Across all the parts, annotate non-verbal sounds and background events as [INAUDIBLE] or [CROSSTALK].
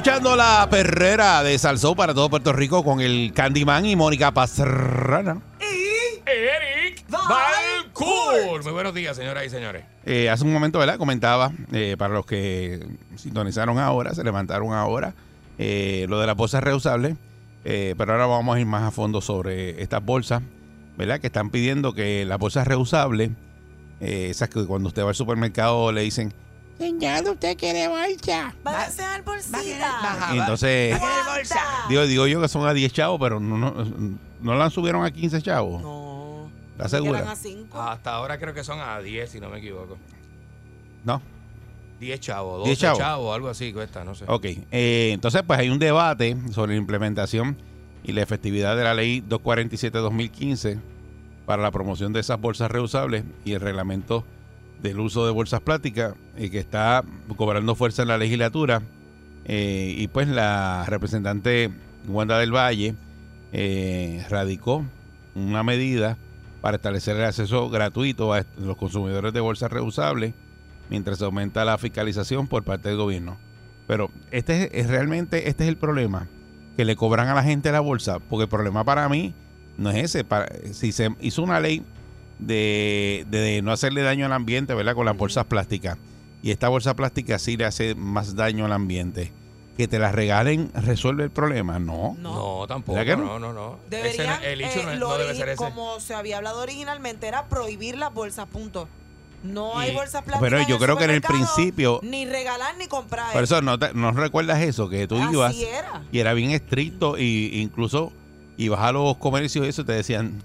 Escuchando la perrera de Salsó para todo Puerto Rico con el Candyman y Mónica Pastrana. Eric Balcour. Muy buenos días, señoras y señores. Eh, hace un momento, ¿verdad? Comentaba, eh, para los que sintonizaron ahora, se levantaron ahora, eh, lo de las bolsas reusables. Eh, pero ahora vamos a ir más a fondo sobre estas bolsas, ¿verdad? Que están pidiendo que las bolsas reusables, eh, esas que cuando usted va al supermercado le dicen, señor, usted quiere bolsa. Váyase al bolsita. Y entonces, digo, digo yo que son a 10 chavos, pero no, no, no la subieron a 15 chavos. No. ¿Estás segura? a cinco. Hasta ahora creo que son a 10, si no me equivoco. No. 10 chavos, 10 12 chavos. chavos, algo así cuesta, no sé. Ok, eh, entonces pues hay un debate sobre la implementación y la efectividad de la ley 247-2015 para la promoción de esas bolsas reusables y el reglamento del uso de bolsas plásticas y que está cobrando fuerza en la legislatura Eh, y pues la representante Wanda del Valle eh, radicó una medida para establecer el acceso gratuito a los consumidores de bolsas reusables mientras se aumenta la fiscalización por parte del gobierno. Pero este es, es realmente este es el problema que le cobran a la gente la bolsa, porque el problema para mí no es ese. Para, si se hizo una ley de, de no hacerle daño al ambiente, ¿verdad? Con las bolsas plásticas. Y esta bolsa plástica sí le hace más daño al ambiente. Que te la regalen resuelve el problema. No. No, tampoco. ¿Verdad que no? no? no, no, Deberían, Ese el hecho eh, no, lo no debe ser ese. como se había hablado originalmente, era prohibir las bolsas, punto. No hay bolsas plásticas. Pero yo creo que en el principio- Ni regalar ni comprar. Por eso no, te- no recuerdas eso, que tú Así ibas era. y era bien estricto y incluso ibas a los comercios y eso te decían, "Ah,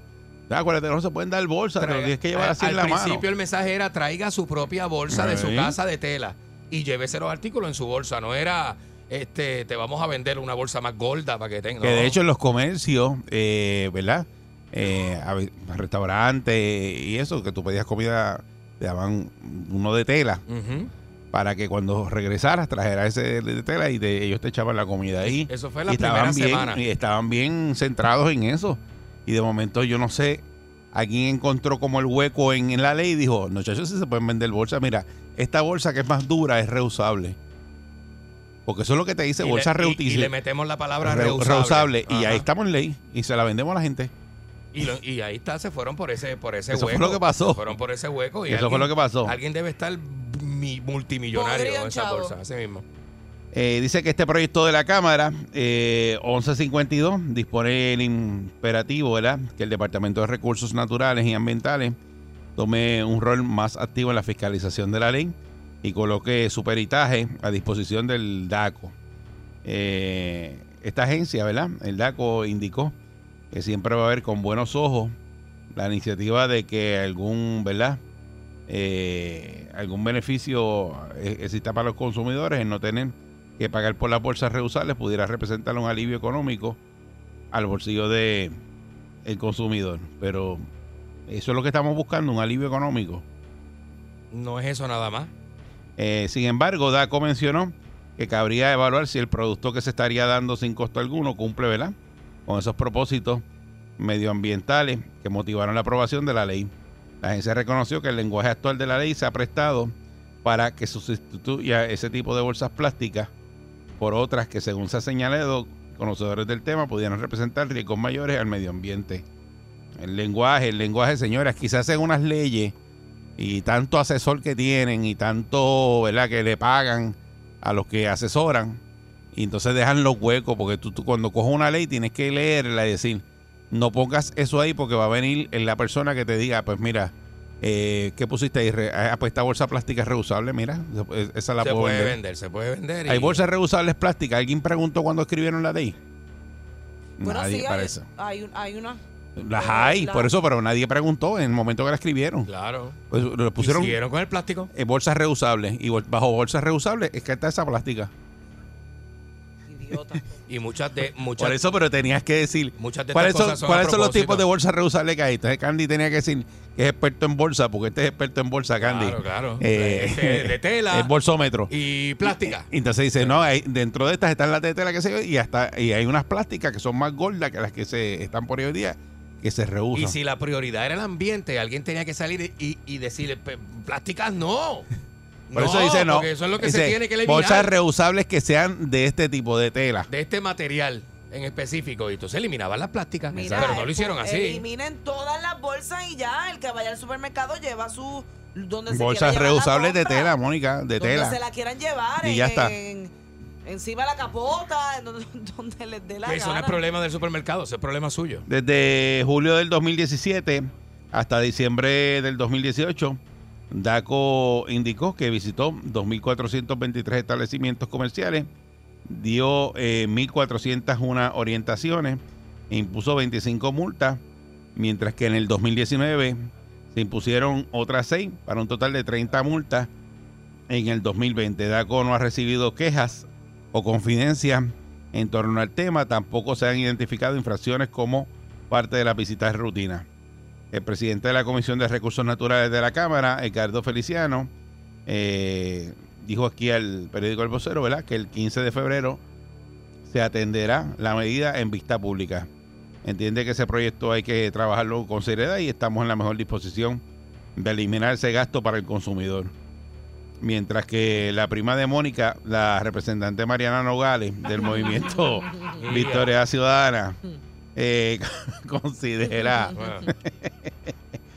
acuérdate, no se pueden dar bolsas, te lo tienes que llevar Al- así en al la principio mano. el mensaje era traiga su propia bolsa de su casa de tela y llévese los artículos en su bolsa. No era, este, te vamos a vender una bolsa más gorda para que tenga. Que de hecho en los comercios, eh, ¿verdad? Eh, a restaurantes y eso, que tú pedías comida, te daban uno de tela para que cuando regresaras trajeras ese de tela y te- ellos te echaban la comida ahí. Eso fue la y primera estaban bien, semana. Y estaban bien centrados en eso. Y de momento yo no sé, alguien encontró como el hueco en, en la ley y dijo, no, muchachos, si se pueden vender bolsas. Mira, esta bolsa que es más dura es reusable. Porque eso es lo que te dice, Y le- bolsa y- Y, le metemos la palabra re- reusable. reusable. Y ahí estamos en ley. Y se la vendemos a la gente. Y, lo- y ahí está, se fueron por ese, por ese Eso fue hueco. lo que pasó. Se fueron por ese hueco. Y Eso fue lo que pasó. Alguien debe estar mi- multimillonario con esa bolsa, así mismo. Eh, dice que este proyecto de la Cámara eh, 1152 dispone el imperativo, ¿verdad? Que el Departamento de Recursos Naturales y Ambientales tome un rol más activo en la fiscalización de la ley y coloque su peritaje a disposición del DACO. Eh, esta agencia, ¿verdad? El DACO indicó que siempre va a haber con buenos ojos la iniciativa de que algún, ¿verdad? Eh, algún beneficio exista para los consumidores en no tener que pagar por las bolsas reusables pudiera representar un alivio económico al bolsillo de el consumidor. Pero eso es lo que estamos buscando, un alivio económico. No es eso nada más. Eh, sin embargo, DACO mencionó que cabría evaluar si el producto que se estaría dando sin costo alguno cumple, ¿verdad? Con esos propósitos medioambientales que motivaron la aprobación de la ley. La agencia reconoció que el lenguaje actual de la ley se ha prestado para que sustituya ese tipo de bolsas plásticas por otras que, según se ha señalado, conocedores del tema pudieran representar riesgos mayores al medio ambiente. El lenguaje, el lenguaje, señoras, quizás en unas leyes y tanto asesor que tienen y tanto, ¿verdad?, que le pagan a los que asesoran y entonces dejan los huecos porque tú, tú cuando coges una ley tienes que leerla y decir, no pongas eso ahí porque va a venir la persona que te diga, pues mira, Eh, ¿Qué pusiste ahí? Ah, pues esta bolsa plástica es reusable, mira. Esa la se puedo puede vender. vender, se puede vender. y- Hay bolsas reusables plásticas. ¿Alguien preguntó cuando escribieron la ley? Bueno, nadie sí, hay, parece. hay, un- hay una. Las eh, hay, la- por eso, pero nadie preguntó en el momento que la escribieron. Claro. Pues ¿Y pusieron siguieron con el plástico? eh, bolsas reusables y bol- bajo bolsas reusables es que está esa plástica. Idiota. [LAUGHS] Y muchas de muchas Por eso, pero tenías que decir muchas de cuáles estas son, cosas son cuáles a son los tipos de bolsas reusables que hay. Entonces Candy tenía que decir que es experto en bolsa, porque este es experto en bolsa, Candy. Claro, claro. Eh, Este, [LAUGHS] de tela. El bolsómetro. y plástica. Y Entonces dice, no, hay, dentro de estas están las de tela que se ve y hasta y hay unas plásticas que son más gordas que las que se están por hoy día que se reusan. Y si la prioridad era el ambiente, alguien tenía que salir y, y decirle, "Pe- plásticas no. [LAUGHS] Por eso dice no. Porque eso es lo que se tiene que eliminar Bolsas reusables que sean de este tipo de tela. de este material en específico. Y entonces eliminaban las plásticas. Mira, pero no eh, lo hicieron pues, así. Eliminen todas las bolsas y ya. El que vaya al supermercado lleva su. Donde se Bolsas reusables de tela, Mónica, de donde tela. se la quieran llevar. Y en, ya está. en- encima de la capota, en donde, [LAUGHS] donde les dé la Eso no es problema del supermercado, eso es problema suyo. Desde julio del 2017 hasta diciembre del 2018, DACO indicó que visitó 2.423 establecimientos comerciales, dio eh, 1.401 orientaciones e impuso 25 multas, mientras que en el 2019 se impusieron otras 6 para un total de 30 multas en el 2020. DACO no ha recibido quejas o confidencias en torno al tema, tampoco se han identificado infracciones como parte de las visitas de rutina. El presidente de la Comisión de Recursos Naturales de la Cámara, Ricardo Feliciano, eh, dijo aquí al periódico El Vocero, ¿verdad?, que el 15 de febrero se atenderá la medida en vista pública. Entiende que ese proyecto hay que trabajarlo con seriedad y estamos en la mejor disposición de eliminar ese gasto para el consumidor. Mientras que la prima de Mónica, la representante Mariana Nogales del [LAUGHS] movimiento Victoria Ciudadana, eh, [LAUGHS] considera, [LAUGHS]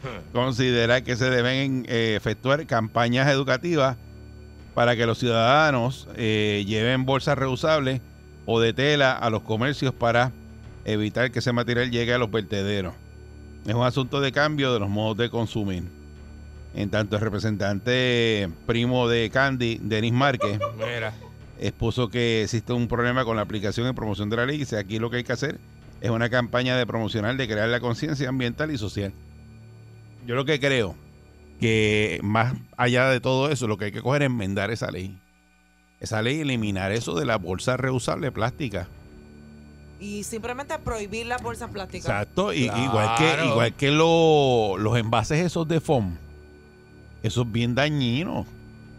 [LAUGHS] considera que se deben eh, efectuar campañas educativas para que los ciudadanos eh, lleven bolsas reusables o de tela a los comercios para evitar que ese material llegue a los vertederos. Es un asunto de cambio de los modos de consumir. En tanto, el representante primo de Candy, Denis Márquez, expuso que existe un problema con la aplicación y promoción de la ley. y Dice, aquí lo que hay que hacer es una campaña de promocional, de crear la conciencia ambiental y social. Yo lo que creo que más allá de todo eso, lo que hay que coger es enmendar esa ley. Esa ley, eliminar eso de la bolsa reusable plástica. Y simplemente prohibir las bolsas plásticas. Exacto. Y, Claro. Igual que, igual que lo- los envases esos de foam. Eso es bien dañino.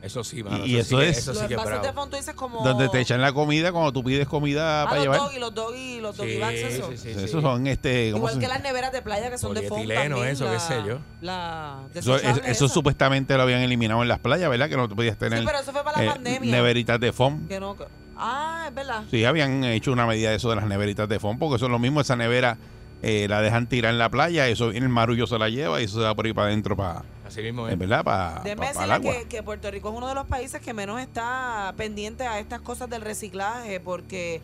Eso sí, mano, Y- sí eso que- es- Eso los sí que es envases de bravo. fondo tú dices como. Donde te echan la comida cuando tú pides comida Ah, para los llevar. doggy, los doggy, los doggy Sí, bags, eso. sí, sí, Esos sí. son este. ¿cómo Igual se- que las neveras de playa que son de fondo Polietileno, también. eso, la, qué sé yo. La Eso, desechable eso- esa. supuestamente lo habían eliminado en las playas, ¿verdad? Que no te podías tener Sí, pero eso fue para la eh, pandemia. neveritas de foam. Que no, ah, es verdad. Sí, habían hecho una medida de eso de las neveritas de foam, porque eso es lo mismo, esa nevera eh, la dejan tirar en la playa, eso viene el marullo se la lleva y eso se va por ahí para adentro, para, Así mismo en es. verdad, para, el decirle agua. que, que Puerto Rico es uno de los países que menos está pendiente a estas cosas del reciclaje, porque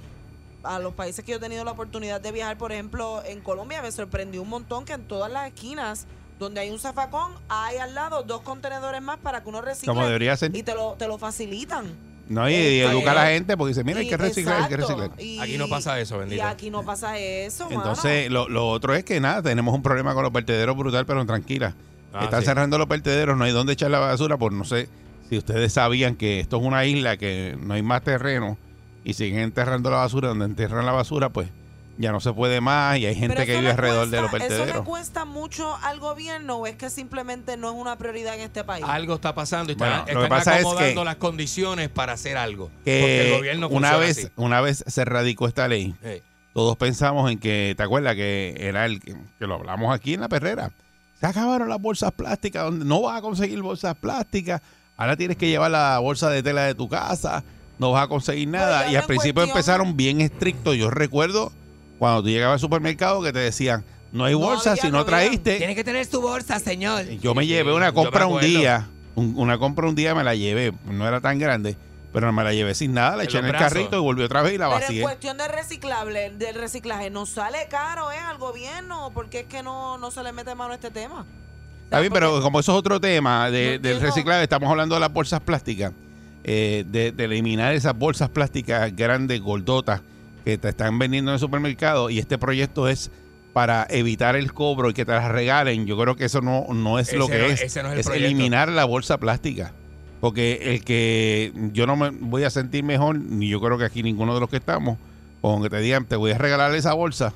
a los países que yo he tenido la oportunidad de viajar, por ejemplo, en Colombia, me sorprendió un montón que en todas las esquinas donde hay un zafacón, hay al lado dos contenedores más para que uno recicle. Como debería ser. Y te lo, te lo facilitan. No, y, y Eh, educa a la gente porque dice, mira, hay Y- que reciclar, hay que reciclar. Y- Aquí no pasa eso, Y bendito. aquí no pasa eso, mano. Entonces, lo, lo otro es que nada, tenemos un problema con los vertederos brutal, pero tranquila. Ah, Están sí. cerrando los vertederos, no hay dónde echar la basura, por no sé si ustedes sabían que esto es una isla, que no hay más terreno y siguen enterrando la basura, donde enterran la basura, pues ya no se puede más y hay gente Pero que vive alrededor de los cuesta- ¿Eso le vertederos. cuesta mucho al gobierno o es que simplemente no es una prioridad en este país? Algo está pasando y Bueno, están, lo que están pasa es acomodando que- las condiciones para hacer algo. porque Que el gobierno una vez, así. una vez se radicó esta ley, Sí. todos pensamos en que, ¿te acuerdas que era el que, que lo hablamos aquí en la perrera? Se acabaron las bolsas plásticas, donde no vas a conseguir bolsas plásticas, ahora tienes que llevar la bolsa de tela de tu casa, no vas a conseguir nada. ya y al principio cuestión- empezaron bien estrictos. Yo recuerdo cuando tú llegabas al supermercado que te decían, no hay No bolsa, había, si no no traíste. Tiene que tener su bolsa, señor. Yo me Sí, llevé una compra un día, un- una compra un día me la llevé, no era tan grande, pero me la llevé sin nada, la eché en el brazos. carrito y volví otra vez y la Pero en vacié. cuestión de reciclable, del reciclaje, ¿nos sale caro eh, al gobierno? ¿Por qué es que no, no se le mete mano a este tema? Está bien, pero como eso es otro tema de- No del reciclaje, estamos hablando de las bolsas plásticas, eh, de, de eliminar esas bolsas plásticas grandes, gordotas, que te están vendiendo en el supermercado y este proyecto es para evitar el cobro y que te las regalen. Yo creo que eso no, no es lo que no- es. ese no es el es proyecto. eliminar la bolsa plástica. Porque el que yo no me voy a sentir mejor, ni yo creo que aquí ninguno de los que estamos, con que te digan, te voy a regalar esa bolsa,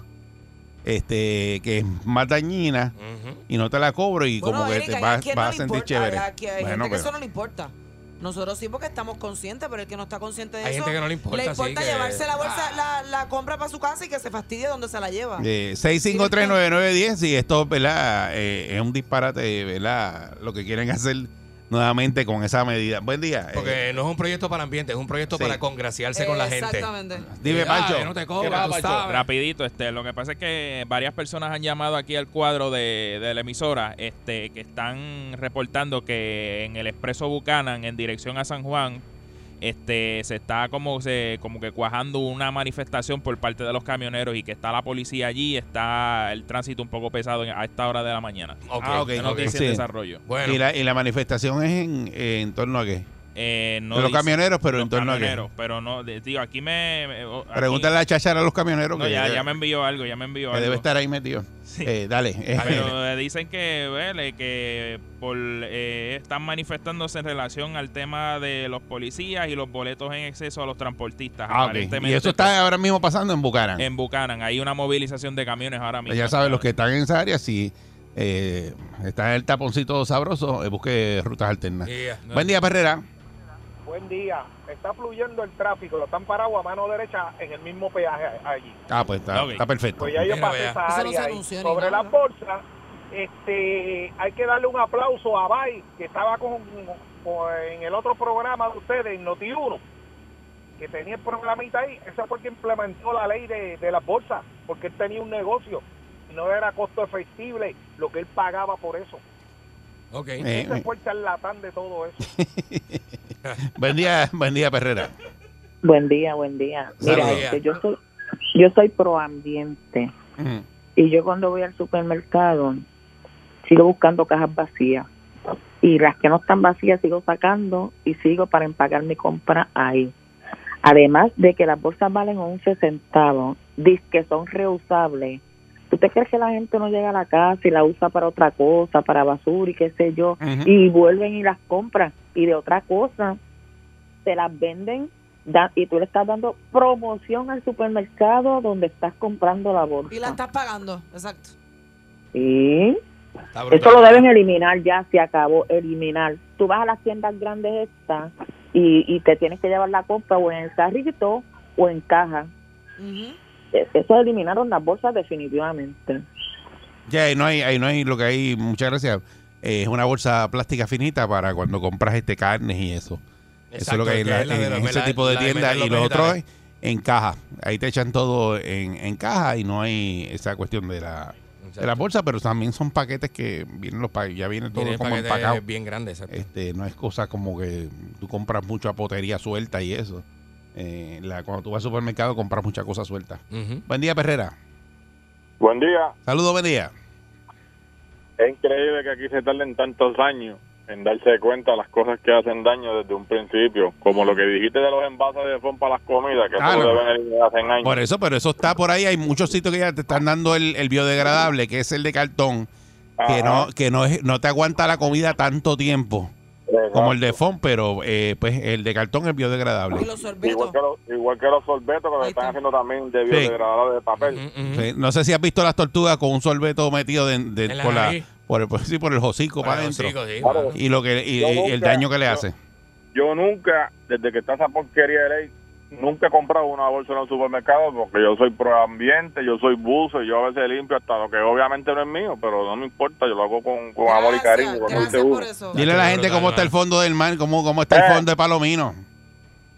este que es más dañina y no te la cobro y Bueno, como que Erika, te ¿y vas, no a le sentir importa? chévere. Hay Bueno, gente que pero- eso no le importa. Nosotros sí porque estamos conscientes, pero el que no está consciente de Hay eso... gente que no le importa, sí, importa que- llevarse la bolsa, Ah. la, la compra para su casa y que se fastidie donde se la lleva. Eh, 6539910 y esto ¿verdad? Eh, es un disparate ¿verdad? lo que quieren hacer nuevamente con esa medida. Buen día. eh, Porque no es un proyecto para el ambiente, es un proyecto Sí. para congraciarse con la gente. Exactamente. dime, Ah, Pancho. que no te. Rapidito, este, lo que pasa es que varias personas han llamado aquí al cuadro de, de la emisora, este, que están reportando que en el expreso Buchanan, en dirección a San Juan, este, se está como se, como que cuajando una manifestación por parte de los camioneros y que está la policía allí, está el tránsito un poco pesado a esta hora de la mañana. Ok, Ah, ok, Es ok. noticia Sí. en desarrollo. Bueno, Y, la, y la manifestación es en, en torno a qué? Eh, no de los dice- camioneros, pero los en torno camioneros, a qué. pero no, de- digo, aquí me... aquí- Pregúntale a Chachara a los camioneros No, que, ya, ya me envió algo, ya me envió que algo. debe estar ahí metido. Sí. Eh, dale. [LAUGHS] Pero [LAUGHS] eh, dicen que, vele, que por, eh, están manifestándose en relación al tema de los policías y los boletos en exceso a los transportistas. ah, Y eso está ahora mismo pasando en Bucaran. en Buchanan. Hay una movilización de camiones ahora mismo. ya saben, los que están en esa área, si eh, está en el taponcito sabroso, eh, busque rutas alternas. yeah. Buen día, Perrera. Buen día. Está fluyendo el tráfico, lo están parados a mano derecha en el mismo peaje allí. Ah, pues está, Ok. está perfecto. Pues ya yo pasé esa Eso no se Sobre nada. las bolsas, este, hay que darle un aplauso a Bay, que estaba con, con- en el otro programa de ustedes, en Noti1, que tenía el programita ahí. Ese fue que implementó la ley de, de las bolsas, porque él tenía un negocio y no era costo efectivo lo que él pagaba por eso. Ok. Eh, Ese fue el charlatán de todo eso. [LAUGHS] [LAUGHS] buen día, buen día, Perrera. Buen día, buen día. Mira, este, yo soy yo soy pro ambiente Ujú. y yo cuando voy al supermercado sigo buscando cajas vacías y las que no están vacías sigo sacando y sigo para empacar mi compra ahí. Además de que las bolsas valen 11 centavos, dice que son reusables. ¿Tú te crees que la gente no llega a la casa y la usa para otra cosa, para basura y qué sé yo? Y vuelven y las compran y de otra cosa te las venden da- y tú le estás dando promoción al supermercado donde estás comprando la bolsa. Y la estás pagando, exacto. Sí, eso lo deben eliminar ya, se acabó, eliminar. Tú vas a las tiendas grandes estas y, y te tienes que llevar la compra o en el carrito o en caja. E- Eso eliminaron las bolsas definitivamente. Ya, ahí no hay, ahí no hay lo que hay, muchas gracias. Es una bolsa plástica finita para cuando compras este carnes y eso. eso es lo que hay en, la- ese la- tipo de tiendas. Y los lo otro es en caja. Ahí te echan todo en, en caja y no hay esa cuestión de la, de la bolsa, pero también son paquetes que vienen los pa- ya viene todo Tiene como paquetes empacado. bien grande, exacto. Este, no es cosa como que tú compras mucha potería suelta y eso. Eh, la, cuando tú vas al supermercado compras muchas cosas sueltas. Buen día, Perrera. Buen día. Saludos, buen día. Es increíble que aquí se tarden tantos años en darse cuenta de las cosas que hacen daño desde un principio, como lo que dijiste de los envases de fondo para las comidas, que eso deben eliminar hace años. Por eso, pero eso está por ahí. Hay muchos sitios que ya te están dando el, el biodegradable, que es el de cartón, que no que no, es, no te aguanta la comida tanto tiempo como el de FON, pero eh, pues el de cartón es biodegradable. Los. Igual que, los, igual que los sorbetos que lo Ahí están está. haciendo también de biodegradable de papel. Ujú, ujú. Sí, No sé si has visto las tortugas con un sorbeto metido de, de- En la por, la, por, el, por- sí, por el hocico para adentro. sí, Claro. Y, lo que, y, el daño que le yo- hace. Yo nunca, desde que está esa porquería de ley, nunca he comprado una bolsa en el supermercado porque yo soy pro ambiente, yo soy buzo y yo a veces limpio hasta lo que obviamente no es mío, pero no me importa, yo lo hago con, con amor y cariño. gracias por eso. Dile a la gente cómo está el fondo del mar, cómo, cómo está el Eh. fondo de Palomino.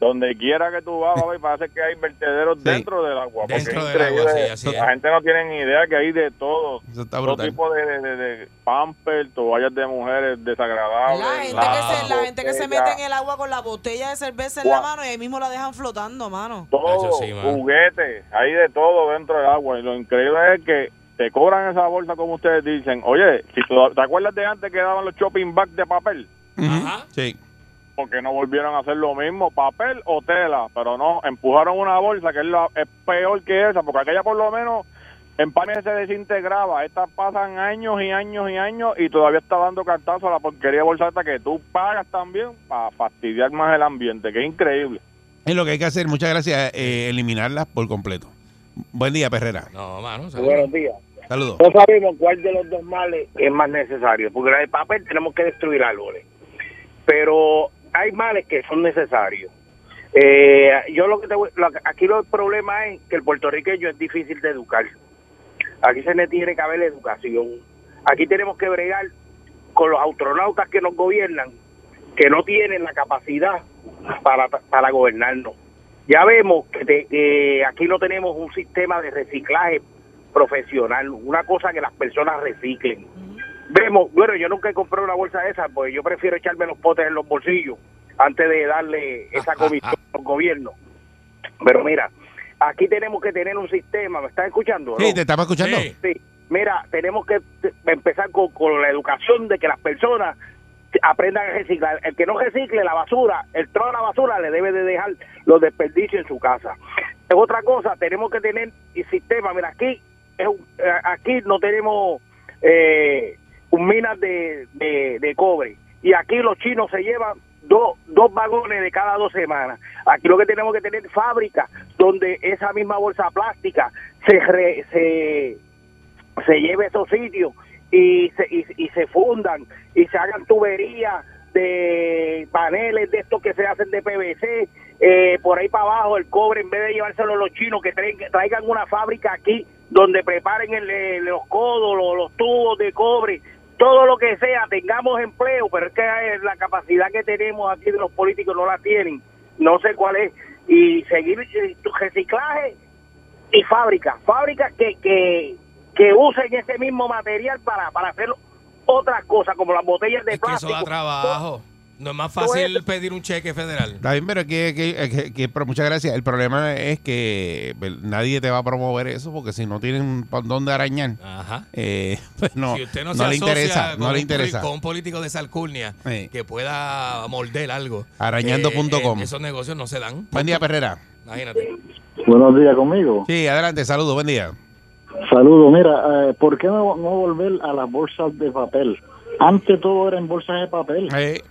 Donde quiera que tú vas, ver, parece que hay vertederos Sí. dentro del agua. porque Dentro del agua, sí, así es. La gente no tiene ni idea que hay de todo. Eso está Todo brutal. tipo de, de, de, de pamper, toallas de mujeres desagradables. La gente, que se, la gente que se botella, mete en el agua con la botella de cerveza en la mano y ahí mismo la dejan flotando, mano. Todo, sí, mano. juguetes, hay de todo dentro del agua. Y lo increíble es que te cobran esa bolsa como ustedes dicen. Oye, si tú- ¿te acuerdas de antes que daban los shopping bags de papel? Ajá. Sí. Porque no volvieron a hacer lo mismo, papel o tela, pero no, empujaron una bolsa que es, la- es peor que esa, porque aquella por lo menos en panes se desintegraba. Estas pasan años y años y años y todavía está dando cartazo a la porquería de bolsa esta que tú pagas también para fastidiar más el ambiente, que es increíble. Es lo que hay que hacer. Muchas gracias. eh, eliminarlas por completo. Buen día, Perrera. No, mano. Buenos días. Saludos. No sabemos cuál de los dos males es más necesario, porque la de papel tenemos que destruir árboles, pero hay males que son necesarios. Eh, yo lo que te voy- aquí lo- el problema es que el puertorriqueño es difícil de educar. Aquí se le tiene que haber educación. Aquí tenemos que bregar con los astronautas que nos gobiernan, que no tienen la capacidad para, para gobernarnos. Ya vemos que aquí no tenemos un sistema de reciclaje profesional, una cosa que las personas reciclen. Vemos, bueno, yo nunca he comprado una bolsa de esas, pues yo prefiero echarme los potes en los bolsillos antes de darle esa comisión [LAUGHS] al gobierno. Pero mira, aquí tenemos que tener un sistema, ¿me estás escuchando? Sí, no? te estamos escuchando. Sí. Sí, mira, tenemos que empezar con, con la educación de que las personas aprendan a reciclar. El que no recicle la basura, el trozo de la basura le debe de dejar los desperdicios en su casa. Es otra cosa, tenemos que tener el sistema. Mira, aquí es un- eh, aquí no tenemos eh, minas de, de, cobre y aquí los chinos se llevan dos, dos vagones de cada dos semanas. Aquí lo que tenemos que tener fábricas donde esa misma bolsa plástica se, se se lleve a esos sitios y se, y, y se fundan y se hagan tuberías de paneles de estos que se hacen de PVC, eh, por ahí para abajo el cobre, en vez de llevárselo los chinos, que traigan, una fábrica aquí donde preparen el- los codos, los tubos de cobre, todo lo que sea, tengamos empleo, pero es que eh, la capacidad que tenemos aquí de los políticos no la tienen, no sé cuál es, y seguir eh, reciclaje y fábricas, fábricas que, que, que usen ese mismo material para, para hacer otras cosas, como las botellas de Es que eso plástico. da trabajo. No es más fácil pedir un cheque federal. Bien, pero que, que- que- que- pero muchas gracias. El problema es que pues, nadie te va a promover eso porque si no tienen pa' dónde arañar, Ajá. eh, [LAUGHS] pues no, si usted no, no se le interesa. con No un le interesa. Con un político de esa alcurnia Sí. que pueda morder algo. Arañando.com. eh, eh, esos negocios no se dan. Buen día, Perrera. Imagínate. Buenos días conmigo. Sí, adelante, saludos, buen día. Saludos. Mira, eh, ¿por qué no, no volver a las bolsas de papel? Antes todo era en bolsas de papel. Eh,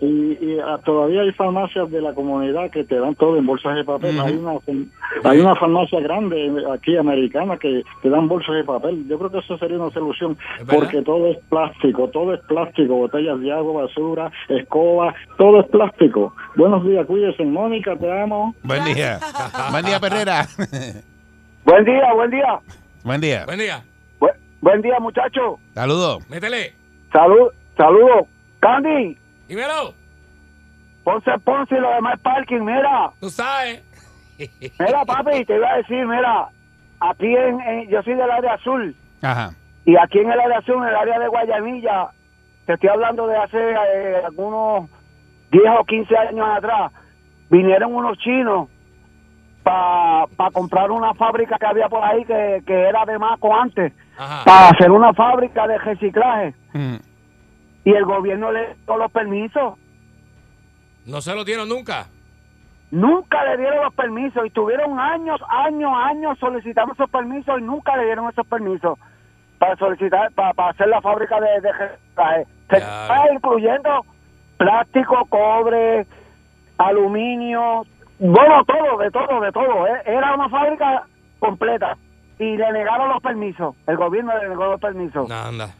Y, y, ah, todavía hay farmacias de la comunidad que te dan todo en bolsas de papel. Hay una hay una farmacia grande aquí americana que te dan bolsas de papel. Yo creo que eso sería una solución porque todo es plástico, todo es plástico, botellas de agua, basura, escoba, todo es plástico. Buenos días, cuídense. Mónica, te amo. buen día. buen día, Perrera. Buen día, buen día. buen día. Buen día. Bu- buen día, muchachos. Saludos. Métele. Salud, saludos. Candy, Dímelo. Ponce Ponce y lo demás parking, mira. Tú sabes. [LAUGHS] Mira, papi, te iba a decir, mira, aquí en, en- yo soy del área azul Ajá. y aquí en el área azul, en el área de Guayanilla, te estoy hablando de hace eh, algunos 10 o 15 años atrás, vinieron unos chinos para comprar una fábrica que había por ahí que, que era de Maco antes, para hacer una fábrica de reciclaje Mm. Y el gobierno le dio los permisos. No se lo dieron nunca. Nunca le dieron los permisos y tuvieron años, años, años solicitando esos permisos y nunca le dieron esos permisos para solicitar, para, para hacer la fábrica de, de reciclaje. Se está incluyendo plástico, cobre, aluminio, bueno, todo, de todo, de todo. ¿eh? Era una fábrica completa y le negaron los permisos. El gobierno le negó los permisos. No, anda.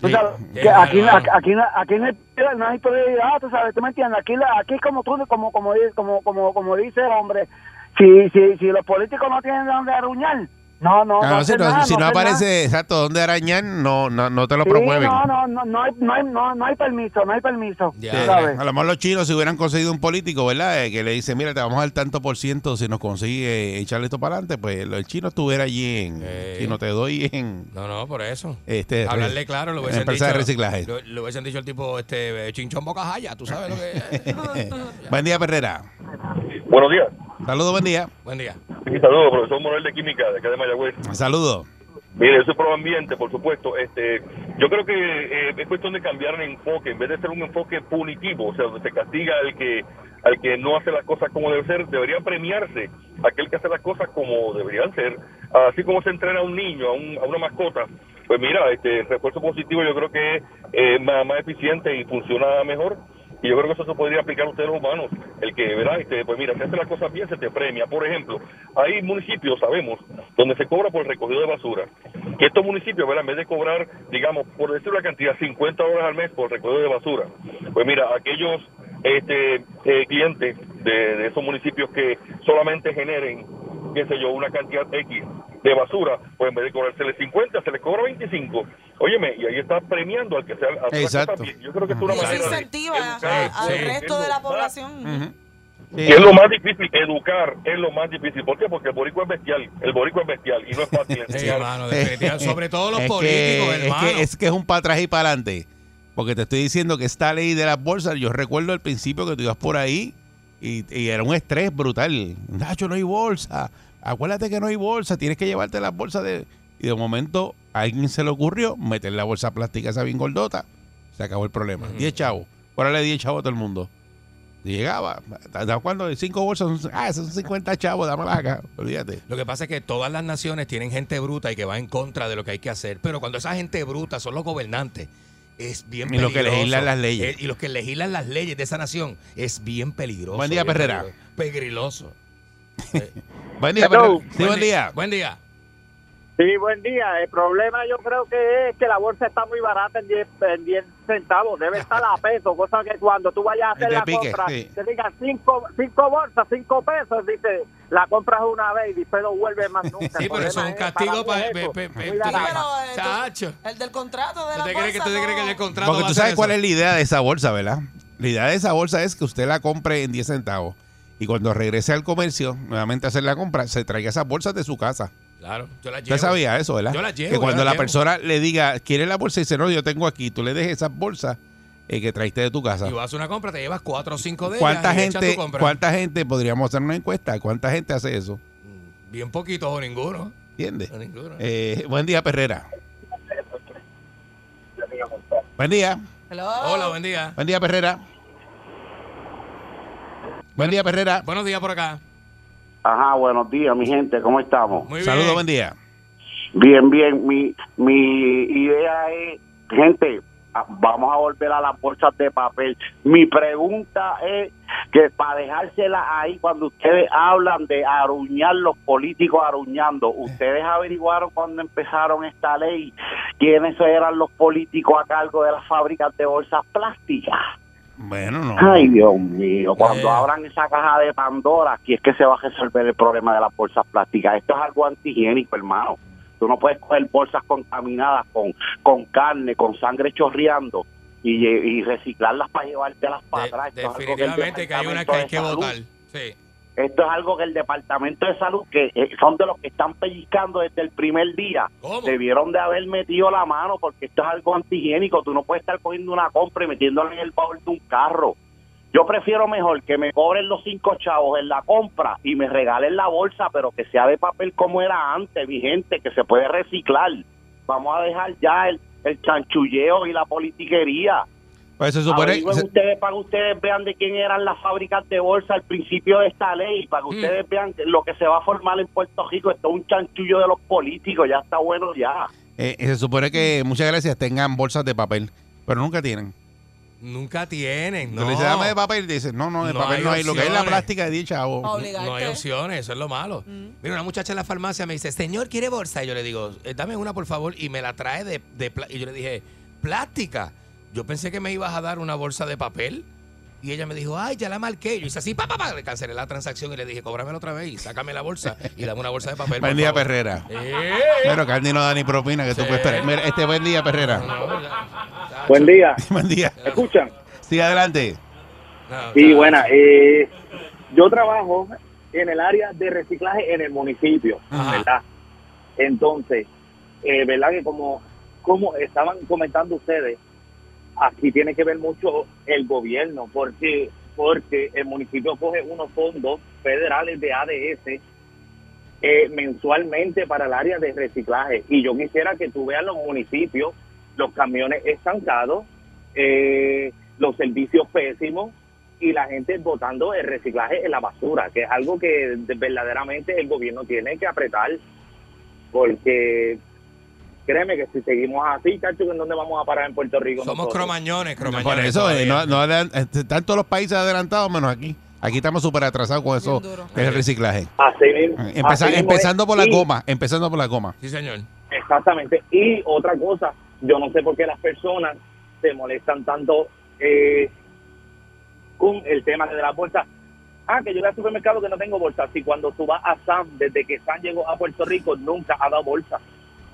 Tú sabes, que aquí, aquí, aquí, aquí no hay, no hay prioridad, tú sabes, tú me entiendes. Aquí, aquí como tú, como, como, como, como, como dice el hombre, si, si, si los políticos no tienen de dónde arruñar, no, no, Ah, no, si no, nada, si no hacen nada. aparece exacto dónde arañar, no, no, no te lo Sí, promueven. no, no, no, no hay, no, hay, no, no hay permiso, no hay permiso. Ya. Sí, sabes. a lo mejor los chinos si hubieran conseguido un político, ¿verdad? Eh, que le dice, mira, te vamos a dar tanto por ciento si nos consigue echarle esto para adelante, pues el chino estuviera allí en, Eh. si no te doy en No, no, por eso. este Hablarle claro, lo hubiesen empresa dicho. de reciclaje. Lo, lo hubiesen dicho el tipo, este, chinchón boca jaya, tú sabes lo que es. [LAUGHS] Buen día, Perrera. Buenos días. Saludos, buen día. Buen día. Y saludos, profesor Morel de Química, de acá de Mayagüez. Saludos. Mire, eso es pro ambiente, por supuesto. Este, yo creo que eh, es cuestión de cambiar el enfoque, en vez de ser un enfoque punitivo, o sea, donde se castiga al que al que no hace las cosas como debe ser, debería premiarse aquel que hace las cosas como deberían ser, así como se entrena a un niño, a, un- a una mascota. Pues mira, este refuerzo positivo yo creo que es eh, más, más eficiente y funciona mejor. Y yo creo que eso se podría aplicar a ustedes los humanos. El que, ¿verdad? Este, pues mira, si haces las cosas bien, se te premia. Por ejemplo, hay municipios, sabemos, donde se cobra por el recogido de basura. Que estos municipios, ¿verdad? En vez de cobrar, digamos, por decir una cantidad, 50 dólares al mes por recogido de basura, pues mira, aquellos este, eh, clientes de, de esos municipios que solamente generen, qué sé yo, una cantidad X de basura, pues en vez de cobrársele 50, se les cobra 25. Óyeme, y ahí está premiando al que sea. las Exacto. Yo creo que es una manera incentiva al Sí. resto de la población. y es lo más difícil, educar es lo más difícil. ¿Por qué? Porque el boricua es bestial. El boricua es bestial y no es fácil [LAUGHS] [LAUGHS] enseñar. Sobre todo los Es que- políticos, es hermano. que, es que es un para atrás y para adelante. Porque te estoy diciendo que esta ley de las bolsas, yo recuerdo al principio que tú ibas por ahí y, y era un estrés brutal. Nacho, no hay bolsa. Acuérdate que no hay bolsa, tienes que llevarte las bolsas de... Y de momento a alguien se le ocurrió meter la bolsa plástica esa bien gordota. Se acabó el problema. 10 chavos. Órale 10 chavos a todo el mundo. Y llegaba. ¿hasta ¿Cuándo? Cinco bolsas. ah, esos son 50 chavos, dámelas acá. Olvídate. Lo que pasa es que todas las naciones tienen gente bruta y que va en contra de lo que hay que hacer. Pero cuando esa gente bruta son los gobernantes, es bien Y los que peligroso. legislan las leyes. Eh, y los que legislan las leyes de esa nación es bien peligroso. Buen día, Perrera. Peligroso. [LAUGHS] Buen día, Hello. Sí, buen día. Buen día. Sí, buen día. El problema yo creo que es que la bolsa está muy barata en 10, en 10 centavos. Debe estar a peso, [LAUGHS] cosa que cuando tú vayas a hacer la pique, compra, sí. te digan cinco, cinco bolsas, cinco pesos, dice, la compras una vez y después no vuelve más nunca. Sí, El pero eso es un castigo para. Pero, eh. El del contrato de ¿Tú la te crees que, bolsa, tú te crees que no. el contrato Porque tú sabes cuál es la idea de esa bolsa, ¿verdad? La idea de esa bolsa es que usted la compre en 10 centavos y cuando regrese al comercio, nuevamente a hacer la compra, se traiga esas bolsas de su casa. Claro, yo la llevo. Usted sabía eso, ¿verdad? Yo la llevo, que cuando la llevo. persona le diga, ¿quiere la bolsa? Y dice, no, yo tengo aquí, tú le dejes esas bolsas eh, que traiste de tu casa. Y vas a hacer una compra, te llevas cuatro o cinco de ¿Cuánta ellas y echas tu gente, compra. ¿Cuánta gente, podríamos hacer una encuesta, cuánta gente hace eso? Bien poquitos o ninguno. ¿Entiendes? O ninguno. Eh, buen día, Perrera. Buen día. Hola, buen día. Buen día, Perrera. Buen día, Perrera. Buenos días por acá. Ajá, buenos días, mi gente, ¿cómo estamos? Saludos, buen día. Bien, bien, mi, mi idea es, gente, a- vamos a volver a las bolsas de papel. Mi pregunta es que para dejársela ahí, cuando ustedes hablan de aruñar, los políticos aruñando, ¿ustedes averiguaron cuando empezaron esta ley quiénes eran los políticos a cargo de las fábricas de bolsas plásticas? Bueno, no. Ay, Dios mío, cuando abran esa caja de Pandora, aquí es que se va a resolver el problema de las bolsas plásticas. Esto es algo antihigiénico, hermano. Tú no puedes coger bolsas contaminadas con, con carne, con sangre chorreando y, y reciclarlas para llevártelas para atrás. Esto es algo que Definitivamente hay una que hay que de votar. Sí. Esto es algo que el Departamento de Salud, que eh, son de los que están pellizcando desde el primer día, debieron de haber metido la mano porque esto es algo antihigiénico. Tú no puedes estar cogiendo una compra y metiéndola en el baúl de un carro. Yo prefiero mejor que me cobren los cinco chavos en la compra y me regalen la bolsa, pero que sea de papel como era antes, mi gente, que se puede reciclar. Vamos a dejar ya el, el chanchulleo y la politiquería. Pues se supone. Averigüen se- ustedes para que ustedes vean de quién eran las fábricas de bolsa al principio de esta ley, para que ustedes vean que lo que se va a formar en Puerto Rico. Esto es un chanchullo de los políticos, ya está bueno ya. eh, se supone que muchas gracias tengan bolsas de papel, pero nunca tienen. Nunca tienen, No. le dice, dame de papel y dice, no, no, de No papel hay no hay. Lo que es la plástica de 10 chavos. No hay opciones, eso es lo malo. Mira, una muchacha en la farmacia me dice, señor, ¿quiere bolsa? Y yo le digo, "Eh, dame una, por favor, y me la trae de, de Y yo le dije, plástica. Yo pensé que me ibas a dar una bolsa de papel. Y ella me dijo, ay, ya la marqué. Yo hice así, pa, pa, pa. Le cancelé la transacción y le dije, cóbramela otra vez y sácame la bolsa y dame una bolsa de papel. Buen día, favor". Perrera. Eh. Pero Candy no da ni propina que tú puedes esperar. Mira, este buen día, Perrera. [LAUGHS] Buen día. buen día. ¿Me escuchan? Sí, adelante. Sí, buena. Eh, yo trabajo en el área de reciclaje en el municipio, ¿verdad? Entonces, eh, ¿verdad? Que como, como estaban comentando ustedes, aquí tiene que ver mucho el gobierno, porque porque el municipio coge unos fondos federales de ADS eh, mensualmente para el área de reciclaje. Y yo quisiera que tú veas los municipios, los camiones estancados, eh, los servicios pésimos y la gente botando el reciclaje en la basura, que es algo que de- verdaderamente el gobierno tiene que apretar, porque créeme que si seguimos así, cacho, ¿en dónde vamos a parar en Puerto Rico? Somos nosotros? cromañones, cromañones. Por eso, eh, no, este, están todos los países adelantados menos aquí. Aquí estamos súper atrasados con eso del reciclaje. Así mismo. Empeza- así mismo empezando es. por la Y- goma, empezando por la goma. Sí, señor. Exactamente. Y otra cosa, yo no sé por qué las personas se molestan tanto eh, con el tema de las bolsas. Ah, que yo voy al supermercado que no tengo bolsa. Si cuando tú vas a Sam, desde que Sam llegó a Puerto Rico, nunca ha dado bolsa.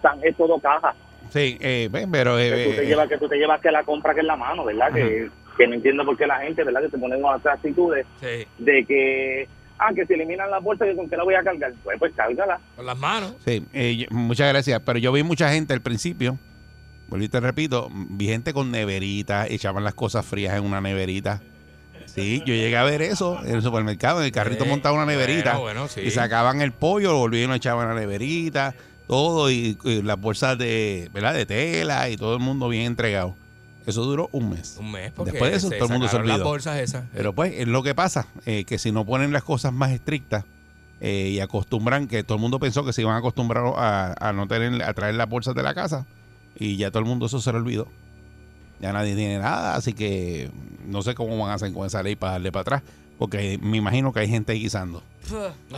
Sam es todo caja. Sí, eh, ven, pero... eh, Que tú te eh, llevas que tú te llevas que la compra que en la mano, ¿verdad? Que, que no entiendo por qué la gente, ¿verdad? Que se ponen con esas actitudes Sí. de que, ah, que si eliminan las bolsas, que con qué la voy a cargar. Pues, pues cárgala. Con las manos. Sí, eh, muchas gracias. Pero yo vi mucha gente al principio, volví y te repito, vi gente con neverita, echaban las cosas frías en una neverita. Sí, yo llegué a ver eso en el supermercado, en el carrito Sí, montaba una neverita. bueno, bueno, sí. Y sacaban el pollo, lo volvían y lo echaban la neverita, todo, y, y las bolsas de, ¿verdad? de tela y todo el mundo bien entregado. Eso duró un mes. Un mes, porque Después de eso, se todo el mundo se las olvidó. bolsas esas. Pero pues es lo que pasa, eh, que si no ponen las cosas más estrictas eh, y acostumbran, que todo el mundo pensó que se iban a acostumbrar a, a no tener, a traer las bolsas de la casa y ya todo el mundo eso se le olvidó. Ya nadie tiene nada, así que no sé cómo van a hacer con esa ley para darle para atrás, porque me imagino que hay gente guisando.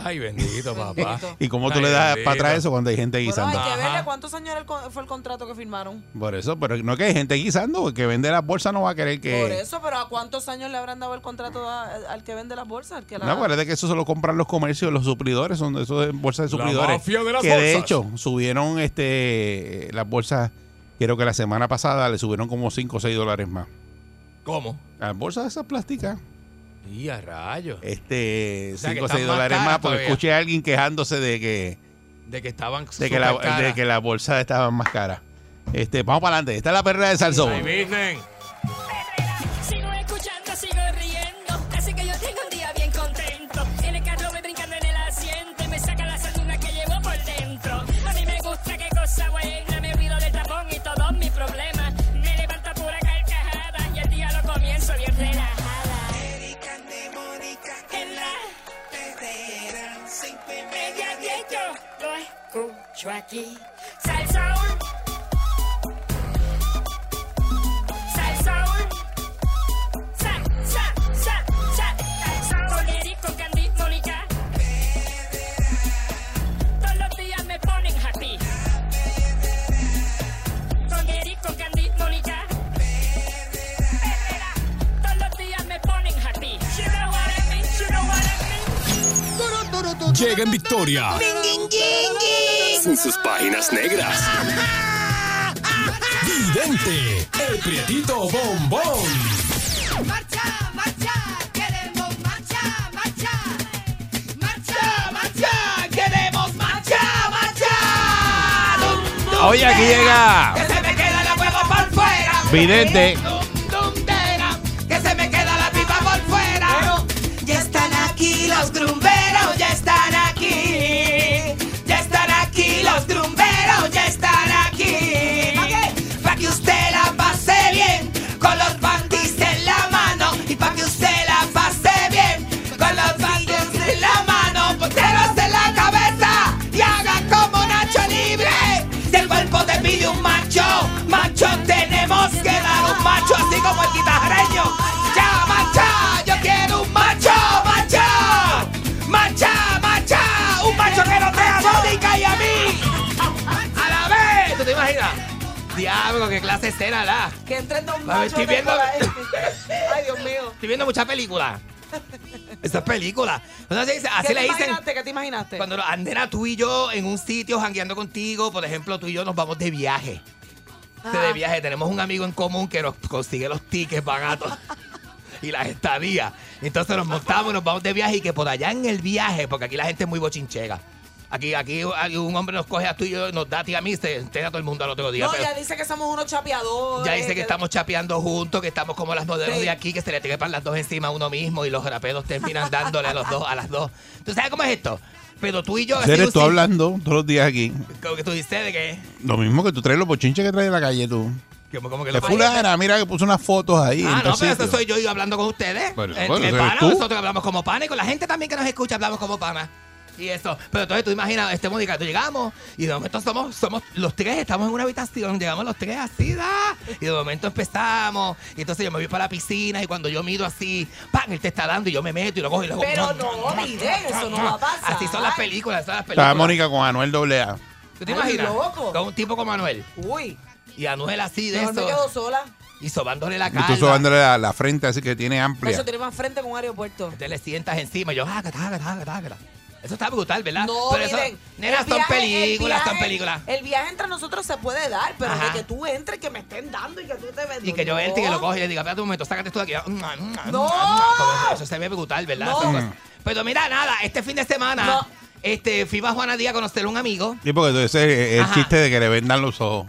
Ay, bendito, papá. ¿Y cómo tú Ay, le das bendito. para atrás eso cuando hay gente Bueno, guisando? hay que verle cuántos años era el fue el contrato que firmaron. Por eso, pero no que hay gente guisando, porque vende las bolsas no va a querer que... Por eso, pero ¿a cuántos años le habrán dado el contrato a- al que vende las bolsas? Al que la- No, acuérdate que eso se lo compran los comercios, los suplidores, son eso de bolsas de La suplidores. mafia de las que de bolsas. hecho subieron este las bolsas, creo que la semana pasada le subieron como 5 o 6 dólares más. ¿Cómo? Las bolsas esas plásticas, Y a rayos. este O sea, 5 o que 6 están más dólares más, porque todavía. escuché a alguien quejándose de que De que estaban de que, la, de que las bolsas estaban más caras. Este, vamos para adelante. Esta es la perra de Salsón. Escucho aquí. Salsaul. Salsaul. Sa, sa, sa, sa, sa. Con Eric, con Candy, Mónica. Todos los días me ponen happy. Con Eric, con Candy, Mónica. Todos los días me ponen happy. You know what I mean, you know what I mean. Llega en victoria. Sin sus páginas negras. Vidente, el prietito bombón. Marcha, marcha, queremos marcha, marcha. Marcha, marcha, queremos marcha, marcha. Oye, aquí llega Que se me queda la huevo por fuera. Vidente. Diablo, qué clase de escena, la. Que entren dos machos estoy viendo-. Ay, Dios mío. Estoy viendo muchas películas. Estas películas. Entonces, así ¿Qué le dicen. imaginaste? ¿Qué te imaginaste? Cuando andena tú y yo en un sitio jangueando contigo, por ejemplo, tú y yo nos vamos de viaje. Este, De viaje. Tenemos un amigo en común que nos consigue los tickets baratos y las estadías. Entonces nos montamos y nos vamos de viaje y que por allá en el viaje, porque aquí la gente es muy bochinchera. Aquí, aquí, aquí un hombre nos coge a tú y yo, nos da a ti y a mí, se entera todo el mundo al otro día. No, pero- ya dice que somos unos chapeadores. ya dice que estamos chapeando juntos, que estamos como las modelos Sí. de aquí, que se le trepan las dos encima a uno mismo y los raperos terminan dándole a los dos, a las dos. ¿Tú sabes cómo es esto? Pero tú y yo... Eres tú hablando todos los días aquí. Como que tú dices de que... Lo mismo que tú traes los bochinches que traes de la calle tú. Como, que lo- fulana, mira que puso unas fotos ahí. Ah, no, pero sitio. eso soy yo y hablando con ustedes. Bueno, Eh, bueno, que eso eres pana, tú. nosotros hablamos como pana y con la gente también que nos escucha hablamos como pana. Y eso. Pero entonces tú imaginas, este Mónica, tú llegamos y de momento somos, somos los tres, estamos en una habitación, llegamos los tres así, da, y de momento empezamos. Y entonces yo me voy para la piscina y cuando yo miro así, ¡pam! Él te está dando y yo me meto y lo cojo y luego. Pero no, miren, eso no va a pasar. [LAUGHS] Así son las películas, son las películas. Estaba Mónica con Anuel AA. ¿Tú te Ay, imaginas? loco. Con un tipo como Manuel. Uy, Y Anuel así de mejor me quedo eso. sola. Y sobándole la Y cara. tú sobándole la, la frente así que tiene Por amplia. eso tiene más frente con un aeropuerto. Te le sientas encima y yo, ah, taca. Eso está brutal, ¿verdad? No, Pero eso, miren. nena, el películas, el son viaje- películas. El viaje entre nosotros se puede dar, pero Ajá. de que tú entres, que me estén dando y que tú te ves. Y que yo no. entre y que lo coge y le diga, espérate un momento, sácate tú de aquí. No. Como Eso se ve brutal, ¿verdad? No. Pero mira, nada, este fin de semana, No. este, fui a Juana Díaz a conocer a un amigo. Sí, porque ese es el Ajá. chiste de que le vendan los ojos.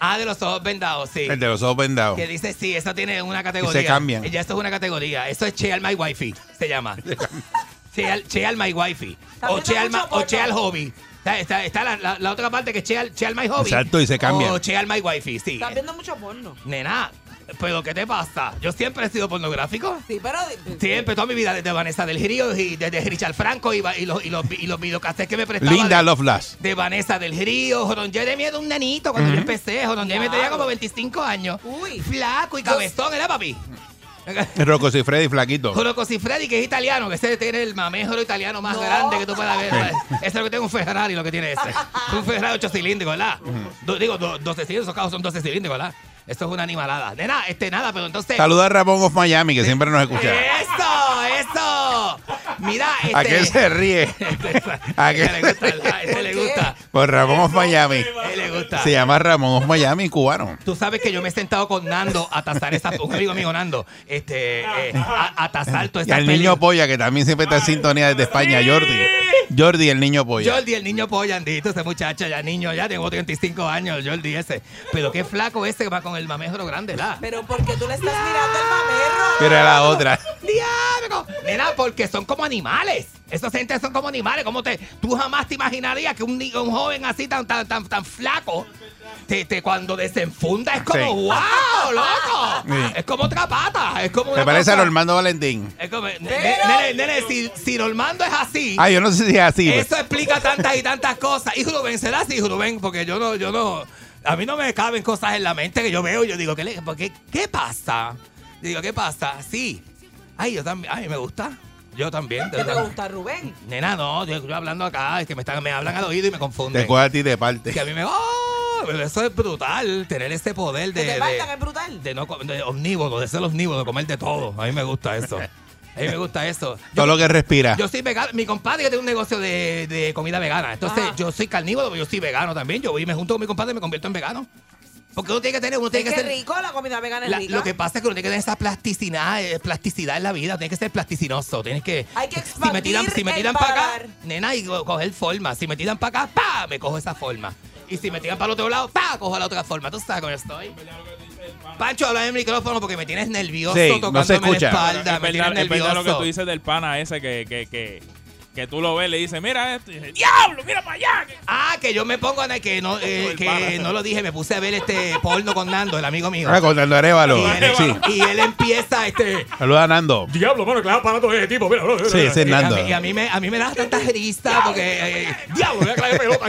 Ah, de los ojos vendados, sí. El de los ojos vendados. Que dice, sí, eso tiene una categoría. Y se cambian. Ya eso es una categoría. Eso es Cheal My Wifey, se llama. [LAUGHS] Cheal, Cheal My Wifey. O Cheal, Ma- o? Cheal Hobby. Está, está- está la, la- la otra parte que es Cheal, Cheal My Hobby. Exacto, y se cambian. O Cheal My Wifey, sí. Estás viendo mucho porno. Nena, ¿pero qué te pasa? Yo siempre he sido pornográfico. Sí, pero. Siempre, toda mi vida, desde Vanessa del Río y desde Richard Franco y, los, y los, y los videocassettes que me prestaban. Linda de, Loveless. de Vanessa del Río. Joron Jeremy era un nenito cuando yo empecé. Joron Jeremy tenía como 25 años. Uy. Flaco y cabezón, ¿era papi? Rocco Freddy flaquito. Juro Freddy, que es italiano, que ese tiene el mamejoro italiano más No. grande que tú puedas ver. Ese es lo que tiene un Ferrari, lo que tiene ese. Es [LAUGHS] un Ferrari 8 cilíndricos, ¿verdad? Do- digo, do- 12 cilíndricos, esos carros son 12 cilíndricos, ¿verdad? Esto es una animalada. Nena, este nada, pero entonces. Saluda a Ramón of Miami, que siempre nos escucha. ¡Eso! ¡Eso! Mira, este. [LAUGHS] [LAUGHS] ¿A qué se ríe? ¿A qué le gusta. Ese le gusta. Por Ramón of Miami. Le gusta. Se llama Ramón of Miami, cubano. Tú sabes que yo me he sentado con Nando a tasar esa, un amigo mío Nando, este, eh, a, a tasar todas Y esas al niño. Polla, que también siempre está en sintonía desde España, Jordi. Jordi, el niño Polla. Jordi, el niño polla, andito, ese muchacho, ya niño, ya tengo 35 años, Jordi ese. Pero qué flaco ese que va con el mamejro grande, ¿la? Pero porque tú le estás mirando el mamerro. Pero la otra. ¡Diablo! Nena, porque son como animales. Esos gente son como animales. ¿Cómo te, tú jamás te imaginarías que un, un joven así tan, tan, tan, tan flaco, te, te- cuando desenfunda es como, Sí. ¡wow, loco! Sí. Es como otra pata. Es como una Me parece a Normando Valentín. Es como, nene, nene, nene, si, si Normando es así, Ah, yo no sé si es así. pues. eso explica tantas y tantas cosas. Y Rubén será así, Rubén, porque yo no, yo no, a mí no me caben cosas en la mente que yo veo y yo digo, ¿qué, le- por qué, ¿qué pasa? Yo digo, ¿qué pasa? Sí. Ay, yo también, ay, me gusta. Yo también. de ¿Qué te gusta, Rubén? Nena, no, yo, yo hablando acá, es que me, están, me hablan al oído y me confunden. Te coge a ti de parte. Que a mí me... ¡Oh! Pero eso es brutal, tener ese poder de... ¿Que te de- faltan? Es brutal. de no de omnívoro, de ser omnívoro, de comer de todo. A mí me gusta eso. [LAUGHS] A mí me gusta eso. Todo lo que respira. Yo soy vegano. Mi compadre que tiene un negocio de, de comida vegana. Entonces, Ajá. yo soy carnívoro, pero yo soy vegano también. Yo voy y me junto con mi compadre y me convierto en vegano. Porque uno tiene que tener, uno Es tiene que que es ser. rico, la comida vegana es la- rica. lo que pasa es que uno tiene que tener esa plasticidad, eh, plasticidad en la vida, tienes que ser plasticinoso, tienes que... Hay que si me tiran, si me expandir tiran para acá, nena, y co- coger forma. Si me tiran para acá, pa, me cojo esa forma. Y si me tiran para el otro lado, pa, cojo la otra forma. ¿Tú sabes cómo estoy? Pancho, habla en el micrófono porque me tienes nervioso Sí, no se tocándome la escucha. espalda, es, me verdad, tienes es verdad lo que tú dices del pana ese que, que, que, que tú lo ves, le dices, mira esto. Y dice, ¡Diablo, mira para allá! Ah, que yo me pongo a que no, eh, que no lo dije, me puse a ver este porno con Nando, el amigo mío. Ah, con Nando Arevalo. Y él, Sí. y él empieza este. Saluda a Nando. Diablo, mano, que le aparato ese tipo, mira, mira, Sí, ese es Y a Nando. mí- Y a mí me, a mí me da tanta risa porque. eh, diablo, mira que la pelota.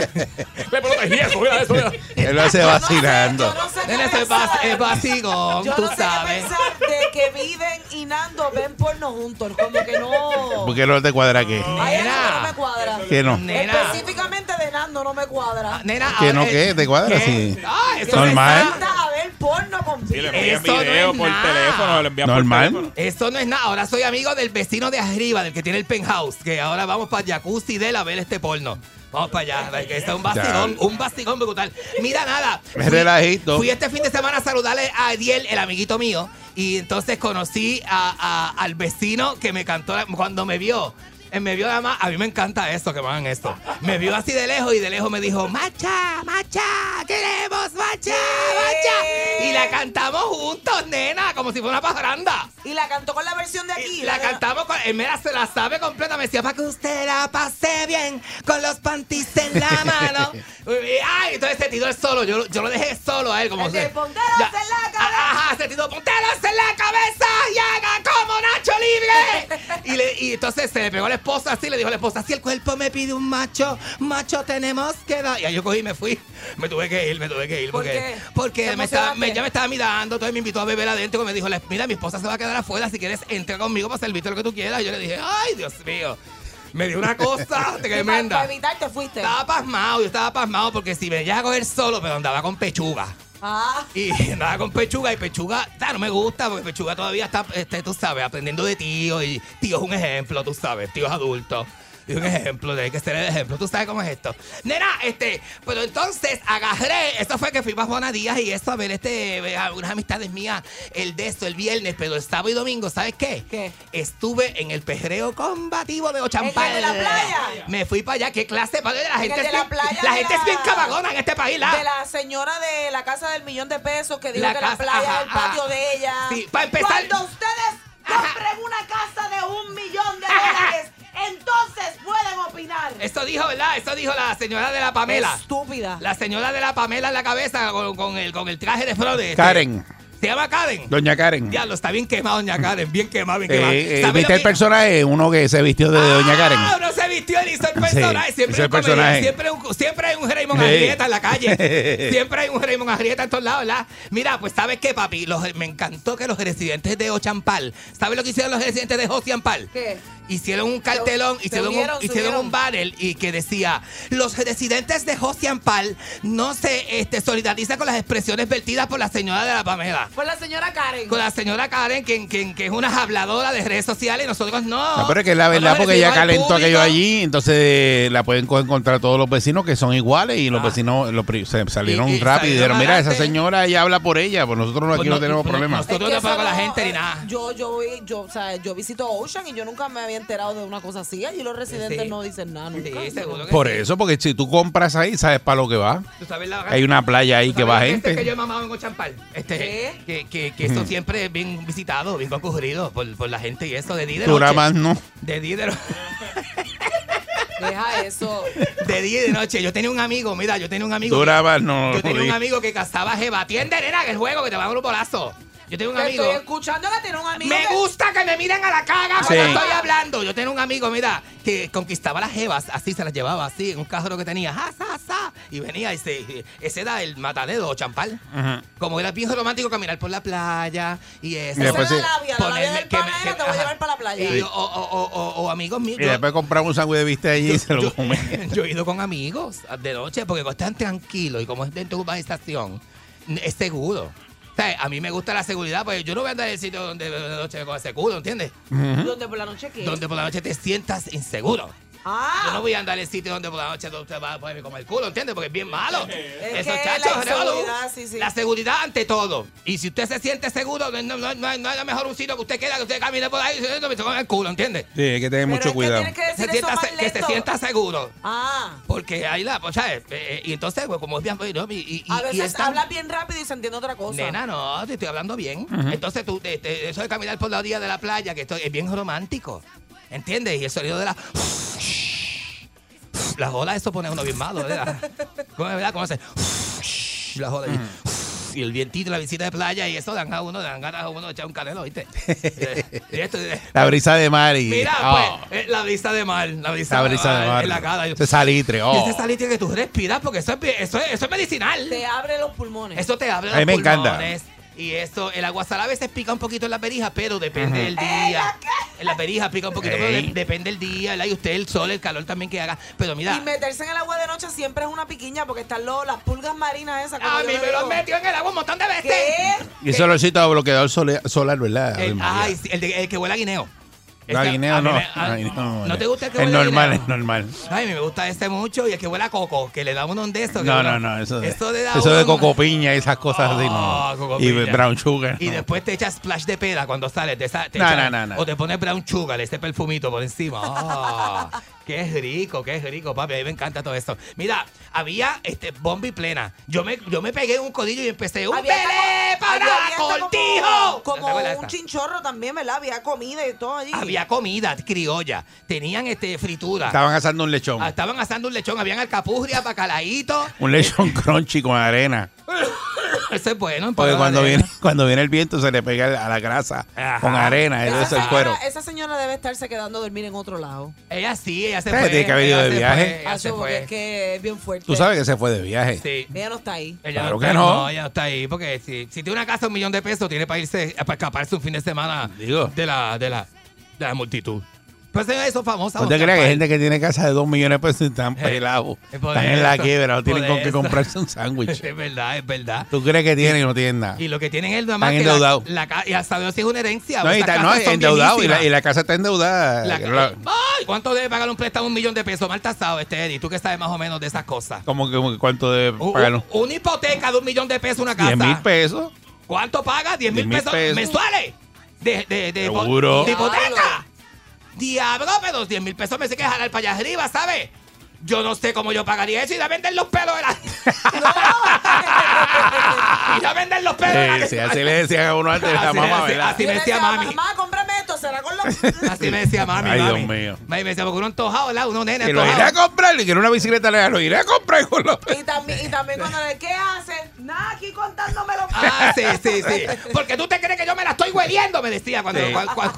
La pelota es viejo, mira eso, mira. Él lo hace vacilando. Nene, eso es, es vacilón, Yo tú no sé sabes. qué pensar de que Biden y Nando ven porno juntos. Como que no. ¿Por qué no te cuadra qué? Hay que no me cuadra. ¿Qué no? Nena. Específicamente de Nando no me cuadra. Nena, ¿Qué ahora, no qué? ¿Te cuadra? ¿qué? Sí. Ah, eso Normal. no a ver porno con Sí, le envían no video es por nada. teléfono, le envían Normal. por teléfono. Eso no es nada. Ahora soy amigo del vecino de arriba, del que tiene el penthouse. Que ahora vamos para el jacuzzi de él a ver este porno. Vamos para allá. Que está un vacilón, un vacilón brutal. Mira, nada. Me relajito. Fui este fin de semana a saludarle a Adiel, el amiguito mío. Y entonces conocí a- a- al vecino que me cantó la- cuando me vio. Él me vio además, a mí me encanta esto, que me hagan esto. Me vio así de lejos y de lejos me dijo, macha, macha, queremos macha, macha. Y la cantamos juntos, nena, como si fuera una pajaranda. Y la cantó con la versión de aquí. Y la cantamos con. Él me la, se la sabe completa. Me decía, para que usted la pase bien, con los panties en la [LAUGHS] mano. Y, Ay, entonces se tiró él solo. Yo, yo lo dejé solo a él, como El se. ponteros Ya. en la cabeza. Ah, Ajá, se tiró punteros en la cabeza y haga como Nacho Libre. [LAUGHS] y, le- y entonces se le pegó la esposa así, le dijo a la esposa, si el cuerpo me pide un macho, macho tenemos que dar. Y ahí yo cogí y me fui. Me tuve que ir, me tuve que ir. ¿Por porque qué? porque ¿Te me estaba- me- ya me estaba mirando, entonces me invitó a beber adentro y me dijo, mira, mi esposa se va a quedar afuera, si quieres entra conmigo para servirte lo que tú quieras. Y yo le dije, ay, Dios mío. Me dio una cosa [LAUGHS] tremenda. Para evitar te fuiste. Estaba pasmado, yo estaba pasmado porque si me llega a coger solo, pero andaba con pechuga. Ah. Y [LAUGHS] andaba con pechuga y pechuga, ah, no me gusta porque pechuga todavía está, este, tú sabes, aprendiendo de tío y tío es un ejemplo, tú sabes, tío es adulto. Y un ejemplo, hay que ser el ejemplo. Tú sabes cómo es esto. Nena, este, pero entonces agarré, eso fue que fui más Juana Díaz y eso a ver este, a unas amistades mías, el de esto, el viernes, pero el sábado y domingo, ¿sabes qué? ¿Qué? Estuve en el pejereo combativo de Ochampal. ¿En el de la playa? Me fui para allá, qué clase, padre, la En gente, de es la bien, playa la de gente es bien cabagona en este país, la. De la señora de la casa del millón de pesos que dijo La que casa- la playa ajá, es el patio ajá. de ella. Sí, para empezar- Cuando ustedes compren una casa de un millón de dólares. Eso dijo, ¿verdad? Eso dijo la señora de la Pamela. Estúpida. La señora de la Pamela en la cabeza con, con el, con el traje de Frode. este. Karen. ¿Se llama Karen? Doña Karen. Diablo, está bien quemado, doña Karen. Bien quemado, bien Eh, quemado. eh, ¿Sabe ¿Viste lo el que- personaje? Uno que se vistió de Doña Karen. Ah, uno se vistió y hizo el personaje. Sí, siempre, el personaje. siempre, un- siempre hay un Raymond Sí. Arrieta en la calle. [LAUGHS] siempre hay un Raymond Arrieta en todos lados, ¿verdad? Mira, pues ¿sabes qué, papi? Los- me encantó que los residentes de Ochampal, ¿sabes lo que hicieron los residentes de Josiampal? ¿Qué? Hicieron un cartelón, se hicieron, unieron, un, hicieron un banner y que decía, los residentes de Josiampal no se este, solidarizan con las expresiones vertidas por la señora de la Pamela. Fue la señora Karen. Con la señora Karen, que, que- que es una habladora de redes sociales y nosotros no. No, pero es que es la verdad, porque ella calentó aquello allí, entonces la pueden co- encontrar todos los vecinos que son iguales y los vecinos los se salieron. Y- y rápido y dijeron, mira, esa señora ella habla por ella, pues nosotros no, aquí Pues no, no, tenemos problemas. nosotros- Es no que eso la gente ni eh, nada. Yo, yo, voy- yo, o sea, yo visito Ocean y yo nunca me había enterado de una cosa así. Allí los residentes Sí. no dicen nada nunca. Sí, seguro que Por sí. eso, porque si tú compras ahí, sabes para lo que va. Tú sabes la- Hay una playa ahí ¿Tú que sabes va gente. que yo he mamado en Ochampal? Este, que, que, que esto Ujú. siempre es bien visitado, bien concurrido por, por la gente y eso de de Tú nada más no. De día y de, no- Deja eso. de día y de noche. Yo tenía un amigo, mira, yo tenía un amigo. Tú que- no. yo tenía un amigo que cazaba jeva. Atiende, nena, que el juego que te va a dar un bolazo. Yo tenía un amigo. estoy escuchando que tiene un amigo. Me que- gusta que me miren a la caga Sí. cuando estoy hablando. Yo tenía un amigo, mira, que conquistaba las jevas, así se las llevaba, así, en un carro que tenía, ja, y venía y se, ese era el matadero champal. Ujú. Como era bien romántico caminar por la playa y eso. Y después Esa es sí. la labia, la labia del que me- panero, que- te voy a llevar para la playa. Yo- o, o- o- o- o amigos míos. Y yo- después compramos un sándwich de viste allí y se lo come. [LAUGHS] yo he ido con amigos de noche porque como están tranquilos y como es dentro de una estación, es seguro. O sea, a mí me gusta la seguridad, porque yo no voy a andar en el sitio donde de noche me coge seguro, ¿entiendes? ¿Dónde por la noche qué? Donde por la noche te sientas inseguro. Ah. Yo no voy a andar en el sitio donde por la noche usted va a poderme comer el culo, ¿entiendes? Porque es bien malo. [LAUGHS] Es Esos que chachos, la revolú. inseguridad, sí, sí. La seguridad ante todo. Y si usted se siente seguro, no, no, no, no hay no hay mejor un sitio que usted quiera que usted camine por ahí y se me come el culo, ¿entiendes? Sí, hay que tener Pero mucho es que cuidado. que decir Se sienta se- que se sienta seguro. Ah. Porque ahí la, pues, ¿sabes? Eh, eh, y entonces, pues, como es bien, pues, ¿no? y, y, A y veces están- hablas bien rápido y se entiende otra cosa. Nena, no, te estoy hablando bien. Entonces, tú, te- te- eso de caminar por la orilla de la playa, que esto es bien romántico. ¿Entiendes? Y el sonido de la. Las olas, eso pone a uno bien malo, ¿verdad? ¿Cómo, ¿verdad? ¿Cómo hace? Las olas. y- Y el vientito, la visita de playa, y eso dan a uno, dan ganas a uno de echar un canelo, ¿viste? Y esto- La brisa de mar y. Mira, oh, pues, eh, la brisa de mar. La brisa, la brisa de mar. En la cara. Ese salitre. Y Oh. ese salitre que tú respiras, porque eso es, eso es, eso es medicinal. Te abre los pulmones. Eso te abre A mí los me encanta. Y eso, el aguasal a veces pica un poquito en la perija, pero depende del día. En la perija pica un poquito, pero de- depende del día, ¿verdad? Y usted, el sol, el calor también que haga. Pero mira, Y meterse en el agua de noche siempre es una piquiña porque están los, las pulgas marinas esas. como a yo mí le me lo han digo. metido en el agua un montón de veces. ¿Qué? Y ese olorcito a bloqueador sole- solar, ¿verdad? El, Ay, María. ay, sí, el, de- el que huele a guineo. Esta- guineo no. me- a- Guineo no, ¿No te gusta el que Es huele a normal, es normal. Ay, a mí me gusta este mucho y el que huele a coco, que le da uno de estos. No, no, no, eso de, Esto de, da eso de uno- cocopiña y esas cosas así, Ah, no. cocopiña. Y brown sugar. Y no. después te echas splash de peda cuando sales. Te esa- te No, echas- no, no, no. O te pones brown sugar, este perfumito por encima. Ah, qué rico, qué rico, papi. A mí me encanta todo esto. Mira, había este bombi plena. Yo me, yo me pegué un codillo y empecé un Había pelé para Cortijo. Como, ¿Te como acuerdas de un esta? chinchorro también, ¿verdad? Había comida y todo allí. Había comida criolla. Tenían este fritura. Estaban asando un lechón. Ah, Estaban asando un lechón, habían alcapurria, bacalaíto. Un lechón crunchy con arena. Eso es bueno. Porque cuando de viene, cuando viene el viento se le pega a la grasa Ajá. con arena. Eso es el cuero. Esa, esa señora debe estarse quedando a dormir en otro lado. Ella sí, ella se Eh, fue. tiene que haber ido ella de se viaje. fue, ella Ah, se eso, porque fue. es que es bien fuerte. Tú sabes que se fue de viaje. Sí. Ella no está ahí. Ella Claro está- que no. ella no está ahí porque si, si tiene una casa de un millón de pesos, tiene para irse, para escaparse un fin de semana Digo. de la, de la, de la multitud. Pues eso famosa. ¿No te creas que hay gente que tiene casa de dos millones de pesos y están pelados? es por Están en la eso, quiebra, no tienen con qué comprarse un sándwich. [LAUGHS] Es verdad, es verdad. ¿Tú crees que tienen y no tienen nada? Y lo que tienen es nada más Están la, endeudados. la ca- y hasta Dios si es una herencia. No, y está- no, endeudado y la, y la casa está endeudada. La- La- Ay, ¿Cuánto debe pagar un préstamo un millón de pesos? Mal tasado, este Eddie. Tú que sabes más o menos de esas cosas. como que cuánto debe pagar? u- una hipoteca de un millón de pesos una casa. 10 mil pesos. ¿Cuánto paga? 10 mil 10.000 pesos, pesos. mensuales. De, de, de, Seguro. de hipoteca. Diablo, pero 10 mil pesos me sé que jalar para allá arriba, ¿sabes? Yo no sé cómo yo pagaría eso y a vender los pelos de la. [LAUGHS] [LAUGHS] y a vender los pelos de la. Sí, sí, así le decían a uno antes de la mamá, ¿verdad? así me decía decía, mami. Mamá, cómprame esto, será con los. Así me decía mami. Ay, mami. Dios mío. Mami me decía, porque uno antojado, ¿verdad? Uno nene Que lo iré a comprar y quiero una bicicleta, le lo iré a comprar con los Y también, y también cuando le, ¿qué haces? Nada, aquí contándome los Ah, sí, sí, sí. Porque tú te crees que yo me la estoy hueliendo, me decía cuando,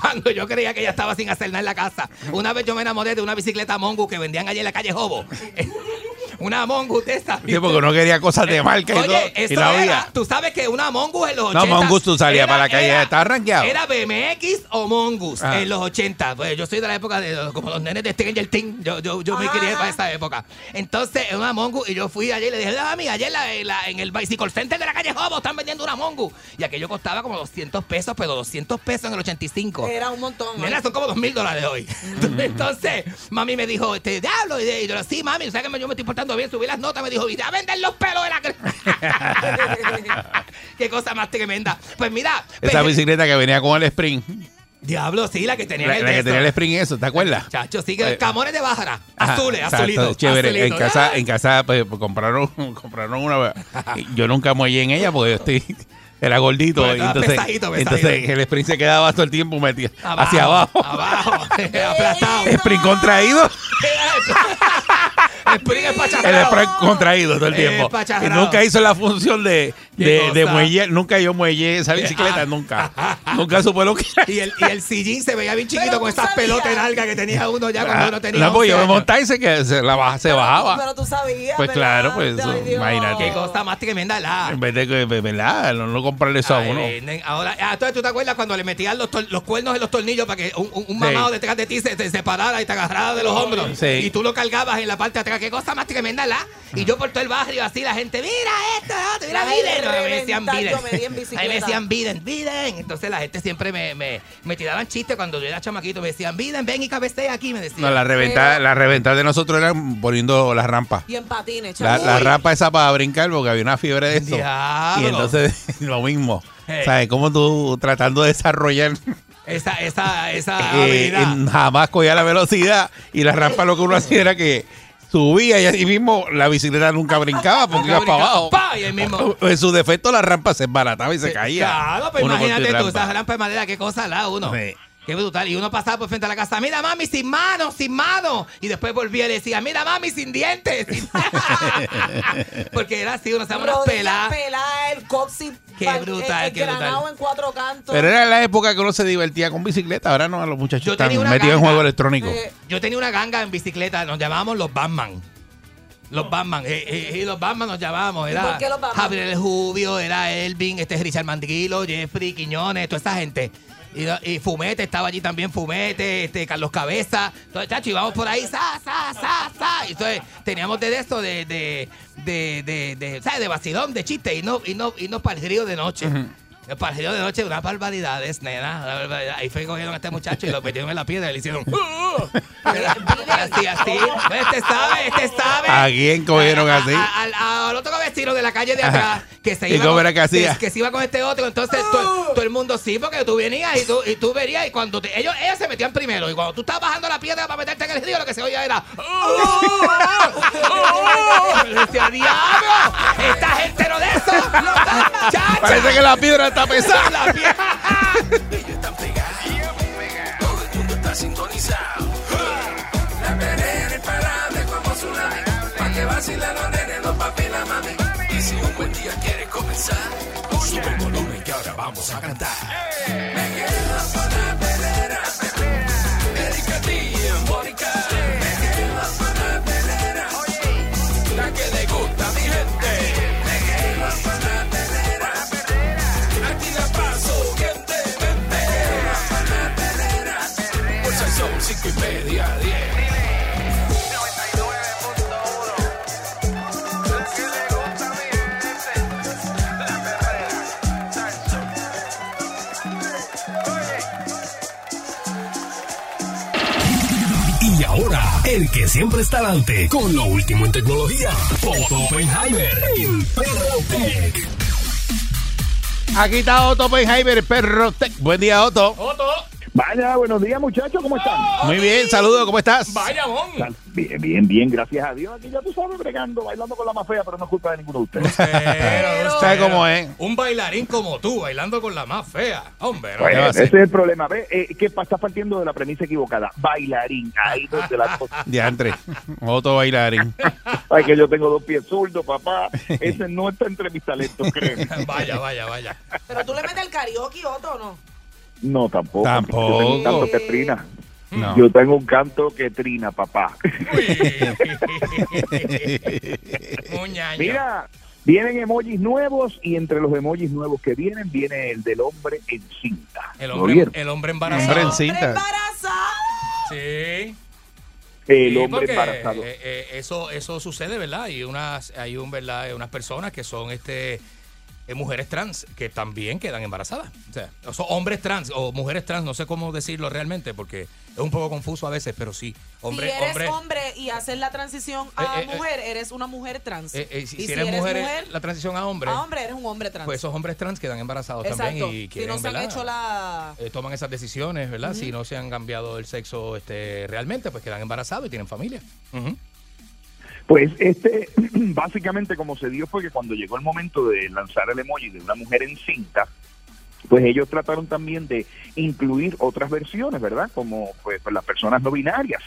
cuando yo creía que ella estaba sin hacer nada en la casa. Una vez yo me enamoré de una bicicleta Mongu que vendían allí en la calle Jobo. [LAUGHS] una Mongu de esas. Sí, porque no quería cosas de marca y todo. Oye, Y eso no era, había. tú sabes que una Mongus en los 80. No, Mongus tú salías para la calle, estaba rankeado. Era BMX o Mongus Ah. en los 80. Pues yo soy de la época de como los nenes de Stranger Things. Yo, yo, yo me crié ajá. para esa época. Entonces, en una Mongus, y yo fui ayer y le dije, "Mira, mami, ayer la- en, la- en el Bicycle Center de la calle Jobo están vendiendo una Mongus. Y aquello costaba como 200 pesos, pero 200 pesos en el 85. Era un montón. ¿no? Nena, son como dos mil dólares hoy. [LAUGHS] Entonces, mami me dijo, este, diablo. Y yo, sí, mami, o sea que yo me estoy portando bien, subí las notas, me dijo, y a vender los pelos de la cre-". [LAUGHS] Qué cosa más tremenda. Pues mira, Esa pe- bicicleta que venía con el spring. diablo, sí, la que tenía La, el la que tenía el spring eso, ¿te acuerdas? Chacho, sí, que Eh, camones de bájara. Azules, exacto, azulitos. Chévere. En casa, en casa pues, pues, compraron, [LAUGHS] compraron una. Yo nunca muelle en ella porque yo estoy. [LAUGHS] Era gordito. Pues, entonces, pesadito, pesadito. entonces el sprint se quedaba todo el tiempo metido Abajo, hacia abajo. Abajo, aplastado. Sprint contraído. El sprint es El contraído todo el tiempo. Y nunca hizo la función de, ¿Qué de, muelle. Nunca yo muelle esa bicicleta, Ah. nunca. Nunca supe lo que era. Y el, y el sillín se veía bien chiquito Pero con esas sabías. pelotas en alga que tenía uno ya cuando uno tenía No, pues yo 11 me montaba y se, que se, la baja, se bajaba. Pero tú sabías. Pues ¿verdad? claro, pues, eso, imagínate. Qué cosa más tremenda la. En vez de que, ¿verdad? No, no comprarle eso a uno. ahora, ah, entonces tú te acuerdas cuando le metían los, los cuernos en los tornillos para que un, un- un Sí. mamado detrás de ti se te separara y te agarrara de los hombros. Sí. Y tú lo cargabas en la parte de atrás. Qué cosa más tremenda la. Y yo por todo el barrio así, la gente, mira esto, esto, mira Me decían Biden. bicicleta. [LAUGHS] Ahí me decían Biden, Biden. Entonces la gente siempre me, me, me tiraban chistes cuando yo era chamaquito. Me decían, Biden, ven y cabecea aquí. Me decían. No, la reventada, la reventada de nosotros era poniendo las rampas. Y en patines, La, la rampa esa para brincar porque había una fiebre de eso. Diablo. Y entonces [LAUGHS] lo mismo. Hey. ¿Sabes? Como tú tratando de desarrollar Esa, esa, esa [LAUGHS] eh, jamás cogía la velocidad y la rampa lo que uno hacía era que subía y así mismo la bicicleta nunca brincaba porque iba para abajo. ¡Pa! Y el mismo. En su defecto la rampa se embarataba y se caía. Claro, pues Uno con su imagínate tú, rampa. esa rampa de madera, qué cosa la uno. Sí. Qué brutal. Y uno pasaba por frente a la casa, mira mami, sin manos, sin manos. Y después volvía y le decía, mira mami, sin dientes. sin-". [LAUGHS] Porque era así, uno se llama unas peladas. peladas, el coxis. Qué pan- brutal, el, qué brutal. granado en cuatro cantos. Pero era la época que uno se divertía con bicicleta. Ahora no, los muchachos Yo están tenía una metidos en ganga. electrónicos. Eh, Yo tenía una ganga en bicicleta, nos llamábamos los Batman. Los Batman, eh, eh, eh, los Batman nos llamábamos. ¿Y Era por qué los Batman? Javier el Jubio, era Elvin, este Richard Mandrilo, Jeffrey Quiñones, toda esa gente. Y, Fumete estaba allí también, Fumete, este Carlos Cabeza. Entonces, chacho, íbamos por ahí, sa, sa, sa, sa. Y entonces teníamos de esto, de, de, de, de, de, ¿sabes? De vacilón, de chiste, y no, y no, y no para el río de noche. El partido de noche, unas barbaridades, nena. una barbaridad. Ahí fue cogieron a este muchacho y lo metieron en la piedra y le hicieron. "Uh". así, así. Este sabe, este sabe. ¿A quién cogieron así? A- al, al otro vecino de la calle de atrás que se ¿Y iba cómo con- era que hacía? que, que se iba con este otro entonces todo, todo el mundo sí porque tú venías y tú, y tú verías y cuando te- ellos ellos se metían primero y cuando tú estabas bajando la piedra para meterte en el río lo que se oía era Yo decía, diablo esta gente no de eso. Parece que la piedra está pesada. [LAUGHS] La. Todo el mundo está sintonizado. La perrera imparable como tsunami. Pa' que vacilen los nenes, los papi y la mami. Y si un buen día quieres comenzar, sube el volumen que ahora vamos a cantar. Me quedo con el que siempre está adelante con lo último en tecnología, Otto Oppenheimer, el Perro Tech. Aquí está Otto Oppenheimer, perro tech. Buen día, Otto. Vaya, buenos días muchachos, ¿cómo están? Muy bien, saludos, ¿cómo estás? Vaya, mon. Bien, bien, bien, gracias a Dios. Aquí ya tú sabes, bregando, bailando con la más fea, pero no es culpa de ninguno de ustedes. ¿Sabe cómo es? Un bailarín como tú, bailando con la más fea. Hombre, no. Bueno, ese es el problema. ¿Ves? Eh, que pa- está partiendo de la premisa equivocada. Bailarín. Ahí donde la cosa. [LAUGHS] Diantre. Otto bailarín. Ay, que yo tengo dos pies zurdos, papá. Ese no está entre mis talentos, créeme. [LAUGHS] Vaya, vaya, vaya. Pero tú le metes el karaoke, Otto, ¿o no? No, tampoco. Tampoco. Yo tengo un canto que trina. No. Yo tengo un canto que trina, papá. [LAUGHS] Mira, vienen emojis nuevos y entre los emojis nuevos que vienen viene el del hombre en cinta. El ¿Lo hombre, el hombre embarazado. Hombre en cinta. Sí. El Sí, hombre embarazado. eh, eh, eso, eso sucede, ¿verdad? Y unas, hay un, ¿verdad? unas personas que son este mujeres trans que también quedan embarazadas. O sea, o son hombres trans o mujeres trans, no sé cómo decirlo realmente, porque es un poco confuso a veces, pero sí. Hombre, si eres hombre, hombre y haces la transición a Eh, eh, eh. mujer, eres una mujer trans. eh, eh, si, Y si eres, mujer, la transición a hombre, a hombre eres un hombre trans. pues esos hombres trans quedan embarazados Exacto. también y si quieren, no se han hecho la... eh, toman esas decisiones, ¿verdad? Si no se han cambiado el sexo este, realmente, pues quedan embarazados y tienen familia. Ujú. Pues este, [CLEARS THROAT] básicamente como se dio fue que cuando llegó el momento de lanzar el emoji de una mujer en cinta, pues ellos trataron también de incluir otras versiones, ¿verdad? Como pues, pues, las personas no binarias.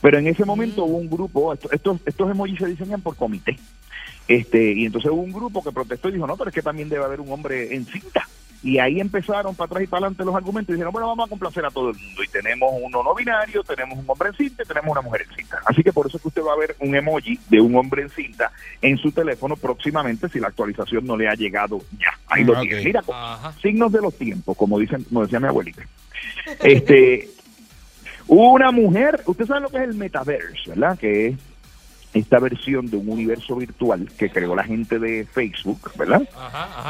Pero en ese momento hubo un grupo, esto- estos, estos emojis se diseñan por comité. Este, y entonces hubo un grupo que protestó y dijo, no, pero es que también debe haber un hombre en cinta. Y ahí empezaron para atrás y para adelante los argumentos y dijeron, bueno, vamos a complacer a todo el mundo. Y tenemos uno no binario, tenemos un hombre en cinta y tenemos una mujer en cinta. Así que por eso es que usted va a ver un emoji de un hombre en cinta en su teléfono próximamente si la actualización no le ha llegado ya. Ahí lo Ok. tiene. Mira, signos de los tiempos, como dicen, como decía mi abuelita. Este, [LAUGHS] una mujer, usted sabe lo que es el metaverse, ¿verdad? Que es esta versión de un universo virtual que creó la gente de Facebook, ¿verdad?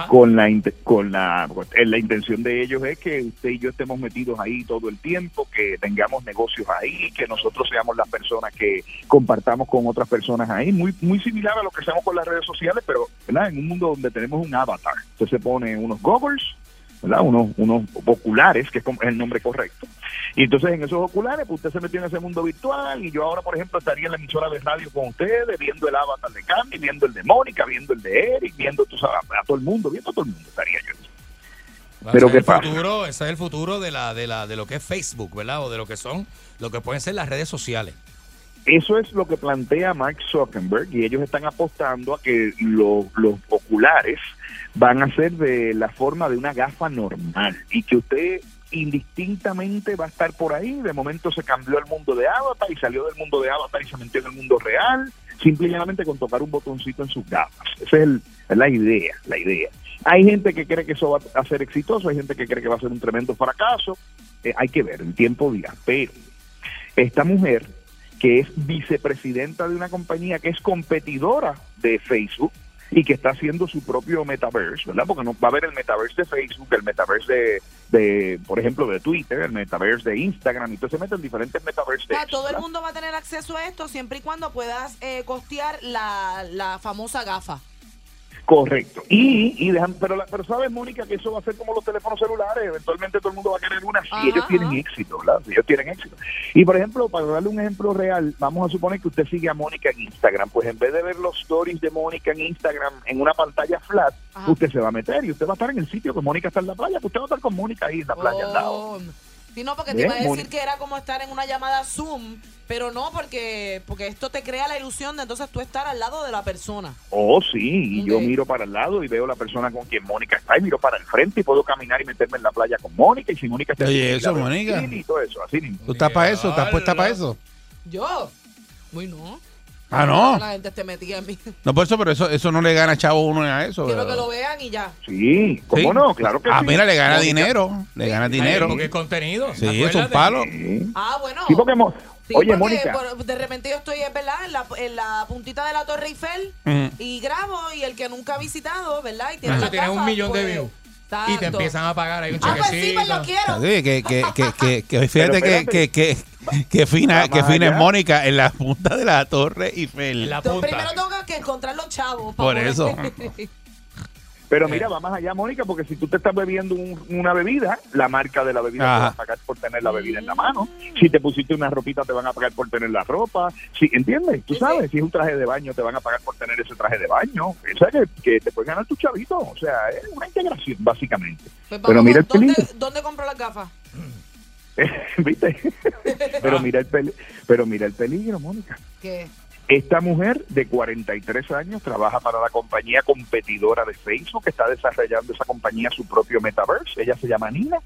Con la con la eh, la intención de ellos es que usted y yo estemos metidos ahí todo el tiempo, que tengamos negocios ahí, que nosotros seamos las personas que compartamos con otras personas ahí, muy muy similar a lo que hacemos con las redes sociales, pero ¿verdad? en un mundo donde tenemos un avatar. Usted se pone unos goggles ¿verdad? Unos, unos oculares, que es el nombre correcto. Y entonces en esos oculares, pues usted se metió en ese mundo virtual y yo ahora, por ejemplo, estaría en la emisora de radio con ustedes, viendo el avatar de Candy, viendo el de Mónica, viendo el de Eric, viendo tú sabes, a todo el mundo, viendo a todo el mundo estaría yo. Pero ¿qué el pasa? futuro, ese es el futuro de la, de la, de lo que es Facebook, ¿verdad? O de lo que son, lo que pueden ser las redes sociales. Eso es lo que plantea Mark Zuckerberg y ellos están apostando a que lo- los oculares van a ser de la forma de una gafa normal y que usted indistintamente va a estar por ahí. De momento se cambió al mundo de Avatar y salió del mundo de Avatar y se metió en el mundo real, simplemente con tocar un botoncito en sus gafas. Esa es, el- la idea, la idea. Hay gente que cree que eso va a ser exitoso, hay gente que cree que va a ser un tremendo fracaso. Eh, hay que ver, el tiempo dirá. Pero esta mujer, que es vicepresidenta de una compañía que es competidora de Facebook, y que está haciendo su propio metaverse, ¿verdad? Porque no va a haber el metaverse de Facebook, el metaverse de, de, por ejemplo, de Twitter, el metaverse de Instagram, y entonces se meten diferentes metaverses. O sea, todo el mundo va a tener acceso a esto siempre y cuando puedas eh, costear la, la famosa gafa. Correcto. Y, y dejan, pero, la- pero sabes, Mónica, que eso va a ser como los teléfonos celulares. Eventualmente todo el mundo va a querer una si Ajá, ellos tienen éxito, ¿verdad? Si ellos tienen éxito. Y por ejemplo, para darle un ejemplo real, vamos a suponer que usted sigue a Mónica en Instagram. Pues en vez de ver los stories de Mónica en Instagram en una pantalla flat, usted se va a meter y usted va a estar en el sitio que Mónica está en la playa. Pues usted va a estar con Mónica ahí en la playa al lado. Oh, Sí, no, porque te iba a decir que era como estar en una llamada Zoom, pero no, porque porque esto te crea la ilusión de entonces tú estar al lado de la persona. Oh, sí, y yo miro para el lado y veo la persona con quien Mónica está y miro para el frente y puedo caminar y meterme en la playa con Mónica y si Mónica está Oye, en eso, Mónica. Y todo eso, así. ¿Tú estás para eso? ¿Estás puesta para eso? Yo. Uy, no. Ah, no. La gente esté metida en mí. No, por eso, pero eso, eso no le gana chavo uno a eso. Quiero ¿verdad? que lo vean y ya. Sí, ¿cómo Sí. no? Claro que ah, sí. mira, le gana dinero. Le gana dinero. Porque es contenido. Sí, es un palo. Ah, bueno. Sí, porque Sí, Oye, porque Mónica. por- de repente yo estoy, es verdad, en la, en la puntita de la Torre Eiffel y grabo y el que nunca ha visitado, ¿verdad? Y tiene la tienes un millón de pues, views. Exacto. Y te empiezan a pagar ahí un Ah, pues sí, pues lo quiero. Sí, que, que, que, que, que fíjate que, que, que, que fina, que fina es. Mónica en la punta de la torre Eiffel. Entonces, primero tengo que encontrar los chavos. Por poder- eso. [LAUGHS] [LAUGHS] Pero mira, va más allá, Mónica, porque si tú te estás bebiendo un- una bebida, la marca de la bebida te va a pagar por tener la bebida en la mano. Si te pusiste una ropita, te van a pagar por tener la ropa. Si, ¿Entiendes? Tú sabes, si es un traje de baño, te van a pagar por tener ese traje de baño. O sea, que, que te puedes ganar tu chavito. O sea, es una integración, básicamente. Pues Pero mira el ¿dónde, peligro. ¿Dónde compro las gafas? [LAUGHS] ¿Viste? [LAUGHS] pero, mira el peli- pero mira el peligro, Mónica. ¿Qué? Esta mujer de 43 años trabaja para la compañía competidora de Facebook que está desarrollando esa compañía su propio metaverse. Ella se llama Nina.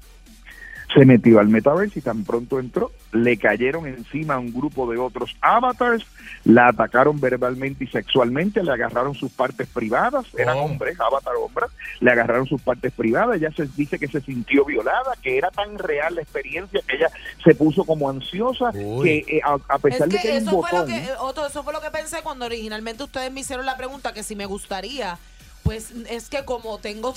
Se metió al metaverse y tan pronto entró, le cayeron encima a un grupo de otros avatars, la atacaron verbalmente y sexualmente, le agarraron sus partes privadas, eran Oh. hombres, avatar hombres, le agarraron sus partes privadas, ella se dice que se sintió violada, que era tan real la experiencia que ella se puso como ansiosa, que eh, a, a pesar Es de que que hay un eso fue, lo que, eh, Otto, eso fue lo que pensé cuando originalmente ustedes me hicieron la pregunta que si me gustaría. Pues es que como tengo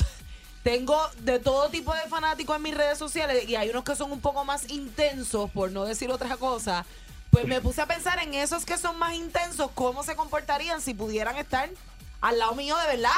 tengo de todo tipo de fanáticos en mis redes sociales y hay unos que son un poco más intensos, por no decir otra cosa, pues me puse a pensar en esos que son más intensos, cómo se comportarían si pudieran estar al lado mío de verdad.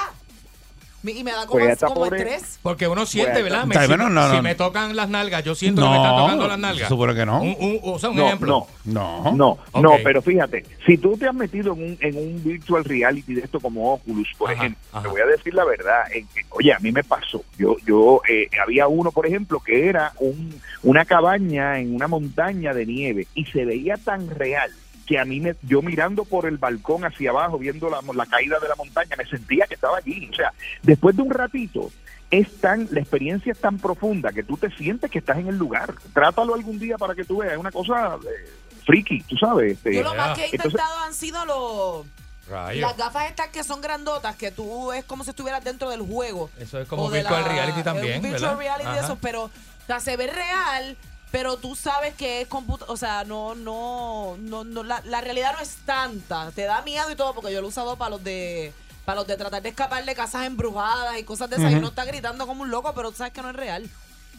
Y me da como, Pues esta como pobre- estrés. Porque uno siente, Bueno, ¿verdad? Me- si, no, me tocan las nalgas, yo siento que me están tocando las nalgas. supone que no. Un, un- o sea, un No, ejemplo. No. No, no, pero fíjate, si tú te has metido en un, en un virtual reality de esto como Oculus, por ejemplo, te voy a decir la verdad, en que, oye, a mí me pasó, yo, yo, eh, había uno, por ejemplo, que era un, una cabaña en una montaña de nieve y se veía tan real que a mí, me, yo mirando por el balcón hacia abajo, viendo la, la caída de la montaña, me sentía que estaba allí, o sea, después de un ratito, es tan, la experiencia es tan profunda que tú te sientes que estás en el lugar. Trátalo algún día para que tú veas, es una cosa eh, friki, tú sabes. este, Yo lo más que he entonces- intentado han sido los... Rayos. Las gafas estas que son grandotas, que tú es como si estuvieras dentro del juego. Eso es como virtual la- reality es también, Un virtual ¿verdad? reality de Ajá. esos, pero o sea, se ve real, pero tú sabes que es computa, o sea, no, no, no, no la, la realidad no es tanta. Te da miedo y todo, porque yo lo he usado para los de para los de tratar de escapar de casas embrujadas y cosas de esas. Y uno está gritando como un loco, pero tú sabes que no es real.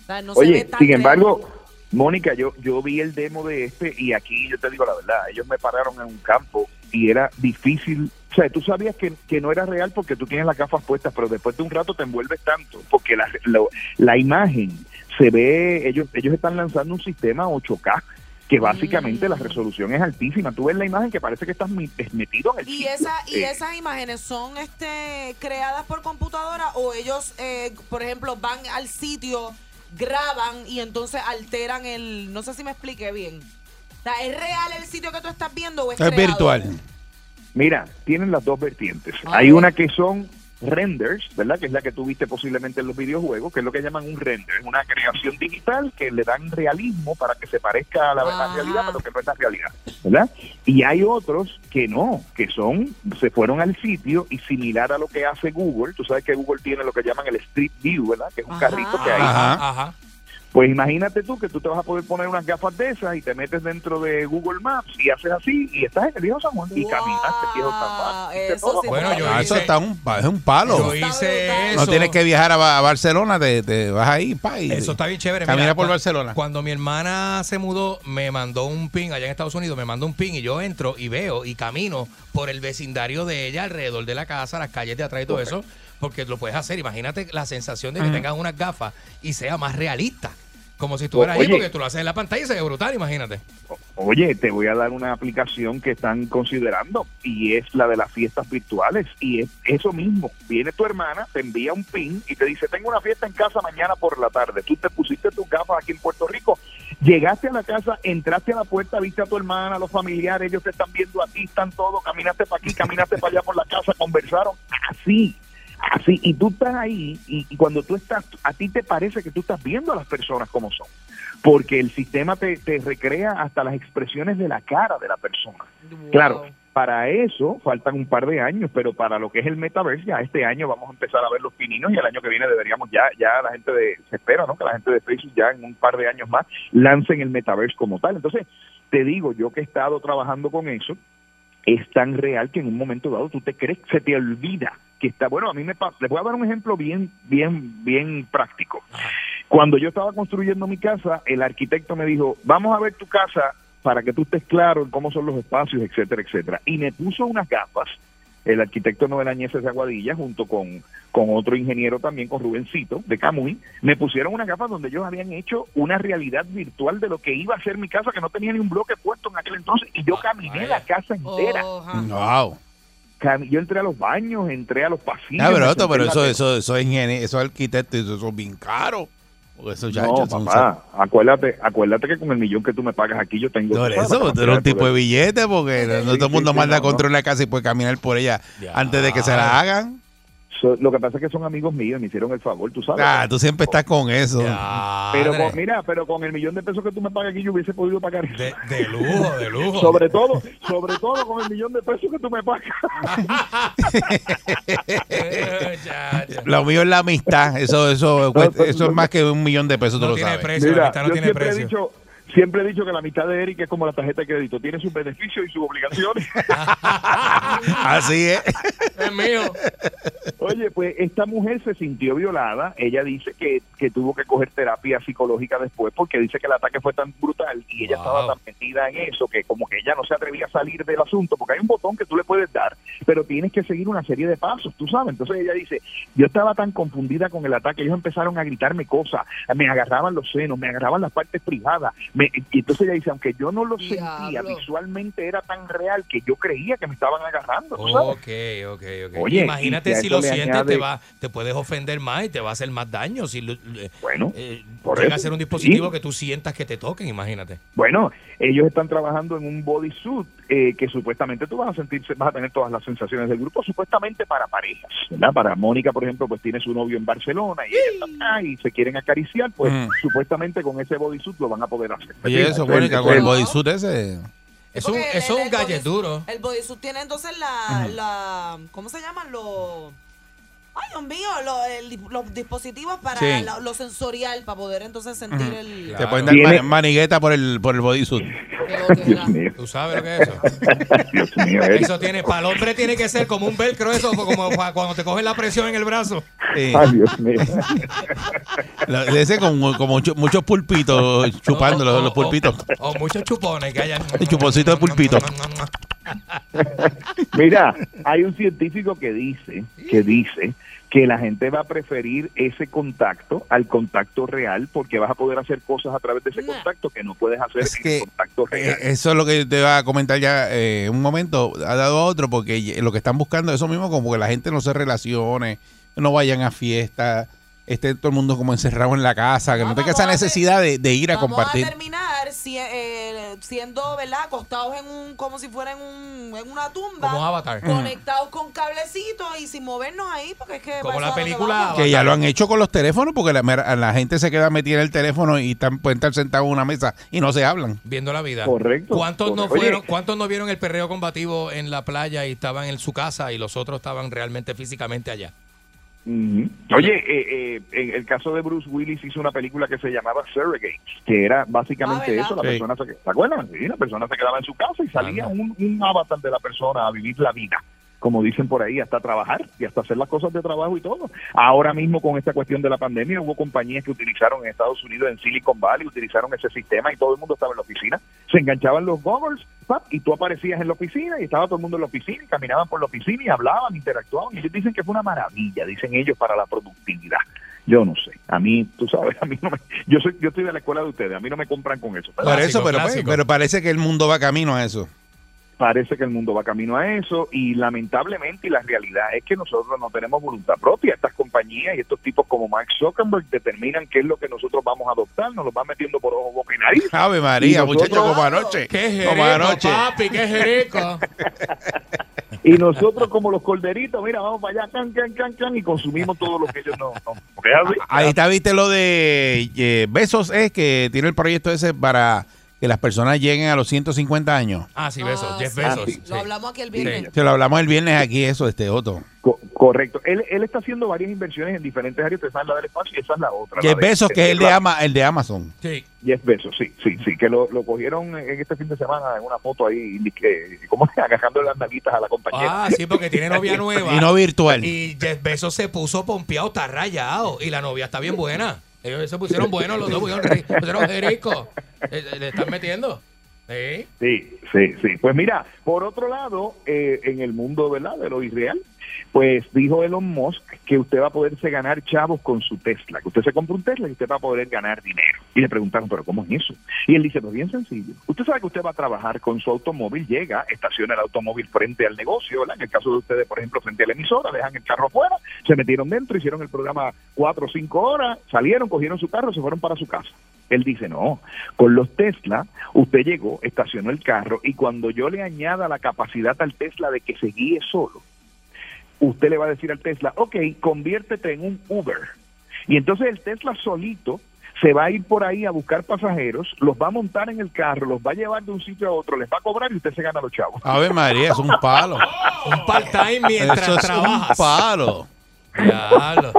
O sea, no se ve Oye, tan sin real. embargo, Mónica, yo, yo vi el demo de este y aquí yo te digo la verdad, ellos me pararon en un campo y era difícil. O sea, tú sabías que, que no era real porque tú tienes las gafas puestas, pero después de un rato te envuelves tanto porque la, lo- la imagen se ve, ellos, ellos están lanzando un sistema 8K que básicamente Mm. la resolución es altísima. Tú ves la imagen que parece que estás metido en el Y, esa, y Eh, esas imágenes son este creadas por computadora o ellos, eh, por ejemplo, van al sitio, graban y entonces alteran el... No sé si me expliqué bien. O sea, ¿es real el sitio que tú estás viendo o es, Es creado? virtual. Mira, tienen las dos vertientes. Hay una que son renders, ¿verdad? Que es la que tú viste posiblemente en los videojuegos, que es lo que llaman un render, es una creación digital que le dan realismo para que se parezca a la, Ajá. realidad, pero que no es la realidad, ¿verdad? Y hay otros que no, que son, se fueron al sitio y similar a lo que hace Google, tú sabes que Google tiene lo que llaman el Street View, ¿verdad? Que es un Ajá. carrito que hay. Ajá. Ajá. Pues imagínate tú que tú te vas a poder poner unas gafas de esas y te metes dentro de Google Maps y haces así y estás en el viejo San Juan y caminas el viejo San Juan. Todo. Bueno, yo Ah, eso hice- está un, es un palo. Yo hice eso. No tienes que viajar a, Ba- a Barcelona, te, te vas ahí, pa, y Eso está bien chévere. Camina Mira, por Barcelona. Cuando mi hermana se mudó, me mandó un pin allá en Estados Unidos, me mandó un pin y yo entro y veo y camino por el vecindario de ella, alrededor de la casa, las calles de atrás y todo eso, porque lo puedes hacer. Imagínate la sensación de que tengas unas gafas y sea más realista. Como si estuvieras oye. porque tú lo haces en la pantalla y se ve brutal, imagínate. Oye, te voy a dar una aplicación que están considerando y es la de las fiestas virtuales y es eso mismo. Viene tu hermana, te envía un pin y te dice, tengo una fiesta en casa mañana por la tarde. Tú te pusiste tus gafas aquí en Puerto Rico, llegaste a la casa, entraste a la puerta, viste a tu hermana, a los familiares, ellos te están viendo a ti, están todos, caminaste para aquí, caminaste para allá por la casa, conversaron así. Así, y tú estás ahí, y, y cuando tú estás, a ti te parece que tú estás viendo a las personas como son, porque el sistema te, te recrea hasta las expresiones de la cara de la persona. Claro, para eso faltan un par de años, pero para lo que es el metaverse, ya este año vamos a empezar a ver los pininos y el año que viene deberíamos ya, ya la gente de, se espera, ¿no? Que la gente de Facebook ya en un par de años más lancen el metaverse como tal. Entonces, te digo, yo que he estado trabajando con eso, es tan real que en un momento dado tú te crees, se te olvida que está, bueno, a mí me pasa, les voy a dar un ejemplo bien, bien, bien práctico. Cuando yo estaba construyendo mi casa, el arquitecto me dijo, vamos a ver tu casa para que tú estés claro en cómo son los espacios, etcétera, etcétera. Y me puso unas gafas, el arquitecto Noel Añeses de Aguadilla, junto con, con otro ingeniero también, con Rubencito, de Camuy, me pusieron unas gafas donde ellos habían hecho una realidad virtual de lo que iba a ser mi casa, que no tenía ni un bloque puesto en aquel entonces, y yo caminé la casa entera. Wow. Cam- Yo entré a los baños, entré a los pasillos. Ah, pero, me esto, senté pero eso, eso, eso es ingeniero, eso es arquitecto, eso, eso es bien caro. Porque esos No, son- papá, acuérdate, acuérdate que con el millón que tú me pagas aquí yo tengo... Por eso, tú eres un tipo de billete, porque no, no Sí, todo el mundo sí, manda a no, no. construir la casa y puede caminar por ella antes de que se la hagan. So- lo que pasa es que son amigos míos, me hicieron el favor, tú sabes. Ah, tú siempre estás con eso. Pero con, mira, pero con el millón de pesos que tú me pagas aquí yo hubiese podido pagar. De, de lujo, de lujo. Sobre todo, sobre todo con el millón de pesos que tú me pagas. Lo mío es la amistad. Eso, eso, eso es más que un millón de pesos, tú lo sabes. Mira, yo siempre he dicho, siempre he dicho que la mitad de Eric es como la tarjeta de crédito, tiene sus beneficios y sus obligaciones. [LAUGHS] Así es. Es mío. Oye, pues esta mujer se sintió violada. Ella dice que, que tuvo que coger terapia psicológica después porque dice que el ataque fue tan brutal y ella estaba tan metida en eso que como que ella no se atrevía a salir del asunto porque hay un botón que tú le puedes dar, pero tienes que seguir una serie de pasos, tú sabes. Entonces ella dice, yo estaba tan confundida con el ataque, ellos empezaron a gritarme cosas, me agarraban los senos, me agarraban las partes privadas. me- y entonces ella dice, aunque yo no lo sentía, visualmente era tan real que yo creía que me estaban agarrando. ¿tú sabes? Ok, ok, ok. Oye, Imagínate si lo sientes, añade- te va, te puedes ofender más y te va a hacer más daño. Si lo- eh, Bueno, eh, por llega eso. a ser un dispositivo Sí. que tú sientas que te toquen, imagínate. Bueno, ellos están trabajando en un bodysuit eh, que supuestamente tú vas a sentirse, vas a tener todas las sensaciones del grupo, supuestamente para parejas, ¿verdad? Para Mónica, por ejemplo, pues tiene su novio en Barcelona y ella está acá y se quieren acariciar, pues Mm. supuestamente con ese bodysuit lo van a poder hacer. Oye, eso, Mónica, con el bodysuit ese. Es un, es el- un el gallet bodysuit- duro. El bodysuit tiene entonces la, la ¿cómo se llaman? Los Ay, Dios mío, lo- el- los dispositivos para Sí. la- lo sensorial, para poder entonces sentir el... Te pueden dar Tiene- manigueta por el, por el bodysuit. Dios mío. ¿Tú sabes lo que es eso? [LAUGHS] Dios mío, Eric. Eso tiene, para el hombre tiene que ser como un velcro, eso, como para cuando te cogen la presión en el brazo. Sí. Ay, Dios mío. [LAUGHS] La- de ese con, con mucho- muchos pulpitos chupando los, los pulpitos. O muchos chupones que hayan. El chuponcito de pulpito. [LAUGHS] Mira, hay un científico que dice, que dice que la gente va a preferir ese contacto al contacto real porque vas a poder hacer cosas a través de ese contacto que no puedes hacer Es en que el contacto eh, real. eso es lo que te iba a comentar ya eh, un momento, ha dado a otro, porque lo que están buscando es eso mismo, como que la gente no se relacione, no vayan a fiestas, esté todo el mundo como encerrado en la casa, que no tenga esa necesidad de, de ir a Vamos compartir. a terminar si- eh, siendo, ¿verdad? Acostados en un, como si fuera en, un, en una tumba. Como Avatar. Conectados con cablecitos y sin movernos ahí, porque es que... Como la que película. Que ya lo han hecho con los teléfonos, porque la, la gente se queda metida en el teléfono y están, pueden estar sentados en una mesa y no se hablan. Viendo la vida. Correcto. ¿Cuántos no fueron, Oye. cuántos no vieron el perreo combativo en la playa y estaban en su casa y los otros estaban realmente físicamente allá? Oye, eh, eh, en el caso de Bruce Willis hizo una película que se llamaba Surrogate, que era básicamente Ah, eso, la Sí. persona se, ¿te acuerdas? Sí, la persona se quedaba en su casa y salía un, un avatar de la persona a vivir la vida, como dicen por ahí, hasta trabajar y hasta hacer las cosas de trabajo y todo. Ahora mismo con esta cuestión de la pandemia hubo compañías que utilizaron en Estados Unidos, en Silicon Valley, utilizaron ese sistema y todo el mundo estaba en la oficina, se enganchaban los goggles pap, y tú aparecías en la oficina y estaba todo el mundo en la oficina y caminaban por la oficina y hablaban, interactuaban y ellos dicen que fue una maravilla, dicen ellos, para la productividad. Yo no sé, a mí, tú sabes, a mí no me, yo soy, yo estoy de la escuela de ustedes, a mí no me compran con eso. Por eso, pero, pues, pero parece que el mundo va camino a eso. Parece que el mundo va camino a eso y lamentablemente y la realidad es que nosotros no tenemos voluntad propia. Estas compañías y estos tipos como Mark Zuckerberg determinan qué es lo que nosotros vamos a adoptar, nos lo van metiendo por ojo, boca y nariz. Ave María, Y nosotros- muchacho, como anoche. Qué como jerico, anoche. papi, qué jerico. [LAUGHS] Y nosotros como los corderitos, mira, vamos para allá, can, can, can, can, y consumimos todo lo que ellos no... no así. Ahí está, viste lo de eh, Besos, es que tiene el proyecto ese para que las personas lleguen a los 150 años. Ah, sí, besos, Ah, Jeff sí. Bezos. sí. Lo hablamos aquí el viernes. Se lo hablamos el viernes aquí, eso, este otro. Co- correcto. Él, él está haciendo varias inversiones en diferentes áreas, esa es la del espacio y esa es la otra. Jeff Bezos, que es el de, Ama- el de Amazon. Sí. Jeff Bezos, sí, sí, sí, que lo, lo cogieron en este fin de semana en una foto ahí, que, como [LAUGHS] agajando las nalguitas a la compañera. Ah, sí, porque tiene novia [LAUGHS] nueva. Y no virtual. Y Jeff Bezos se puso pompeado, está rayado. Y la novia está bien buena. Ellos se pusieron buenos los dos, pusieron, pusieron jerico. Le, le están metiendo. Sí. Sí, sí. Pues mira, por otro lado, eh, en el mundo ¿verdad? de lo irreal, pues dijo Elon Musk que usted va a poderse ganar chavos con su Tesla, que usted se compra un Tesla y usted va a poder ganar dinero. Y le preguntaron, ¿pero cómo es eso? Y él dice, pues bien sencillo. Usted sabe que usted va a trabajar con su automóvil, llega, estaciona el automóvil frente al negocio, ¿verdad? En el caso de ustedes, por ejemplo, frente a la emisora, dejan el carro afuera, se metieron dentro, hicieron el programa cuatro o cinco horas, salieron, cogieron su carro, se fueron para su casa. Él dice, no, con los Tesla, usted llegó, estacionó el carro y cuando yo le añada la capacidad al Tesla de que se guíe solo, usted le va a decir al Tesla, ok, conviértete en un Uber. Y entonces el Tesla solito se va a ir por ahí a buscar pasajeros, los va a montar en el carro, los va a llevar de un sitio a otro, les va a cobrar y usted se gana los chavos. Ave María, es un palo. Un part-time mientras Eso es trabajas. un palo. [LAUGHS]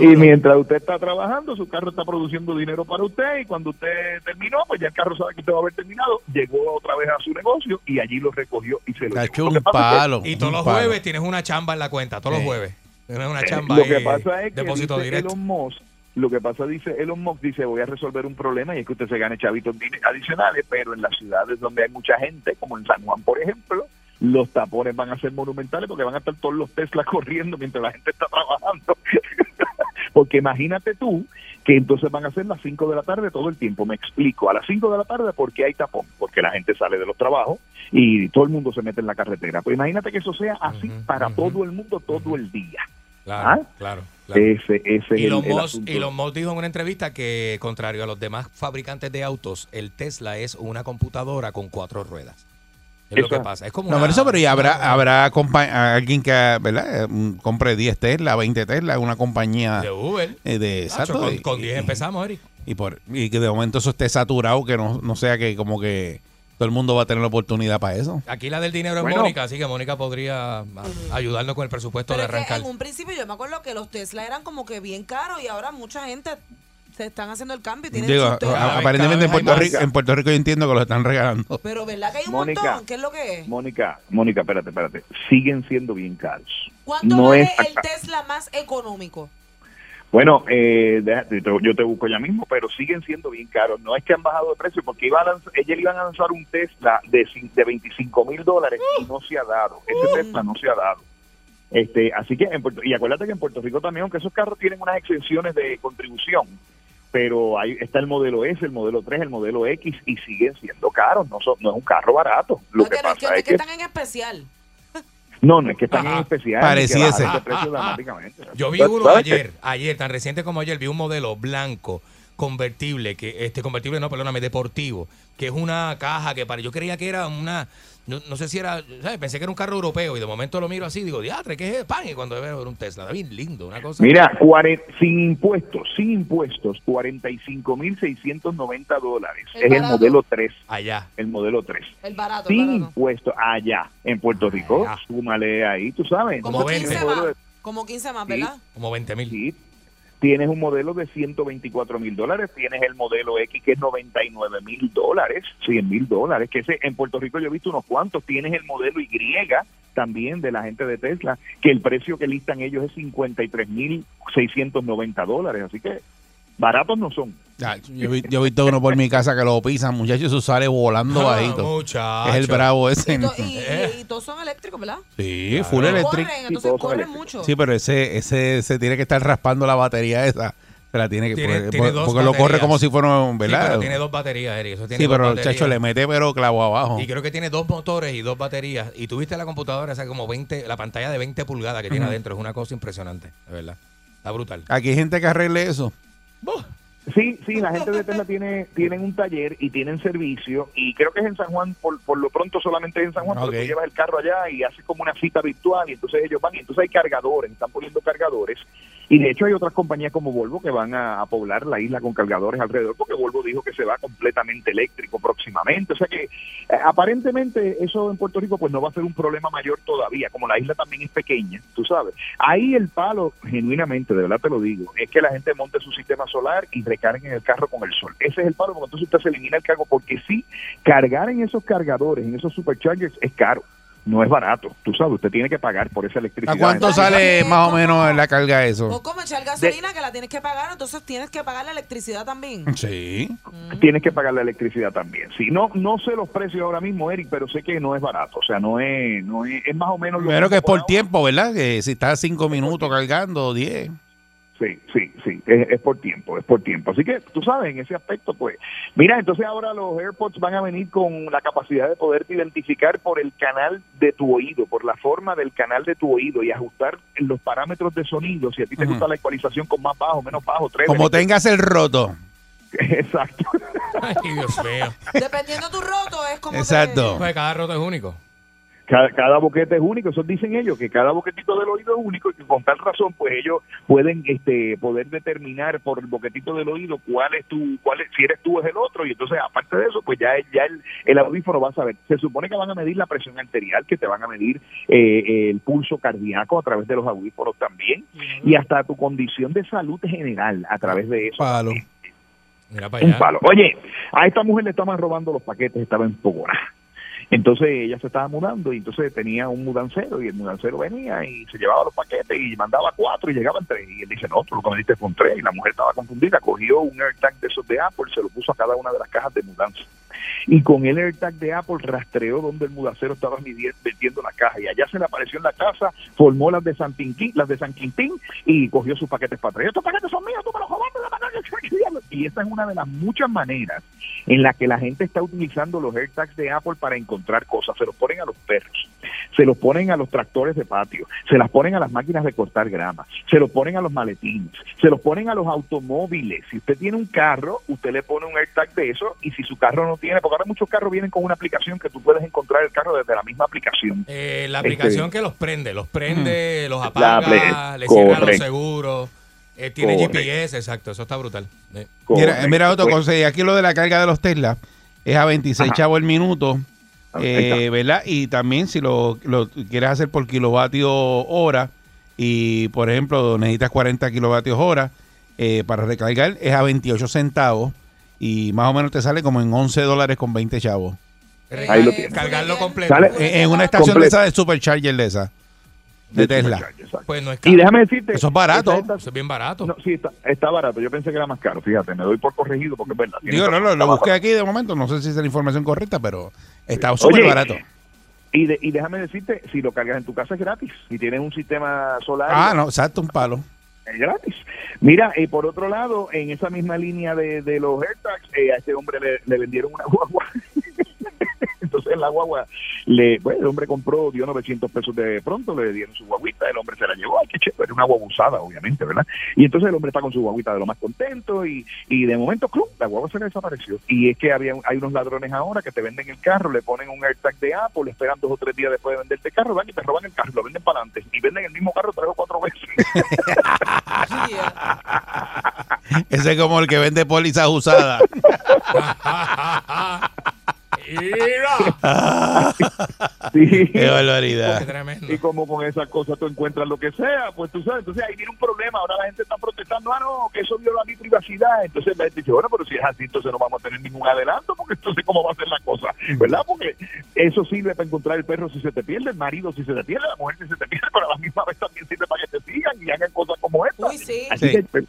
Y mientras usted está trabajando, su carro está produciendo dinero para usted y cuando usted terminó, pues ya el carro sabe que usted va a haber terminado, llegó otra vez a su negocio y allí lo recogió y se lo Lo que un palo. Y todos los palo. jueves tienes una chamba en la cuenta, todos Sí. los jueves. Tienes una Eh, chamba lo ahí, que pasa es que depósito dice directo. Elon Musk, lo que pasa dice Elon Musk dice voy a resolver un problema y es que usted se gane chavitos adicionales, pero en las ciudades donde hay mucha gente, como en San Juan por ejemplo, los tapones van a ser monumentales porque van a estar todos los Teslas [LAUGHS] corriendo mientras la gente está trabajando. [LAUGHS] porque imagínate tú que entonces van a ser las 5 de la tarde todo el tiempo. Me explico, a las 5 de la tarde porque hay tapón, porque la gente sale de los trabajos y todo el mundo se mete en la carretera. Pues imagínate que eso sea así para todo el mundo todo el día. Claro, ¿Ah? claro. claro. Ese, ese es Y. Elon Musk dijo en una entrevista que, contrario a los demás fabricantes de autos, el Tesla es una computadora con cuatro ruedas. Es lo que pasa. Es como No, una- pero eso, pero ya habrá, habrá alguien que ¿verdad? Eh, compre 10 Tesla, 20 Tesla, una compañía de Uber. eh, de Nacho, con, y- con 10 y- empezamos, Eric. y por y que de momento eso esté saturado, que no, no sea que como que todo el mundo va a tener la oportunidad para eso. Aquí la del dinero es Bueno. Mónica, así que Mónica podría ah, ayudarnos con el presupuesto Pero de es que arrancar. en un principio yo me acuerdo que los Tesla eran como que bien caros y ahora mucha gente se están haciendo el cambio y tienen Digo, a- aparentemente en Puerto, Rico, en Puerto Rico yo entiendo que lo están regalando. Pero ¿verdad que hay un Mónica. montón? ¿Qué es lo que es? Mónica, Mónica, espérate, espérate. Siguen siendo bien caros. ¿Cuánto No vale es el Tesla más económico? Bueno, eh, deja- te- te- yo te busco ya mismo, pero siguen siendo bien caros. No es que han bajado de precio, porque iba a lanzar, ellos iban a lanzar un Tesla de, de 25 mil dólares y no se ha dado. Ese Tesla no se ha dado. Este, así que en Puerto, y acuérdate que en Puerto Rico también, aunque esos carros tienen unas exenciones de contribución, pero ahí está el modelo S, el modelo 3, el modelo X y siguen siendo caros. No, son- no es un carro barato. Lo No, que que no es que, pasa es que están en especial. no, no es que están en especial. Pareciese. de precio dramáticamente. Yo vi ¿Sabes uno qué? ayer, ayer, tan reciente como ayer, vi un modelo blanco convertible, que este convertible no, perdóname, deportivo, que es una caja que para yo creía que era una no, no sé si era, ¿sabes? pensé que era un carro europeo y de momento lo miro así digo, diatre, ¿qué es pan? Y cuando veo era un Tesla, está bien lindo, una cosa. Mira, cuare- sin impuestos, sin impuestos, 45.690 dólares. El es el barato. modelo 3. Allá. El modelo 3. El barato, el Sin barato. impuestos allá en Puerto Rico. Allá. Súmale ahí, tú sabes. Como Como Entonces, 15 el modelo más. de- Como 15 más, ¿verdad? Como 20 mil. Sí. Tienes un modelo de 124 mil dólares, tienes el modelo X que es 99 mil dólares, 100 mil dólares, que ese, en Puerto Rico yo he visto unos cuantos, tienes el modelo Y también de la gente de Tesla, que el precio que listan ellos es 53 mil 690 dólares, así que baratos no son. Yo, he visto uno por mi casa que lo pisan, muchachos, eso sale volando Ah, bajito. muchacho. Es el bravo ese. Y, to- y- [LAUGHS] y- y todos son eléctricos, ¿verdad? Sí, full Corren, electric. entonces corren mucho. Sí, pero ese, ese se tiene que estar raspando la batería esa. Se la tiene que Tiene- porque, tiene dos porque lo corre como si fuera un, Sí, ¿verdad? pero tiene dos baterías, Eric. Eso tiene Sí, pero el chacho le mete pero clavo abajo. Y creo que tiene dos motores y dos baterías. Y tuviste la computadora, esa como 20, la pantalla de 20 pulgadas que tiene adentro. Es una cosa impresionante, de verdad. Está brutal. Aquí hay gente que arregle eso. Sí, sí, la gente de Tesla tiene tienen un taller y tienen servicio y creo que es en San Juan, por, por lo pronto solamente es en San Juan, tú llevas el carro allá y haces como una cita virtual y entonces ellos van y entonces hay cargadores, están poniendo cargadores y de hecho hay otras compañías como Volvo que van a, poblar la isla con cargadores alrededor porque Volvo dijo que se va completamente eléctrico próximamente, o sea que eh, aparentemente eso en Puerto Rico pues no va a ser un problema mayor todavía, como la isla también es pequeña, tú sabes. Ahí el palo, genuinamente, de verdad te lo digo, es que la gente monte su sistema solar y recarguen el carro con el sol. Ese es el palo, porque entonces usted se elimina el cargo, porque sí, cargar en esos cargadores, en esos superchargers, es caro. No es barato, tú sabes, usted tiene que pagar por esa electricidad. ¿A cuánto sale más o menos la carga eso? O como echar gasolina que la tienes que pagar, entonces tienes que pagar la electricidad también. Sí. Tienes que pagar la electricidad también. Sí, no, no sé los precios ahora mismo, Eric, pero sé que no es barato. O sea, no es, no es, es más o menos lo Primero que es por tiempo, ¿verdad? Que si estás cinco minutos cargando, 10. Sí, sí, sí, es, es por tiempo, es por tiempo. Así que tú sabes, en ese aspecto, pues, mira, entonces ahora los AirPods van a venir con la capacidad de poderte identificar por el canal de tu oído, por la forma del canal de tu oído y ajustar los parámetros de sonido. Si a ti te gusta la ecualización con más bajo, menos bajo, tres. Como tengas el roto. [LAUGHS] Exacto. Ay, Dios mío. Dependiendo tu roto, es como. Exacto. Pues cada roto es único. Cada, cada boquete es único, eso dicen ellos, que cada boquetito del oído es único y que con tal razón, pues ellos pueden este poder determinar por el boquetito del oído cuál es tu, cuál es, si eres tú o es el otro, y entonces aparte de eso, pues ya, ya el, el audífono va a saber. Se supone que van a medir la presión arterial, que te van a medir eh, el pulso cardíaco a través de los audífonos también, y hasta tu condición de salud general a través de eso. Palo. Mira para Un palo. Oye, a esta mujer le estaban robando los paquetes, estaba en Pogona. Entonces ella se estaba mudando y entonces tenía un mudancero y el mudancero venía y se llevaba los paquetes y mandaba cuatro y llegaban tres. Y él dice, no, tú lo fue un tres. Y la mujer estaba confundida, cogió un AirTag de esos de Apple, se lo puso a cada una de las cajas de mudanza. Y con el AirTag de Apple rastreó donde el mudancero estaba metiendo la caja. Y allá se le apareció en la casa, formó las de San Quintín, las de San Quintín y cogió sus paquetes para atrás. Estos paquetes son míos, tú me los robaste. la mano". Y esa es una de las muchas maneras en la que la gente está utilizando los AirTags de Apple para encontrar cosas. Se los ponen a los perros, se los ponen a los tractores de patio, se las ponen a las máquinas de cortar grama, se los ponen a los maletines, se los ponen a los automóviles. Si usted tiene un carro, usted le pone un AirTag de eso y si su carro no tiene, porque ahora muchos carros vienen con una aplicación que tú puedes encontrar el carro desde la misma aplicación. Eh, la Este, aplicación que los prende, los prende, los apaga, le cierra los seguros. eh, tiene Correcto. GPS, exacto, eso está brutal. Eh. Mira, mira cosa, y aquí lo de la carga de los Tesla es a 26 Ajá. chavos el minuto, eh, está. ¿verdad? Y también si lo, lo quieres hacer por kilovatio hora y, por ejemplo, necesitas 40 kilovatios hora eh, para recargar, es a 28 centavos y más o menos te sale como en 11 dólares con 20 chavos. Ahí lo tienes. Cargarlo completo. Sale- En, en una estación de esa de Supercharger de esa, de Tesla. Pues no es Y caro. déjame decirte, Eso es barato. esta- Eso es bien barato. no, sí, está, está barato. Yo pensé que era más caro. Fíjate, me doy por corregido porque es verdad. Digo, no, razón, lo, busqué barato. aquí de momento, no sé si es la información correcta, pero está súper barato. Y, de- y déjame decirte, si lo cargas en tu casa es gratis. Si tienes un sistema solar, Ah, no, exacto, un palo. Es gratis. Mira, y por otro lado, en esa misma línea de, de los AirTags, eh, a este hombre le, le vendieron una guagua. [LAUGHS] [LAUGHS] Entonces la guagua, le, bueno, el hombre compró, dio 900 pesos de pronto, le dieron su guaguita, el hombre se la llevó, ay, qué chévere, una guagua usada, obviamente, ¿verdad? Y entonces el hombre está con su guaguita de lo más contento y, y de momento, ¡clum! la guagua se le desapareció. Y es que había hay unos ladrones ahora que te venden el carro, le ponen un AirTag de Apple, esperan dos o tres días después de venderte el carro, van y te roban el carro, lo venden para adelante y venden el mismo carro tres o cuatro veces. [LAUGHS] Ese es como el que vende pólizas usadas. [LAUGHS] [LAUGHS] Sí. Qué barbaridad. Y como con esas cosas tú encuentras lo que sea, pues tú sabes, entonces ahí viene un problema, ahora la gente está protestando, ah, no, que eso viola mi privacidad, entonces la gente dice, bueno, pero si es así, entonces no vamos a tener ningún adelanto, porque entonces cómo va a ser la cosa, ¿verdad? Porque eso sirve para encontrar el perro si se te pierde, el marido si se te pierde, la mujer si se te pierde, pero a la misma vez también sirve para que te sigan y hagan cosas como esta. Uy, sí. Así que, pues,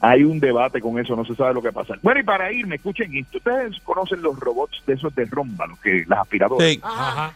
hay un debate con eso, no se sabe lo que pasa. Bueno, y para irme, escuchen esto. Ustedes conocen los robots de esos de Romba, los que, las aspiradoras. Sí. Ajá.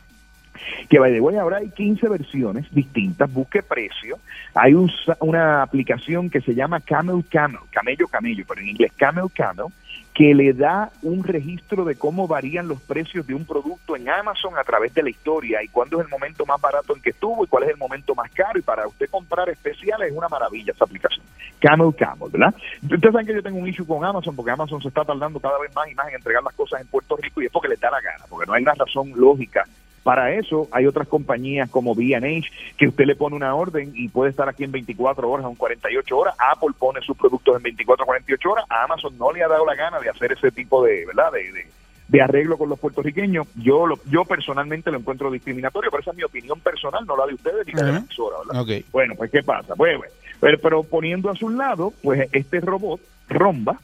Que by the way, ahora hay 15 versiones distintas, busque precio. Hay un una aplicación que se llama Camel Camel, camello camello, pero en inglés Camel Camel, que le da un registro de cómo varían los precios de un producto en Amazon a través de la historia y cuándo es el momento más barato en que estuvo y cuál es el momento más caro. Y para usted comprar especiales es una maravilla esa aplicación. Camel Camel, ¿verdad? Ustedes saben que yo tengo un issue con Amazon porque Amazon se está tardando cada vez más y más en entregar las cosas en Puerto Rico y es porque les da la gana, porque no hay una razón lógica para eso hay otras compañías como B&H que usted le pone una orden y puede estar aquí en 24 horas o en 48 horas. Apple pone sus productos en 24 o 48 horas. A Amazon no le ha dado la gana de hacer ese tipo de, ¿verdad? De, de, de arreglo con los puertorriqueños. Yo lo, yo personalmente lo encuentro discriminatorio, pero esa es mi opinión personal, no la de ustedes ni la de la emisora, ¿verdad? Bueno, pues ¿qué pasa? Pues, pero, pero poniendo a su lado, pues este robot, Romba,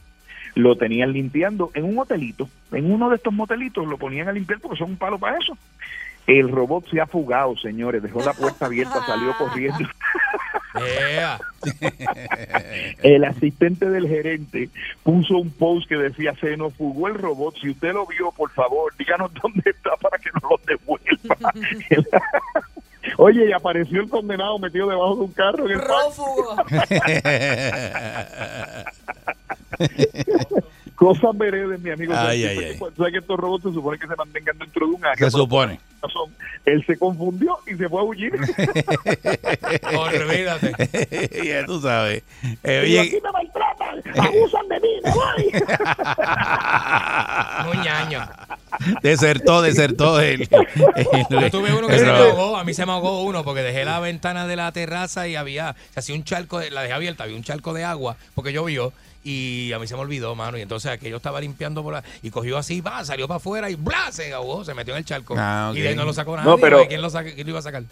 lo tenían limpiando en un hotelito, en uno de estos motelitos lo ponían a limpiar porque son un palo para eso. El robot se ha fugado, señores, dejó la puerta abierta, salió [LAUGHS] corriendo. Yeah. [LAUGHS] El asistente del gerente puso un post que decía, se nos fugó el robot, si usted lo vio, por favor, díganos [LAUGHS] dónde está para que nos lo devuelva. Oye, y apareció el condenado metido debajo de un carro en el Cosas veredes, mi amigo. Ay, ay, sabes ay. que- que estos robots se supone que se mantengan dentro de un área. Se supone. razón, Él se confundió y se fue a huir. [LAUGHS] Olvídate. [LAUGHS] ya tú sabes. Eh, Y oye, aquí me maltratan, abusan de mí, me voy. [LAUGHS] Ñaño. desertó, desertó el- Yo tuve uno que se me ahogó, a mí se me ahogó uno porque dejé la ventana de la terraza y había, se hacía un charco, de- la dejé abierta, había un charco de agua porque llovió y a mí se me olvidó, mano, y entonces aquello estaba limpiando por la, y cogió así, va, salió para afuera y bla, se ahogó, se metió en el charco Ah, y de ahí no lo sacó nadie, No, pero- ¿quién lo, saca- quién lo iba a sacar?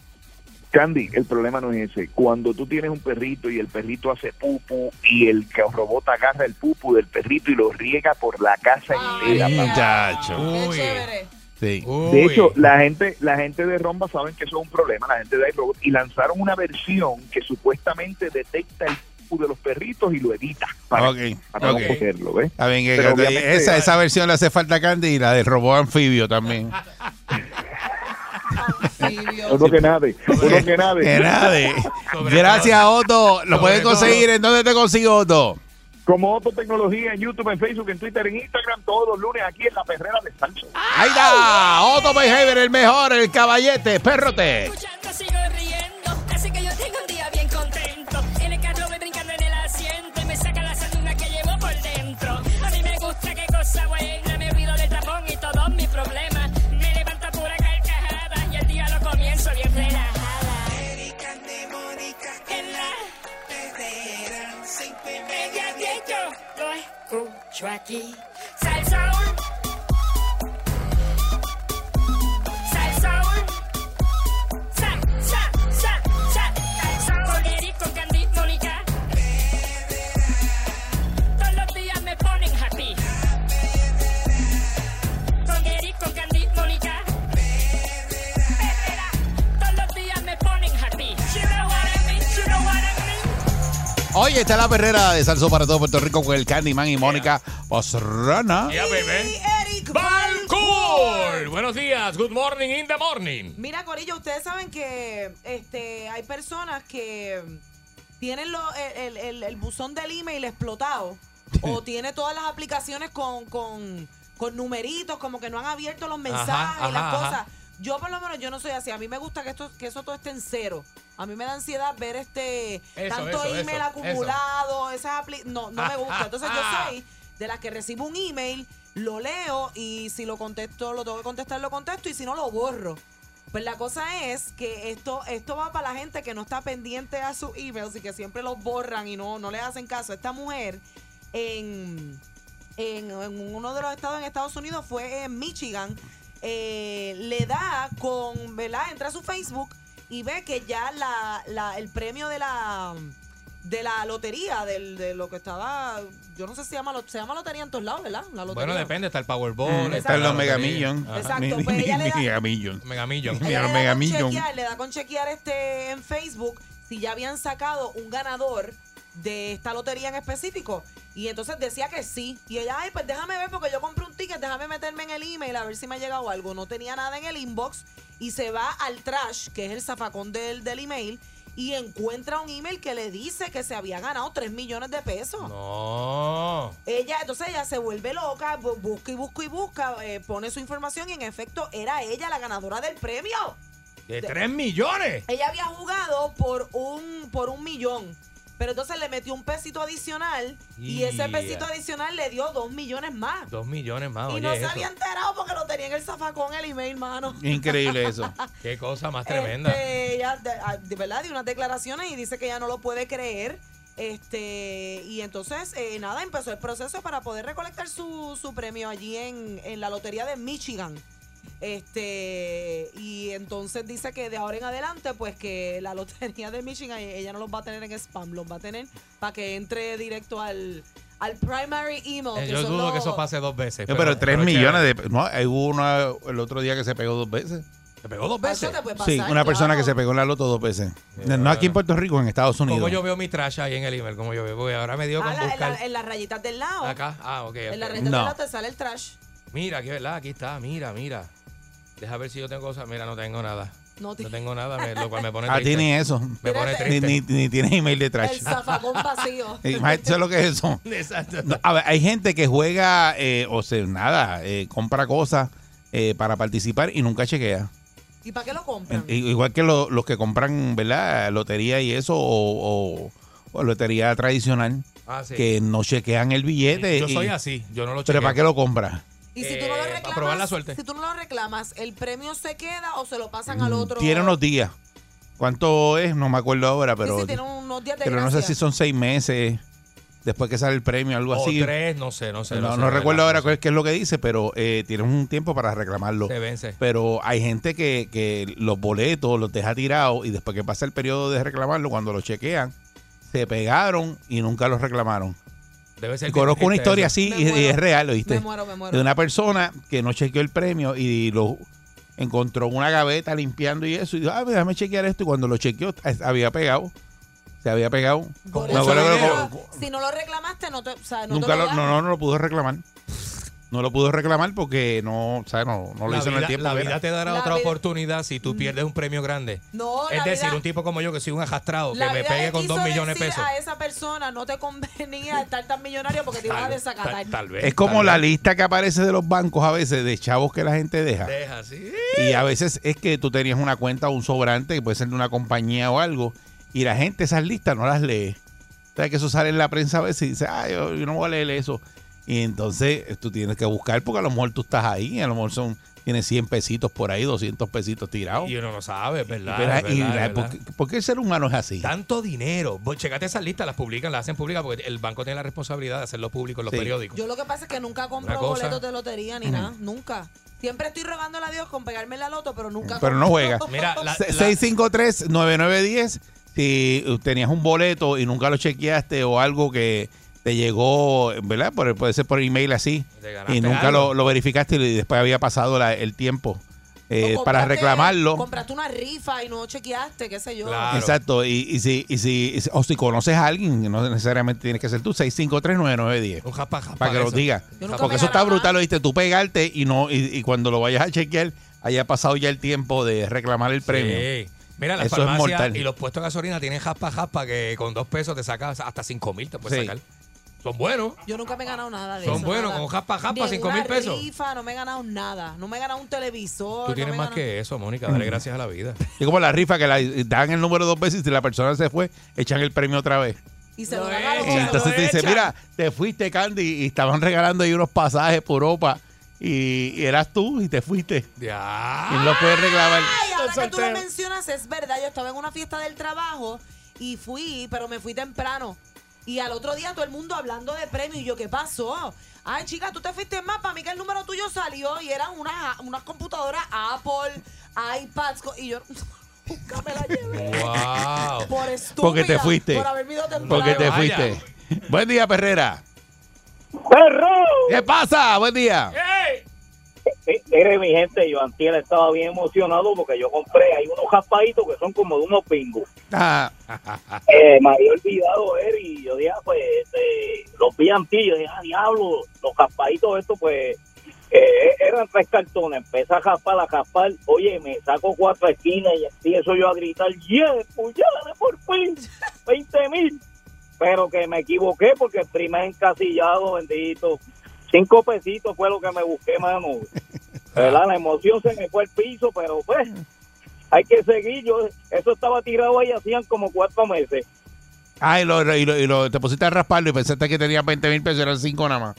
Candy, el problema no es ese. Cuando tú tienes un perrito y el perrito hace pupu y el que- robot agarra el pupu del perrito y lo riega por la casa entera. Ay, muchacho. Sí. De hecho, la gente, la gente de Romba saben que eso es un problema, la gente de iRobot, y lanzaron una versión que supuestamente detecta el de los perritos y lo edita para, Ok, para ok. no cogerlo, ¿ves? Está bien, que- esa, esa versión le hace falta a Candy y la del robot anfibio también. Uno que nade, uno que nade. Que nade. Gracias, Otto. Lo puedes conseguir. ¿En dónde te consigo, Otto? Como Otto Tecnología en YouTube, en Facebook, en Twitter, en Instagram, todos los lunes aquí en la Perrera de Salsa. Ahí está. Otto Behavior, el mejor, el caballete, perrote. Oye, está la perrera de Salso para todo Puerto Rico con el Candyman y Mónica Osrana. Yeah, baby. Eric Balcour. Buenos días, good morning in the morning. Mira, Corillo, ustedes saben que este hay personas que tienen lo- el, el- el buzón del email explotado [LAUGHS] o tiene todas las aplicaciones con, con, con numeritos, como que no han abierto los mensajes y las ajá, cosas. ajá. Yo por lo menos yo no soy así. A mí me gusta que esto que eso todo esté en cero. A mí me da ansiedad ver este Eso, tanto eso, email eso, acumulado, esas apli- no no me gusta. Entonces yo [LAUGHS] soy de las que recibo un email, lo leo y si lo contesto, lo tengo que contestar, lo contesto y si no lo borro. Pues la cosa es que esto, esto va para la gente que no está pendiente a sus emails y que siempre los borran y no, no le hacen caso. Esta mujer en, en, en uno de los estados en Estados Unidos fue en Michigan. eh, le da con, ¿verdad? Entra a su Facebook y ve que ya la, la- el premio de la de la lotería, del, de lo que estaba, yo no sé si se llama, se llama lotería en todos lados, ¿verdad? La lotería. Bueno, depende, está el Powerball. Mm, Están la los Mega. Million. Exacto, pues ella le da- Mega Million. Mega Million. Mira, Ella los le da Mega con Million. chequear, le da con chequear este en Facebook si ya habían sacado un ganador de esta lotería en específico. Y entonces decía que sí. Y ella, ay, pues déjame ver porque yo compré un ticket, déjame meterme en el email a ver si me ha llegado algo. No tenía nada en el inbox y se va al trash, que es el zafacón del, del email, y encuentra un email que le dice que se había ganado 3 millones de pesos. No. Ella, entonces ella se vuelve loca, bu- busca y busca y busca, eh, pone su información y en efecto era ella la ganadora del premio. De 3 millones. Ella había jugado por un, por un millón. Pero entonces le metió un pesito adicional y ese pesito adicional le dio dos millones más. Dos millones más, y oye, no se eso. había enterado porque lo tenía en el zafacón el email, mano. Increíble eso. [LAUGHS] Qué cosa más tremenda. Este, ella, de, ah, de verdad, dio unas declaraciones y dice que ella no lo puede creer. Este, y entonces, eh, nada, empezó el proceso para poder recolectar su, su premio allí en, en la lotería de Michigan. Este, y entonces dice que de ahora en adelante, pues que la lotería de Michigan, eh, ella no los va a tener en spam, los va a tener para que entre directo al, al primary email. Eh, que yo son dudo los- que eso pase dos veces. Eh, pero 3 pero millones de. No, hay uno el otro día que se pegó dos veces. ¿Se pegó dos eso veces? te puede pasar, Sí, una persona claro. que se pegó en la loto dos veces. No aquí en Puerto Rico, en Estados Unidos. ¿Cómo yo veo mi trash ahí en el email? ¿Cómo yo veo? Porque ahora me dio Ah, con la- en, buscar. la- en las rayitas del lado. Acá. Ah, ok. ok. En las rayitas No. del lado te sale el trash. Mira, aquí, ¿verdad? Aquí está. Mira, mira. Deja ver si yo tengo cosas. Mira, no tengo nada. No, tengo nada, me- lo cual me pone [LAUGHS] A ti triste. ni eso. Me pone Ni, triste. ni, ni tienes email de trash. El zafacón vacío. [LAUGHS] Imagínate, ¿sabes lo que es eso? [LAUGHS] Exacto. No, a ver, hay gente que juega, eh, o sea, nada, eh, compra cosas eh, para participar y nunca chequea. ¿Y para qué lo compran? Igual que lo- los que compran, ¿verdad? Lotería y eso, o, o- o lotería tradicional, Ah, sí. que no chequean el billete. Yo y- soy así. Yo no lo ¿Pero chequeo. para qué lo compras? Y si tú no lo Eh, para reclamas, probar la suerte. si tú no lo reclamas, ¿el premio se queda o se lo pasan al otro? Mm, Tiene unos días. ¿Cuánto es? No me acuerdo ahora, pero, sí, tiene unos días de pero no sé si son seis meses después que sale el premio, algo O así. tres, no sé, no sé. no, sé, no de recuerdo ahora no qué es lo que dice, pero eh, tienes un tiempo para reclamarlo. Se vence. Pero hay gente que, que los boletos los deja tirados y después que pasa el periodo de reclamarlo, cuando lo chequean, se pegaron y nunca los reclamaron. Debe ser Y conozco una triste historia eso. así y, es real, ¿oíste? Me muero, me muero. De una persona que no chequeó el premio y lo encontró una gaveta limpiando y eso. Y dijo, ah, déjame chequear esto. Y cuando lo chequeó, había pegado. Se había pegado. Por Me eso dinero, lo- si no lo reclamaste, no te, o sea, no te nunca lo lo, no, no, no lo pudo reclamar. No lo pudo reclamar porque no, o sea, no, no lo la hizo en el tiempo. la vida era. te dará La otra vida- oportunidad si tú pierdes un premio grande. No, es la decir, vida- un tipo como yo que soy un arrastrado, que me pegue con dos millones de decir pesos. A esa persona no te convenía estar tan millonario porque te iban a Tal, desacatar. tal- tal vez. Es como tal la vez. lista que aparece de los bancos a veces de chavos que la gente deja. Deja, sí. Y a veces es que tú tenías una cuenta o un sobrante que puede ser de una compañía o algo y la gente esas listas no las lee. ¿Sabes que eso sale en la prensa a veces y dice, ay, yo, yo no voy a leer eso. Y entonces eh, tú tienes que buscar porque a lo mejor tú estás ahí, a lo mejor son tienes 100 pesitos por ahí, 200 pesitos tirados. Y uno no sabe, verdad. Y verdad, ¿por, verdad. qué, por qué el ser humano es así? Tanto dinero. Checate esas listas, las publican, las hacen públicas porque el banco tiene la responsabilidad de hacerlo público en los Sí. periódicos. Yo lo que pasa es que nunca compro cosa- boletos de lotería ni nada, nunca. Siempre estoy rogándole a Dios con pegarme la loto, pero nunca Pero no juega. [LAUGHS] Mira, la- la- 653-9910. Si tenías un boleto y nunca lo chequeaste o algo que te llegó, ¿verdad? Por, puede ser por email así. Y nunca lo, lo verificaste y después había pasado la- el tiempo eh, para reclamarlo. Compraste una rifa y no chequeaste, qué sé yo. Claro. Exacto. Y, y si, y si, y si- o si conoces a alguien, no necesariamente tienes que ser tú, 653-9910. Un japa, japa Para que lo eso. diga. Yo nunca Porque eso está brutal, oíste, tú pegarte y no y, y cuando lo vayas a chequear, haya pasado ya el tiempo de reclamar el premio. Mira, las Eso es farmacias mortal. y los puestos de gasolina tienen jaspa, jaspa que con dos pesos te sacas hasta cinco mil, te puedes Sí. sacar. Son buenos. Yo nunca me he ganado nada de Son eso. buenos, nada. con japa, japa, cinco una mil pesos. rifa, no me he ganado nada. No me he ganado un televisor. Tú tienes más ganado- que eso, Mónica. Dale gracias a la vida. [LAUGHS] Es como la rifa que la dan el número dos veces y si la persona se fue, echan el premio otra vez. Y se Lo lo Y lo entonces te dice, mira, te fuiste, Candy, y estaban regalando ahí unos pasajes por Europa. Y, y eras tú y te fuiste. Ya. Y no lo puedes reclamar. Ay, ahora que tú lo mencionas, es verdad. Yo estaba en una fiesta del trabajo y fui, pero me fui temprano. Y al otro día todo el mundo hablando de premios. Y yo, ¿qué pasó? Ay, chica, tú te fuiste más. Para mí que el número tuyo salió y eran unas, unas computadoras Apple, iPads. Y yo [LAUGHS] nunca me la llevé. Wow. Por estúpida. Porque te fuiste. Por haberme ido temprano. Porque te fuiste. Buen día, Perrera. ¡Perro! ¿Qué pasa? Buen día. Mire, mi gente, yo antier estaba bien emocionado porque yo compré, hay unos raspaditos que son como de unos pingos. Ah, Eh, me había olvidado ver y yo dije, ah, pues, este, los vi antier, yo dije, ah, diablo, los raspaditos estos, pues, eh, eran tres cartones, empecé a raspar, a raspar, oye, me saco cuatro esquinas y empiezo yo a gritar, yeah, puñale por fin, [LAUGHS] 20 mil. Pero que me equivoqué porque el primer encasillado, bendito, cinco pesitos fue lo que me busqué, mano. ¿Verdad? La emoción se me fue al piso, pero pues, hay que seguir. Yo, eso estaba tirado ahí hacían como cuatro meses. ah y, lo, y, lo, y lo- te pusiste a rasparlo y pensaste que tenía 20 mil pesos, eran 5 nada más.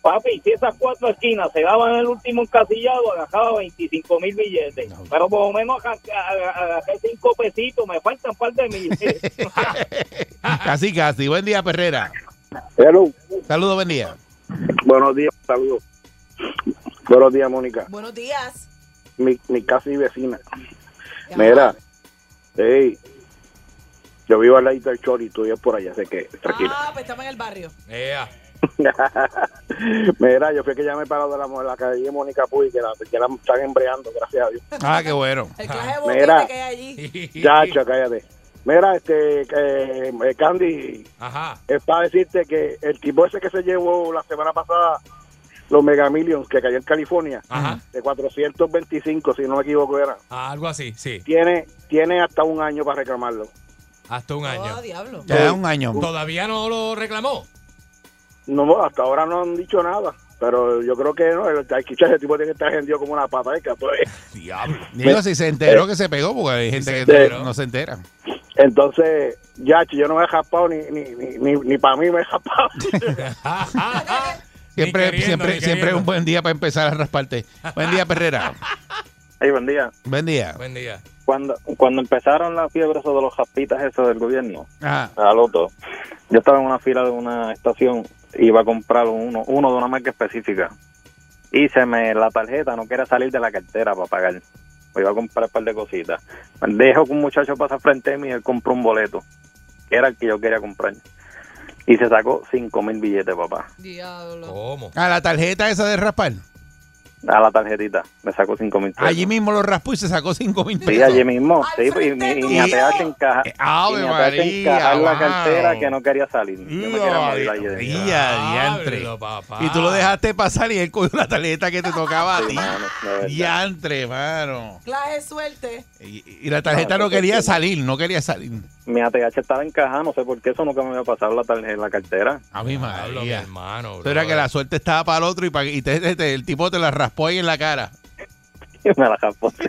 Papi, si esas cuatro esquinas se daban el último encasillado, agajaba 25 mil billetes. Pero por lo menos aga- aga- agajé cinco pesitos, me faltan un par de mil. [LAUGHS] Casi, casi. Buen día, Perrera. Hello. Saludos, buen día. Buenos días, saludos. Buenos días, Mónica. Buenos días. Mi, mi casi vecina. Mira, hey, yo vivo al lado del Chori y tú vives por allá, sé que, tranquila. Ah, pues estamos en el barrio. [LAUGHS] Mira, yo fui que ya me he parado de la, de la calle Mónica Puy, que la, que la están embreando, gracias a Dios. Ah, qué bueno. El clase de Mira, que hay allí. [LAUGHS] chacho, cállate. Mira, este, eh, Candy, Ajá. es para decirte que el tipo ese que se llevó la semana pasada los Mega Millions que cayó en California, Ajá. de 425, si no me equivoco era, Ah, algo así, sí. tiene, tiene hasta un año para reclamarlo. Hasta un año. Oh, diablo. Ya un año. ¿Todavía no lo reclamó? No, hasta ahora no han dicho nada, pero yo creo que no, el, ese tipo tiene que estar vendido como una pata de gato, eh. [LAUGHS] Diablo. Digo, si se enteró que se pegó, porque hay gente que enteró. no, se entera. Entonces, ya, yo no me he jaspado ni, ni, ni, ni, ni para mí me he jaspado. [LAUGHS] Siempre, queriendo, siempre, siempre es un buen día para empezar a rasparte. Buen día, Perrera. [LAUGHS] Ay, buen día. Buen día. Buen día. Cuando, cuando empezaron las fiebres de los jaspitas eso del gobierno, Ah, a loto, yo estaba en una fila de una estación, iba a comprar uno, uno de una marca específica. Y se me, la tarjeta no quiere salir de la cartera para pagar. Me iba a comprar un par de cositas. Dejo que un muchacho pasa frente a mí y él compró un boleto, que era el que yo quería comprar. Y se sacó cinco mil billetes, papá. Diablo. ¿Cómo? a la tarjeta esa de raspar. A la tarjetita, me sacó cinco mil pesos. Allí mismo lo raspó y se sacó 5 mil pesos. Sí, allí mismo. Al Sí, y frente mi, y mi. ATH encaja. Ave y mi ATH en la cartera que no quería salir. Yo me quería morir allí dentro. Día, diantre. Diablo, papá. Y tú lo dejaste pasar y él cogió la tarjeta que te tocaba a ti. Diantre, mano. Clase suerte. Y, y la tarjeta No, no quería salir, no quería salir. Mi ATH estaba encajada, no sé por qué eso nunca me había pasado la tarjeta en la cartera. A mi María. hermano. Eso era que la suerte estaba para el otro y, pa- y te- te- te- el tipo te la raspó ahí en la cara. Y [LAUGHS] me la raspó. [LAUGHS] sí.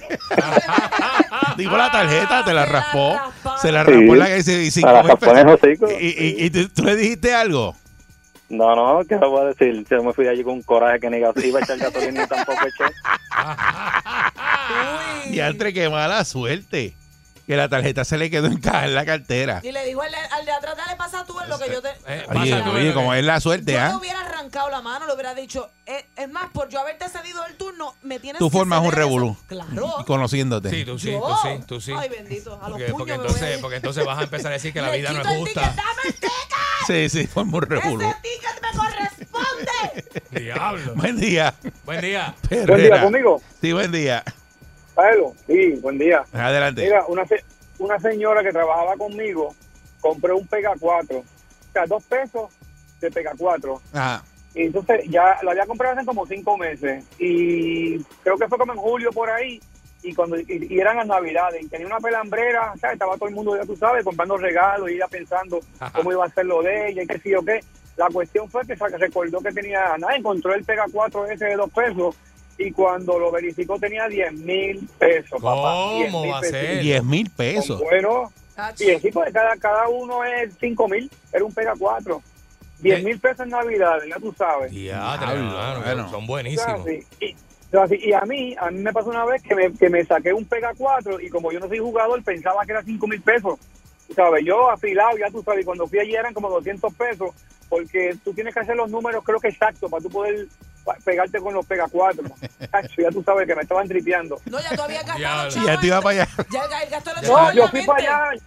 Digo la tarjeta, te la Se la raspó. Se la raspó en la cara y se- y Me la raspó en el hocico. Y, y- y tú, tú le dijiste algo. No, no, ¿qué le voy a decir? Yo me fui allí con un coraje que ni gas- iba a echar gasolina y tampoco eché. [LAUGHS] Uy. Diantre, qué mala suerte. Que la tarjeta se le quedó [LAUGHS] encajada en la cartera. Y le dijo al de, al de atrás, dale, pasa tú en lo que yo te... Eh, Oye, pasa oye, como es la suerte, Yo ¿ah? le hubiera arrancado la mano, le hubiera dicho, eh, es más, por yo haberte cedido el turno, me tienes Tú que formas un ceder eso". revolú. Claro. Conociéndote. Sí, tú sí, Yo. tú sí, tú sí. Ay, bendito, a los Porque, puños porque me entonces, voy a- porque entonces vas a empezar a decir que la vida no es el justa. ticket, ¡Dame el ticket! Sí, sí, forma un revolú. ¡Ese ticket me corresponde! Diablo. Buen día. Buen día. Herrera. Buen día conmigo. Sí, buen día. Hello. Sí, buen día. Adelante. Mira, una, una señora que trabajaba conmigo compró un Pega 4. O sea, dos pesos de Pega 4. Ajá. Y entonces ya lo había comprado hace como cinco meses. Y creo que fue como en julio por ahí. Y cuando y, y eran las navidades. Y tenía una pelambrera. ¿sabes? Estaba todo el mundo, ya tú sabes, comprando regalos y ella pensando cómo iba a ser lo de ella y qué sé yo qué. La cuestión fue que se recordó que tenía, nada, encontró el Pega 4 ese de dos pesos. Y cuando lo verificó tenía 10 mil pesos. papá. ¿Cómo 10,000 va a ser? 10 mil pesos. Bueno, y el tipo de cada, cada uno es 5 mil, era un pega 4. 10 mil pesos en Navidad, ya tú sabes. Diablo, hermano, bueno. Son O buenísimos. sea, sí. Y, o sea, sí, y a mí, a mí me pasó una vez que me, que me saqué un pega 4 y como yo no soy jugador, pensaba que era 5 mil pesos. ¿Sabes? Yo afilado, ya tú sabes, cuando fui allí eran como 200 pesos, porque tú tienes que hacer los números, creo que exactos, para tú poder pegarte con los pega cuatro. [LAUGHS] Cacho, ya tú sabes que me estaban tripeando. No, ya tú habías gastado. Y ya te iba para allá. Ya el- el gasto lo No, yo fui para allá.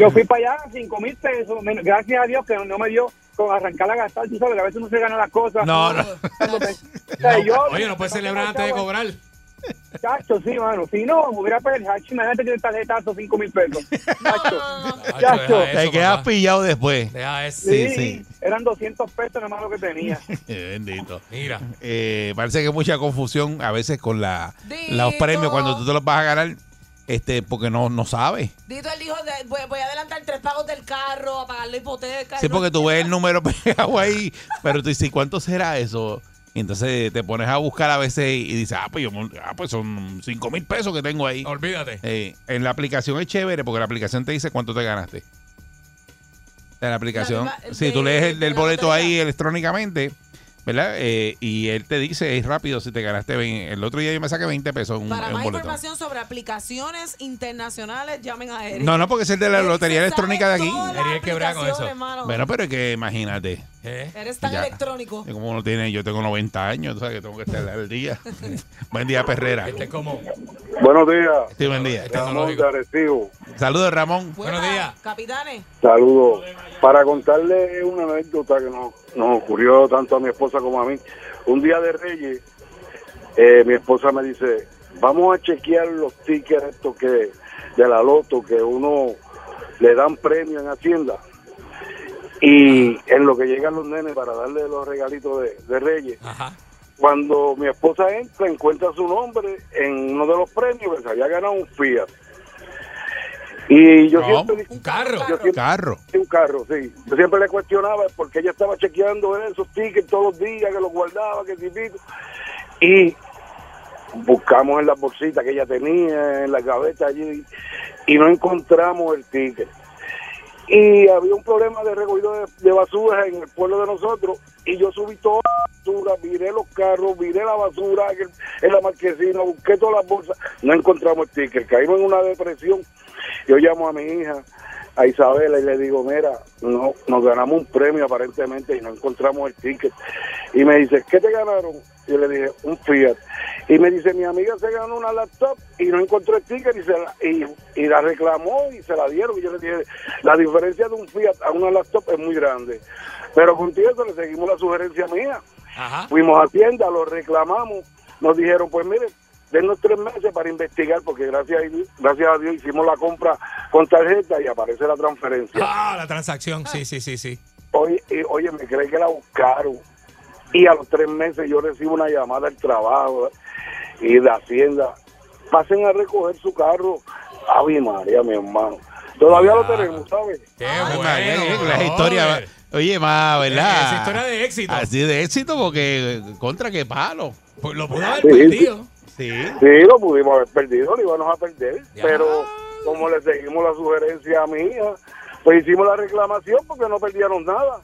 Yo fui para allá, cinco mil pesos. Gracias a Dios que no me dio con arrancar a gastar. Tú sabes que a veces uno se gana las cosas. No, no. O sea, yo- Oye, no puedes celebrar antes de cobrar. Chacho, sí, mano. Si no, me hubiera perdido. Chacho, Imagínate que tarjetazo cinco mil pesos. Chacho. Chacho. Te quedas pillado después. Deja Sí, Sí, sí. Eran 200 pesos nada más lo que tenía. [LAUGHS] Bendito. Mira. Eh, parece que hay mucha confusión a veces con la, los premios cuando tú te los vas a ganar, este, porque no, no sabes. Dito, él dijo, de- voy, voy a adelantar tres pagos del carro, a pagar la hipoteca. Sí, no- porque tú ves el número [LAUGHS] pegado ahí, pero tú dices, ¿cuánto será eso? Y entonces te pones a buscar a veces y dices, ah, pues, yo, ah, pues son 5 mil pesos que tengo ahí. Olvídate. Eh, en la aplicación es chévere porque la aplicación te dice cuánto te ganaste. En la aplicación, misma- si de- tú lees el, boleto ahí electrónicamente, ¿verdad? Eh, y él te dice, es rápido si te ganaste. 20. El otro día yo me saqué 20 pesos un, Para un más boleto. información sobre aplicaciones internacionales, llamen a Eric. No, no, porque es el de la Eric lotería electrónica de aquí. Eric quebra con eso. hermano. Bueno, pero es que imagínate. Eres tan Ya. electrónico. Es Como uno tiene, yo tengo 90 años, tú sabes que tengo que estar al día. [LAUGHS] [LAUGHS] buen día, Perrera. Este es como. Buenos días. Sí, buen día. Ramón. Saludos, Ramón. Buenos días. Capitanes. Saludos. Para contarle una anécdota que nos, nos ocurrió tanto a mi esposa como a mí. Un día de Reyes, eh, mi esposa me dice, vamos a chequear los tickets estos que de la loto que uno le dan premio en Hacienda. Y en lo que llegan los nenes para darle los regalitos de, de Reyes. Cuando mi esposa entra, encuentra su nombre en uno de los premios que se había ganado un Fiat. Y yo siempre Un carro. yo siempre- Carro. Sí, un carro, sí. Yo siempre le cuestionaba porque ella estaba chequeando esos tickets todos los días, que los guardaba, que si pico. Y buscamos en la bolsita que ella tenía, en la gaveta allí, y no encontramos el ticket. Y había un problema de recogido de, de basura en el pueblo de nosotros, y yo subí toda la basura, miré los carros, miré la basura en, en la marquesina, busqué todas las bolsas, no encontramos el ticket, caímos en una depresión. Yo llamo a mi hija, a Isabela, y le digo, mira, no, nos ganamos un premio aparentemente y no encontramos el ticket. Y me dice, ¿qué te ganaron? Yo le dije, un Fiat. Y me dice, mi amiga se ganó una laptop y no encontró el ticket y, se la, y, y la reclamó y se la dieron. Y yo le dije, la diferencia de un Fiat a una laptop es muy grande. Pero contigo le seguimos la sugerencia mía. Ajá. Fuimos a Hacienda, lo reclamamos, nos dijeron, pues mire, denos tres meses para investigar, porque gracias a, Dios- gracias a Dios hicimos la compra con tarjeta y aparece la transferencia. Ah, la transacción. Sí, sí, sí, sí. Oye, y- oye, me cree que la buscaron. Y a los tres meses yo recibo una llamada del trabajo y de Hacienda. Pasen a recoger su carro. Ave María, mi hermano. Todavía lo tenemos, ¿sabes? Qué Ay, bueno. María, las brother. historias, oye, más, ¿verdad? Esa historia de éxito. Así de éxito porque contra qué palo. Pues lo pudo haber Sí, perdido. Sí. Sí, lo pudimos haber perdido, lo íbamos a perder. Pero como le seguimos la sugerencia a mi hija, pues hicimos la reclamación porque no perdieron nada.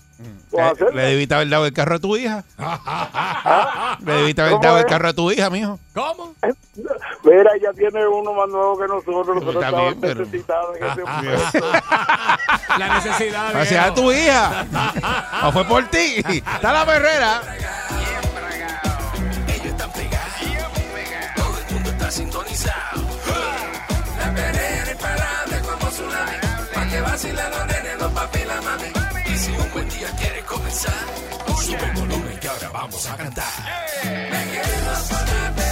Pues Eh. Le debiste haber dado el carro a tu hija. [LAUGHS] Le debiste haber ¿Cómo dado el carro a tu hija, mijo. ¿Cómo? [LAUGHS] Mira, ella tiene uno más nuevo que nosotros. Nosotros Está estábamos pero- necesitados en ese [LAUGHS] momento. La necesidad. Gracias a tu hija. O fue por ti. Está la perrera. Sintonizado. La perrera imparable como tsunami. Pa' que vacilen los nenes, los papi y la mami. Y si un buen día quieres comenzar, sube el volumen que ahora vamos a cantar. Me quedo con la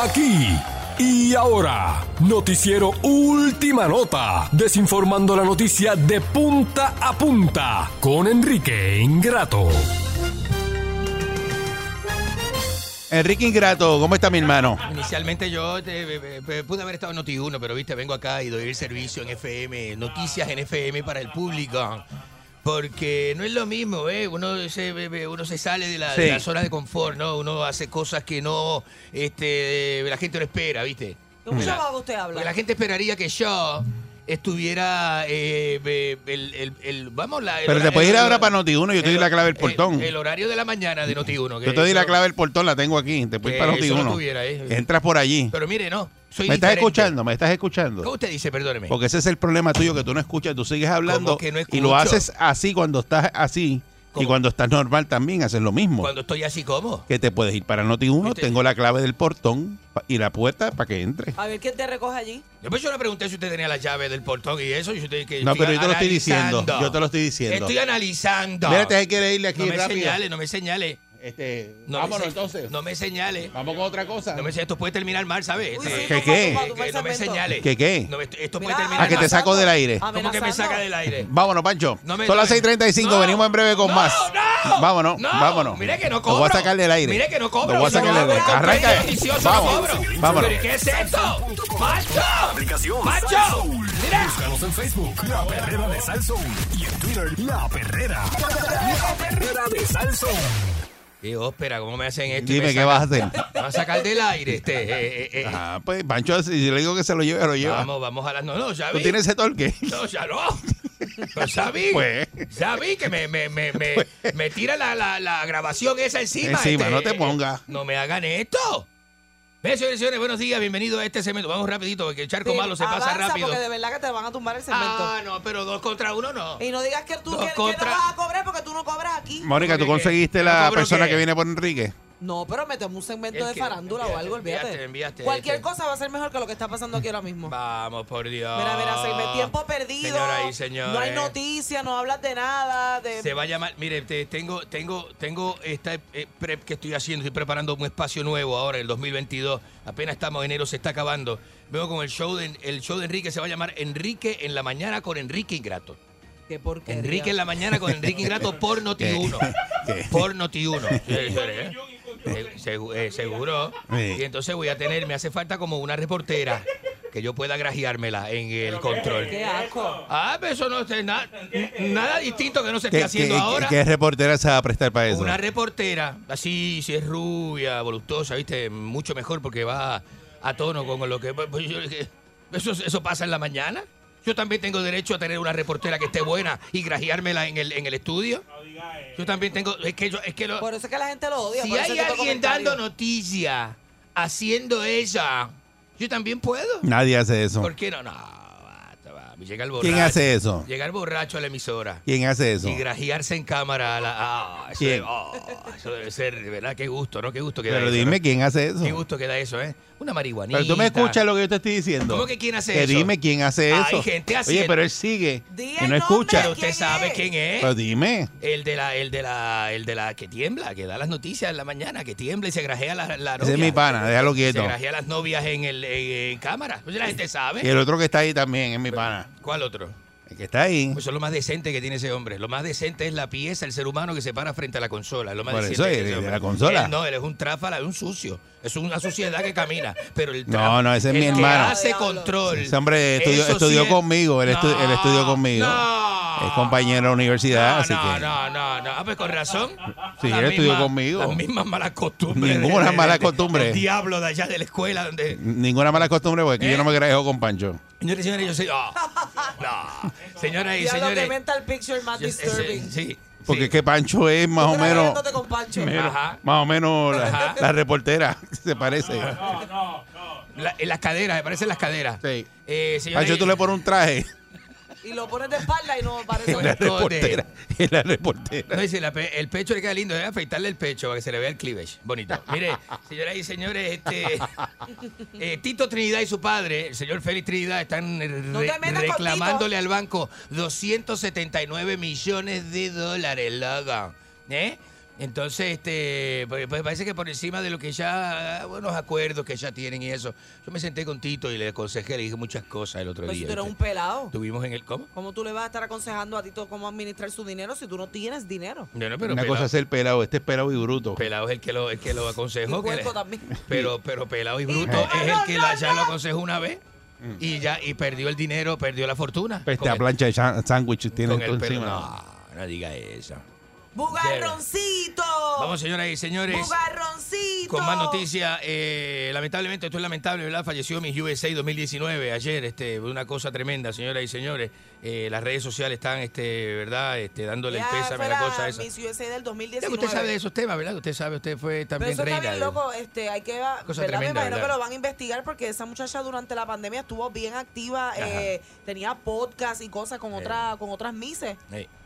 Aquí y ahora, noticiero Última Nota, desinformando la noticia de punta a punta con Enrique Ingrato. Enrique Ingrato, ¿cómo está mi hermano? Inicialmente yo eh, eh, eh, pude haber estado en Noti1, pero viste, vengo acá y doy el servicio en FM, noticias en FM para el público. Porque no es lo mismo, ¿eh? Uno se, eh, uno se sale de la, de Sí. la zona de confort, ¿no? Uno hace cosas que no, este, la gente no espera, ¿viste? ¿Cómo La- usted habla? Porque la gente esperaría que yo estuviera eh, eh, el, el- el- vamos la el Pero te puedes ir ahora para Noti1, yo te el- doy la clave del el- portón. El, horario de la mañana de Noti1. Yo te doy la clave del portón, la tengo aquí. Te puedes ir para Que eso lo Noti1. tuviera, eh. Entras por allí. Pero mire, no, soy ¿Me estás escuchando? ¿Me estás escuchando? ¿Cómo usted dice? Perdóneme. Porque ese es el problema tuyo, que tú no escuchas, tú sigues hablando ¿Cómo que no y lo haces así cuando estás así y cuando estás normal también haces lo mismo. Cuando estoy así, ¿cómo? Que te puedes ir para Noti1, Este- tengo la clave del portón y la puerta para que entre. A ver quién te recoge allí. Yo, pues yo le pregunté si usted tenía la llave del portón y eso. Y usted, que No, pero yo te lo estoy diciendo. Yo te lo estoy diciendo. Estoy analizando. Mira, te quiere irle aquí no me rápido. señale, no me señale. Este, no vámonos, se- entonces. No me señale. Vamos con otra cosa. No me señale. Esto puede terminar mal, ¿sabes? Uy, sí, ¿Qué, qué? que- que no me señale. ¿Qué, qué? No, esto, esto puede Mira, terminar Ah, que te mal. saco del aire. ¿Cómo que me saca del aire? [LAUGHS] Vámonos, Pancho. No me- Son las no me- 6:35, venimos en breve con más. Vámonos, No, vámonos. mire que no Lo voy a cobro. sacar del aire. Mire que no cobro. Lo voy a sacar del aire. Arranca. Vamos. no cobro. Vámonos. ¿Pero qué es esto? ¡Macho! Aplicación. Sal Soul. Búscanos en Facebook, La Perrera de Sal Soul. Y en Twitter, La Perrera. La Perrera de Sal Qué ópera, ¿cómo me hacen esto? Y Dime, me ¿qué vas a hacer? Me va a sacar del aire este. eh, eh, eh. Ah, pues, Pancho, si yo le digo que se lo lleve, lo lleva. Vamos, vamos a las. No, no, ya ¿Tú vi. tienes ese torque? No, ya no. Ya vi. [LAUGHS] Pues. Ya vi que me, me, me, me, me tira la, la, la grabación esa encima. Encima, este, no te eh, pongas. No me hagan esto. Bien, señores y señores, buenos días, bienvenidos a este segmento. Vamos rapidito, porque el charco Sí, malo se pasa rápido. porque de verdad que te van a tumbar el segmento. Ah, no, pero dos contra uno no. Y no digas que tú Dos que, que contra- no vas a cobrar porque tú no cobras aquí. Mónica, ¿tú ¿Cómo que conseguiste ¿Yo no la persona qué? que viene por Enrique? No, pero metemos un segmento de farándula o algo, olvídate. Enviaste, Cualquier este. cosa va a ser mejor que lo que está pasando aquí ahora mismo. Vamos, por Dios. Mira, mira, seis, tiempo perdido. Señora y señores. No hay noticias, no hablas de nada. Se va a llamar. Mire, te, tengo, tengo, tengo esta eh, prep que estoy haciendo. Estoy preparando un espacio nuevo ahora, el 2022. Apenas estamos enero, se está acabando. Veo con el show de, el show de Enrique. Se va a llamar Enrique en la mañana con Enrique Ingrato. Qué Enrique en la mañana con Enrique Ingrato por [LAUGHS] Noti1. por Noti1. Eh, eh, eh, seguro. Y entonces voy a tener, me hace falta como una reportera que yo pueda grajeármela en el control. ¿Qué asco? Ah, pero eso no es na, nada distinto que no se esté haciendo qué, ahora. ¿Qué reportera se va a prestar para eso? Una reportera, así, si es rubia, voluptuosa, ¿viste? Mucho mejor porque va a tono con lo que... Pues, eso, eso pasa en la mañana. Yo también tengo derecho a tener una reportera que esté buena y grajeármela en el, en el estudio. Yo también tengo. Es que, yo, es que lo- Por eso es que la gente lo odia. si por hay alguien comentarios. dando noticia, haciendo ella, yo también puedo. Nadie hace eso. ¿Por qué no? No. Llega el borracho. ¿Quién hace eso? Llegar borracho a la emisora. ¿Quién hace eso? Y grajearse en cámara a la. Ah, eso, ¿Quién? debe- eso debe ser, de verdad, qué gusto, ¿no? Qué gusto que da Pero eso, dime ¿no? quién hace eso. Qué gusto que da eso, ¿eh? Una marihuanita. Pero tú me escuchas lo que yo te estoy diciendo. ¿Cómo que quién hace que eso? dime quién hace Hay eso. gente Oye, haciendo- pero él sigue Di y el no escucha. Pero usted sabe quién es. Pero dime. El de la, el de la, el de la que tiembla, que da las noticias en la mañana, que tiembla y se grajea la, la novia. Ese es mi pana, déjalo quieto. Se grajea las novias en el en, en cámara. Pues la gente sabe. Y el otro que está ahí también es mi pana. ¿Cuál otro? El que está ahí. Pues eso es lo más decente que tiene ese hombre. Lo más decente es la pieza, el ser humano que se para frente a la consola. Es lo más Por decente eso, que ¿de- ese de hombre. la consola? Él no, él es un tráfala, es un sucio. Es una suciedad que camina. Pero el No, no, ese es el mi que hermano. hace control. Ese hombre estudió, Eso estudió sí es- conmigo. Él, estu- él estudió conmigo. Es compañero de la universidad, No, así no, que. no, no, no. Ah, pues con razón. Sí, Las él estudió mismas- conmigo. Las mismas malas costumbres. Ninguna de- de- mala de- costumbre. El diablo de allá de la escuela donde. Ninguna mala costumbre, porque aquí ¿Eh? yo no me grajejo con Pancho. Señores y señores, yo soy. oh, no. [LAUGHS] Señoras y Ya lo que señores. mental picture más yo- ese- disturbing. sí. Porque es que Pancho es más o menos. Con Pancho. menos- Ajá. más o menos la, Ajá. la reportera, [LAUGHS] se parece. La- en las caderas, me parecen las caderas. Sí. Eh, Pancho, tú le pones un traje. Y lo pones de espalda y no parece [LAUGHS] La reportera. Es la reportera. No, dice, la pe- el pecho le queda lindo, debe afeitarle el pecho para que se le vea el cleavage. Bonito. Mire, señoras y señores, este [LAUGHS] eh, Tito Trinidad y su padre, el señor Félix Trinidad, están re- No reclamándole al banco 279 millones de dólares, loco. ¿Eh? Entonces, este, pues, pues parece que por encima de lo que ya, buenos acuerdos que ya tienen y eso, yo me senté con Tito y le aconsejé, le dije muchas cosas el otro Pues si día. tú eres un pelado. Estuvimos en el, ¿cómo? ¿Cómo tú le vas a estar aconsejando a Tito cómo administrar su dinero si tú no tienes dinero? No, no, pero Una pelado, cosa es el pelado, este es pelado y bruto. pelado es el que lo, el que lo aconsejó. Y que le- también. pero, pero pelado y [LAUGHS] bruto es el que la- ya lo aconsejó una vez y ya y perdió el dinero, perdió la fortuna. Peste Con a el- plancha de sándwich tiene todo encima. No, no diga eso. ¡Bugarroncito! Vamos, señoras y señores. ¡Bugarroncito! Con más noticias, eh, lamentablemente, esto es lamentable, ¿verdad? Falleció Miss USA 2019 ayer, este, una cosa tremenda, señoras y señores. Eh, las redes sociales están, este, ¿verdad? Este, dándole el Ya pésame fue a la cosa esa. Miss USA del Ya 2019. Usted sabe de esos temas, ¿verdad? Usted sabe, usted fue Pero también está reina. bien de- loco, este, hay que Cosa ¿verdad? tremenda, Me imagino ¿verdad? que lo van a investigar porque esa muchacha durante la pandemia estuvo bien activa, eh, tenía podcast y cosas con otra, con otras mises.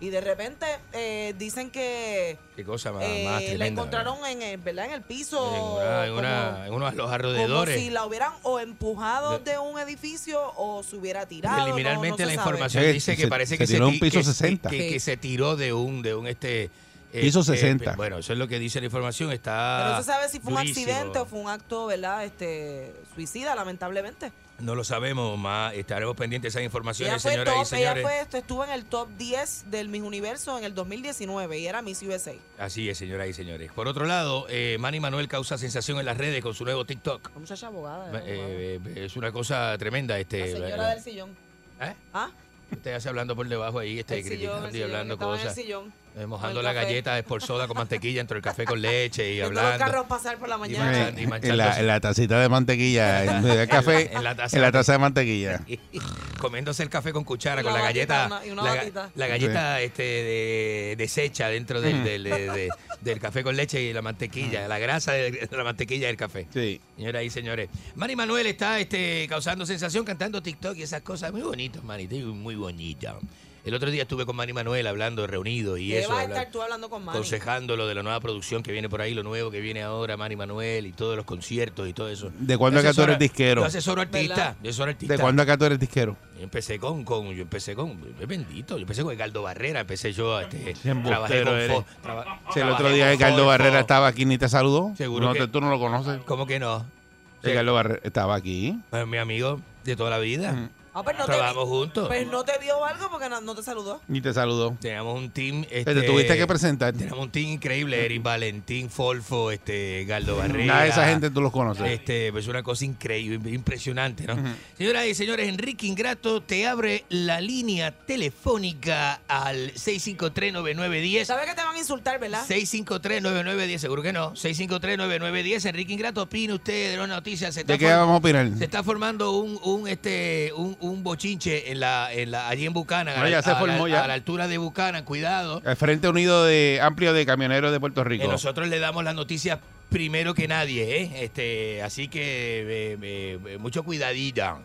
Y de repente eh, dicen que qué cosa más, eh, más la encontraron en el, ¿verdad? en el piso. En, una- en, una- como- en uno de los como alrededores. si la hubieran o empujado de un edificio o se hubiera tirado. Preliminarmente no la se sabe. información dice que se- parece se que tiró un piso que- 60. Que, que se tiró de un de un este eh, Piso eh, 60. bueno, eso es lo que dice la información. Está Pero no se sabe si fue un accidente o fue un acto, ¿verdad? Este, suicida, lamentablemente. No lo sabemos, más estaremos pendientes de Ella informaciones, fue, señoras y top, ella señores. fue, esto, estuvo en el top 10 del Miss Universo en el 2019 y era Miss USA. Así es, señoras y señores. Por otro lado, eh, Manny Manuel causa sensación en las redes con su nuevo TikTok. Una muchacha abogada. ¿eh? Eh, eh, es una cosa tremenda. Este, la señora del sillón. ¿Eh? ¿Ah? Usted hace hablando por debajo ahí, este, criticando y hablando estaba en el cosas. sillón. Eh, mojando la café. galleta por soda con mantequilla entre el café con leche y [LAUGHS] los hablando. carros pasar por la Y mañana. manchando- y en, la, en la tacita de mantequilla, [LAUGHS] en de café, En la taza en la de- taza de mantequilla. [LAUGHS] comiéndose el café con cuchara, Y con la galleta, una- y una la, galleta este, de, deshecha dentro del, Mm. del, de- de- del café con leche y la mantequilla, la grasa de, de la mantequilla del café. Sí. Señoras y señores, Manny Manuel está este, causando sensación cantando TikTok y esas cosas. Muy te digo, muy bonito. El otro día estuve con Manny Manuel hablando, reunido y ¿Qué eso. vas a hablando- estar tú hablando con Manny? aconsejando lo de la nueva producción que viene por ahí, lo nuevo que viene ahora, Manny Manuel y todos los conciertos y todo eso. ¿De cuándo acá tú eres disquero? Yo asesoro artista, yo asesoro artista. ¿De cuándo acá tú eres disquero? Yo empecé con, con, yo empecé con, es bendito, yo empecé con Edgardo Barrera, empecé yo, este, Qué embustero trabajé con, eres. Fo- traba- Si el otro día Fo- Barrera Fo- estaba aquí ni te saludó. Seguro No que- tú no lo conoces. ¿Cómo que no? Ricardo Barrera estaba aquí. Pues, mi amigo de toda la vida. Ah, pues no te Trabajamos vi- juntos. Pues no te vio algo porque no, no te saludó. Ni te saludó. Teníamos un team. Este, te tuviste que presentar. Teníamos un team increíble, Eric Valentín, Folfo, este, Galdo Barrera. Nada de esa gente tú los conoces. Este, pues una cosa increíble, impresionante, ¿no? Señoras y señores, Enrique Ingrato te abre la línea telefónica al 6539910. ¿Sabes que te van a insultar, verdad? 6539910, seguro que no. 6539910. Enrique Ingrato, opine usted de una noticia. Se está ¿De qué form- vamos a opinar? Se está formando un, un, este, un, un bochinche en la, en la, allí en Buchanan. No, a, ya la- se a la- formó ya. a la altura de Buchanan, cuidado. El Frente Unido de Amplio de Camioneros de Puerto Rico. Eh, nosotros le damos las noticias primero que nadie, ¿eh? Este, así que eh, eh, eh, mucho cuidadita.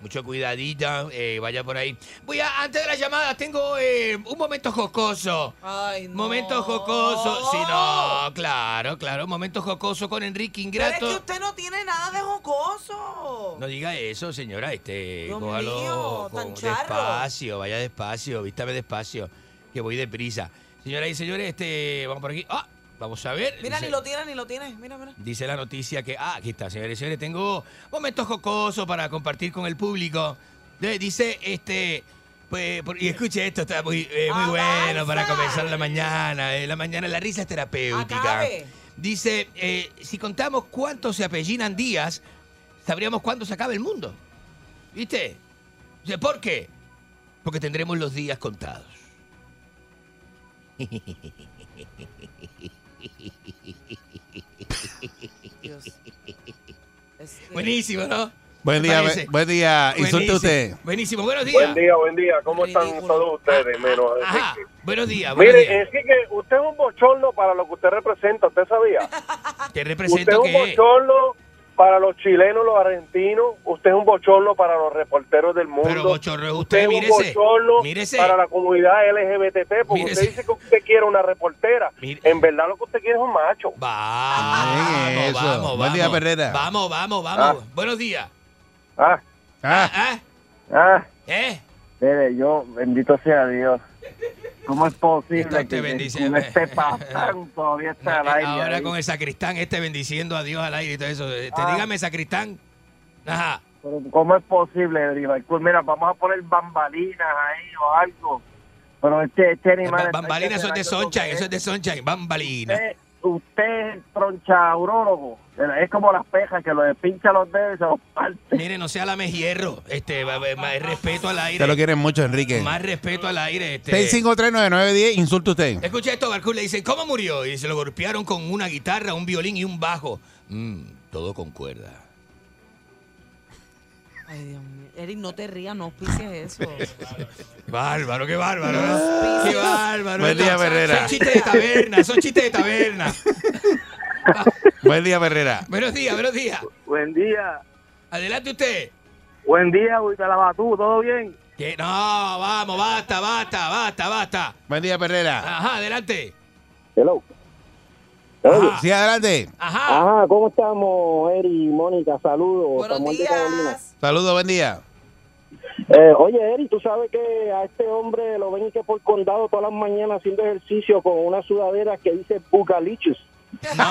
Mucho cuidadita, eh, vaya por ahí. Voy a, antes de la llamada, tengo eh, un momento jocoso. Ay, no. Momento jocoso. Sí, no, claro, claro. Momento jocoso con Enrique Pero es que Ingrato. usted no tiene nada de jocoso. No diga eso, señora. Este, Dios cójalo mío, tan charro. despacio, vaya despacio, vístame despacio, que voy deprisa. Señoras y señores, este, vamos por aquí. Ah, vamos a ver. Mira, Dice- ni lo tienes, ni lo tienes. Mira, mira. Dice la noticia que, ah, aquí está, señores y señores, tengo momentos jocosos para compartir con el público. De- Dice, este, pues, por- y escuche esto, está muy, eh, muy bueno para comenzar la mañana. eh, la mañana, la risa es terapéutica. Acabe. Dice, eh, si contamos cuántos se apellinan días, sabríamos cuándo se acaba el mundo. ¿Viste? Dice, ¿Por qué? Porque tendremos los días contados. [LAUGHS] Buenísimo, ¿no? Buen ¿Te día, buen día. Insulte usted. Buenísimo, buenos días. Buen día, buen día. ¿Cómo están Ridículo. todos ustedes? Menos Ajá, Enrique. buenos días, buenos Mire, días. es que usted es un bochorno para lo que usted representa, ¿usted sabía? [LAUGHS] ¿Te Usted es un bochorno para los chilenos, los argentinos. Usted es un bochorno para los reporteros del mundo. Pero bochorno es usted usted, es un bochorno Mírese. para la comunidad LGBT, porque Mírese. usted dice que usted quiere una reportera. En verdad lo que usted quiere es un macho. Vamos, vamos, Buen día, vamos. Perrera. Vamos, vamos, vamos. Buenos días. Ah, Ah, ¿Ah? ah. ¿Eh? Mire, yo, bendito sea Dios. ¿Cómo es posible Esto te que bendice, con eh. este patán todavía está al aire? Ahora ahí? con el sacristán este bendiciendo a Dios al aire y todo eso. Te Ah. dígame, sacristán. Ajá. Pero ¿Cómo es posible, Rival? Pues mira, vamos a poner bambalinas ahí o algo. Pero este, este animal... Bambalinas, eso es de Sunshine, eso es de Sunshine, bambalina. Usted, usted es tronchaurólogo. Es como las pejas que lo despincha los dedos y se los parte. Mire, no sea la hierro. Este, más respeto al aire. Te lo quieren mucho, Enrique. Más respeto al aire. Este. 6539910, insulta usted. Escucha esto, Barcul le dicen, ¿cómo murió? Y se lo golpearon con una guitarra, un violín y un bajo. Mm, todo con cuerda. Ay, Dios mío. Eric, no te rías, no auspicies eso. [LAUGHS] Bárbaro, qué bárbaro. ¿no? Qué bárbaro. Buen día, Son- Herrera. Son chistes de taberna, son chistes de taberna. Buen día, Herrera. Buenos días, buenos días. Buen día. Adelante usted. Buen día, Huitalabatú. ¿Todo bien? Que no, vamos, basta, basta, basta, basta. Buen día, Herrera. Ajá, adelante. Hello. Ajá. Sí, adelante. Ajá. Ajá, ¿cómo estamos, Eri, Mónica? Saludos. Buenos días. Saludos, buen día. Eh, oye, Eri, tú sabes que a este hombre lo ven que por condado todas las mañanas haciendo ejercicio con una sudadera que dice Bucalichus. No,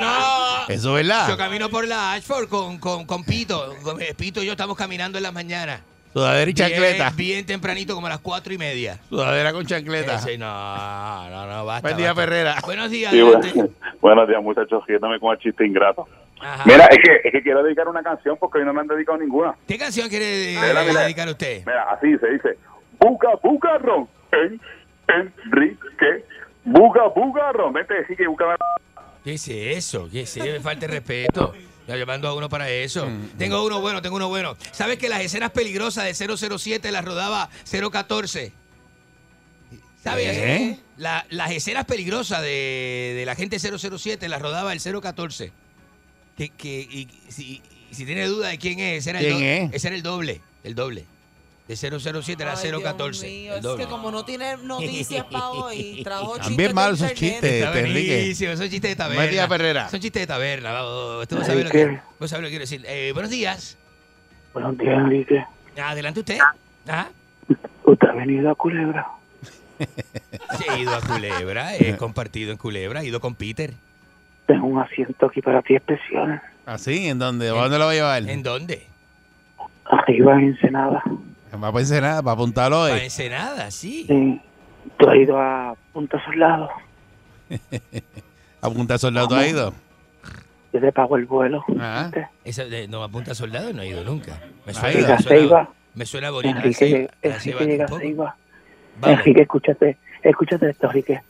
no. Eso es verdad. Yo camino por la Ashford con, con, con Pito. Con- eh, Pito y yo estamos caminando en las mañanas. Sudadera y Bien- chancleta. Bien, tempranito, como a las cuatro y media. Sudadera con chancleta. Ese, no, no, no, basta. Buen día, basta. Ferrera. Buenos días, Sí. Buenos días, muchachos. Quédame con el chiste ingrato. Ajá. Mira, es que, es que quiero dedicar una canción porque hoy no me han dedicado ninguna. ¿Qué canción quiere eh, Mira, mira. dedicar usted? Mira, así se dice. Buga, bugarrón. En, Enrique. Buga, bugarrón. Vete a decir que busca ¿Qué es eso? ¿Qué es eso? Me falta el respeto. Ya llamando a uno para eso. Tengo uno bueno, tengo uno bueno. ¿Sabes que las escenas peligrosas de 007 las rodaba 014? ¿Sabes? La- las escenas peligrosas de, de la gente 007 las rodaba el 014. Que, que, y, si, y si tiene duda de quién es, ese era, el ¿Quién do- es? ese era el doble. El doble. De 007 era Ay, Dios 014. mío, el es doble. que como no tiene noticias para hoy, [LAUGHS] trajo chistes de malos esos chistes, Enrique. son chistes de taberna. Buen día, Ferrera. Son chistes de taberna. Usted no sabe lo que, sabe lo que quiero decir. Eh, buenos días. Buenos días, Enrique. Adelante usted. ¿Ah? ¿Usted ha venido a Culebra? [LAUGHS] Sí, he ido a Culebra, he compartido en Culebra, he ido con Peter. Tengo un asiento aquí para ti especial. Así, ¿en dónde? ¿A dónde lo va a llevar? ¿En dónde? Arriba en Ensenada. Va para Ensenada, para apuntarlo Para hoy. Ensenada, sí. Sí. ¿Tú has ido a Punta Soldado? [LAUGHS] A Punta Soldado ¿tú has ido. Yo te pago el vuelo. Ah. Esa de, no, apunta soldado no he ido nunca. Me Ha suena, ido. me a suena, Ceiba. me suena bonito. Enrique, a Enrique llega a. Enrique, escúchate. Escúchate esto, Enrique.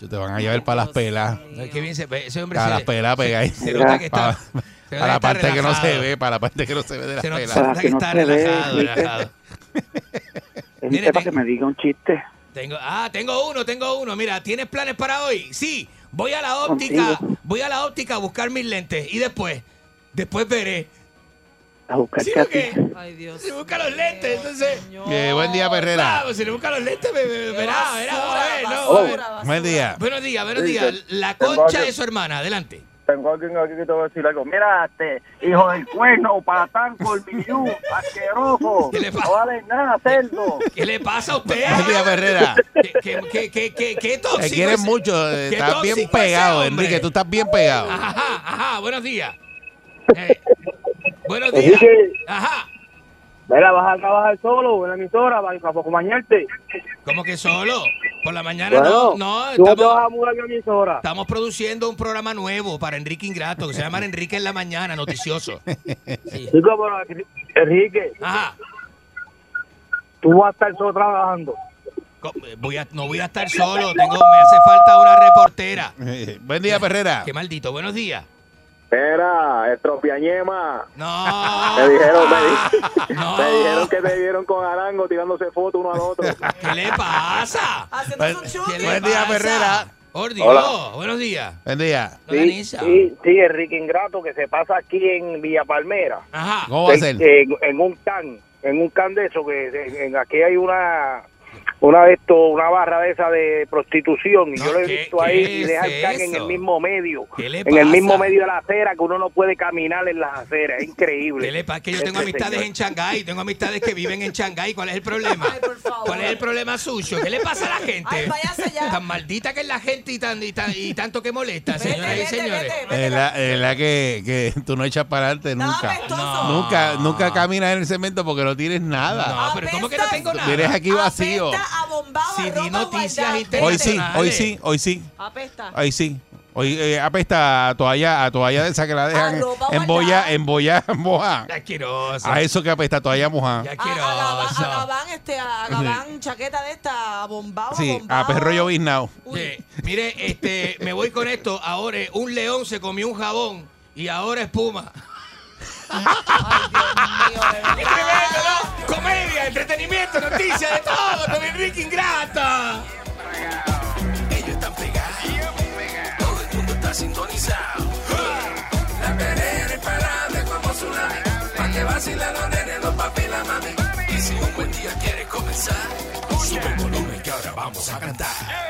Cacho, Te van a llevar para las pelas. Ay, qué bien se ve. Ese hombre Para se, las pelas pegáis. se nota que está. Para, [LAUGHS] se nota para que la está parte que no se ve, para la parte que no se ve de las Se nota, pelas. se nota Para que está relajado, relajado. Enrique, Mire, para te- que me diga un chiste. Tengo, ah, tengo uno, tengo uno. Mira, ¿tienes planes para hoy? Sí, voy a la óptica, Contigo. voy a la óptica a buscar mis lentes y después, después veré. A. Si busca los lentes, entonces. Eh, buen día, Perrera. Vamos, si le busca los lentes, me, me- verá, verá, vamos a ver, no, a ver. Buen día. Buenos días, buenos días. La concha de su hermana, adelante. Tengo alguien aquí que te voy a decir algo. Mira, este, hijo del cuerno, patán, colmillú, [LAUGHS] asqueroso. ¿Qué le pasa? No vale nada, cerdo. ¿Qué le pasa a usted? Buen día, Perrera. ¿Qué, qué, qué, qué, qué, qué tóxico Te quieres ese- mucho. eh, Estás bien ese pegado. Enrique. Tú estás bien pegado. Ajá, ajá, buenos días. [LAUGHS] Eh, buenos días. Enrique. Ajá. Mira, vas a trabajar solo en la emisora para, para acompañarte. ¿Cómo que solo? Por la mañana Bueno, no, no, tú estamos, vas a mudar a la emisora. estamos produciendo un programa nuevo para Enrique Ingrato que se llama Enrique en la mañana, noticioso. [LAUGHS] Sí. Chico, pero, Enrique, Ajá. tú vas a estar solo trabajando. Eh, Voy a, no voy a estar solo, tengo, me hace falta una reportera. [LAUGHS] Buen día, Perrera. Qué maldito, buenos días. Espera, estropiañema. No. Me dijeron, me, di- [LAUGHS] No. me dijeron que te vieron con Arango tirándose fotos uno al otro. ¿Qué le pasa? Haciendo Buen, su ¿Qué shooting. le buen día. Por Dios, Hola. buenos días. Buen día. Esa. sí, sí, Enrique Ingrato, que se pasa aquí en Villa Palmera. Ajá. ¿Cómo va a ser? en- en un can, en un can de eso, que en, en aquí hay una una de esto, una barra de esa de prostitución y yo lo he ¿qué- visto ahí y es deja el can en el mismo medio, ¿Qué le en el mismo medio de la acera que uno no puede caminar en las aceras, es increíble. ¿Qué le pasa? Que yo tengo Este amistades señor. en Shanghái, tengo amistades que viven en Shanghái. ¿Cuál es el problema? ¿Cuál es el problema suyo? ¿Qué le pasa a la gente? Tan maldita que es la gente y, tan, y, tan- y tanto que molesta, señoras y señores. Es la, es la que, que tú no echas para adelante nunca. Nunca, nunca caminas en el cemento porque no tienes nada. No, pero ¿cómo que no tengo nada? Tienes aquí vacío. Si di noticias Hoy sí, hoy sí, hoy sí. Apesta. Hoy sí. Hoy eh, apesta a toalla, a toalla de esa que la dejan A en boya, en boya moja. Qué asqueroso. A eso que apesta a toalla moja. Qué A, a Gabán, este, a Gabán, chaqueta de esta, bombado, Sí, bombado. a perro lloviznado. Oye, mire, este, me voy con esto. Ahora un león se comió un jabón y ahora espuma. ¡Qué tremendo, no! Comedia, entretenimiento, noticias, de todo con Enrique Ingrata. Ellos están pegados. Todo el mundo está sintonizado. La perrera imparable como tsunami. Pa' que vacilan los nenes, los papi y la mami. Y si un buen día quieres comenzar, sube el volumen que ahora vamos a cantar.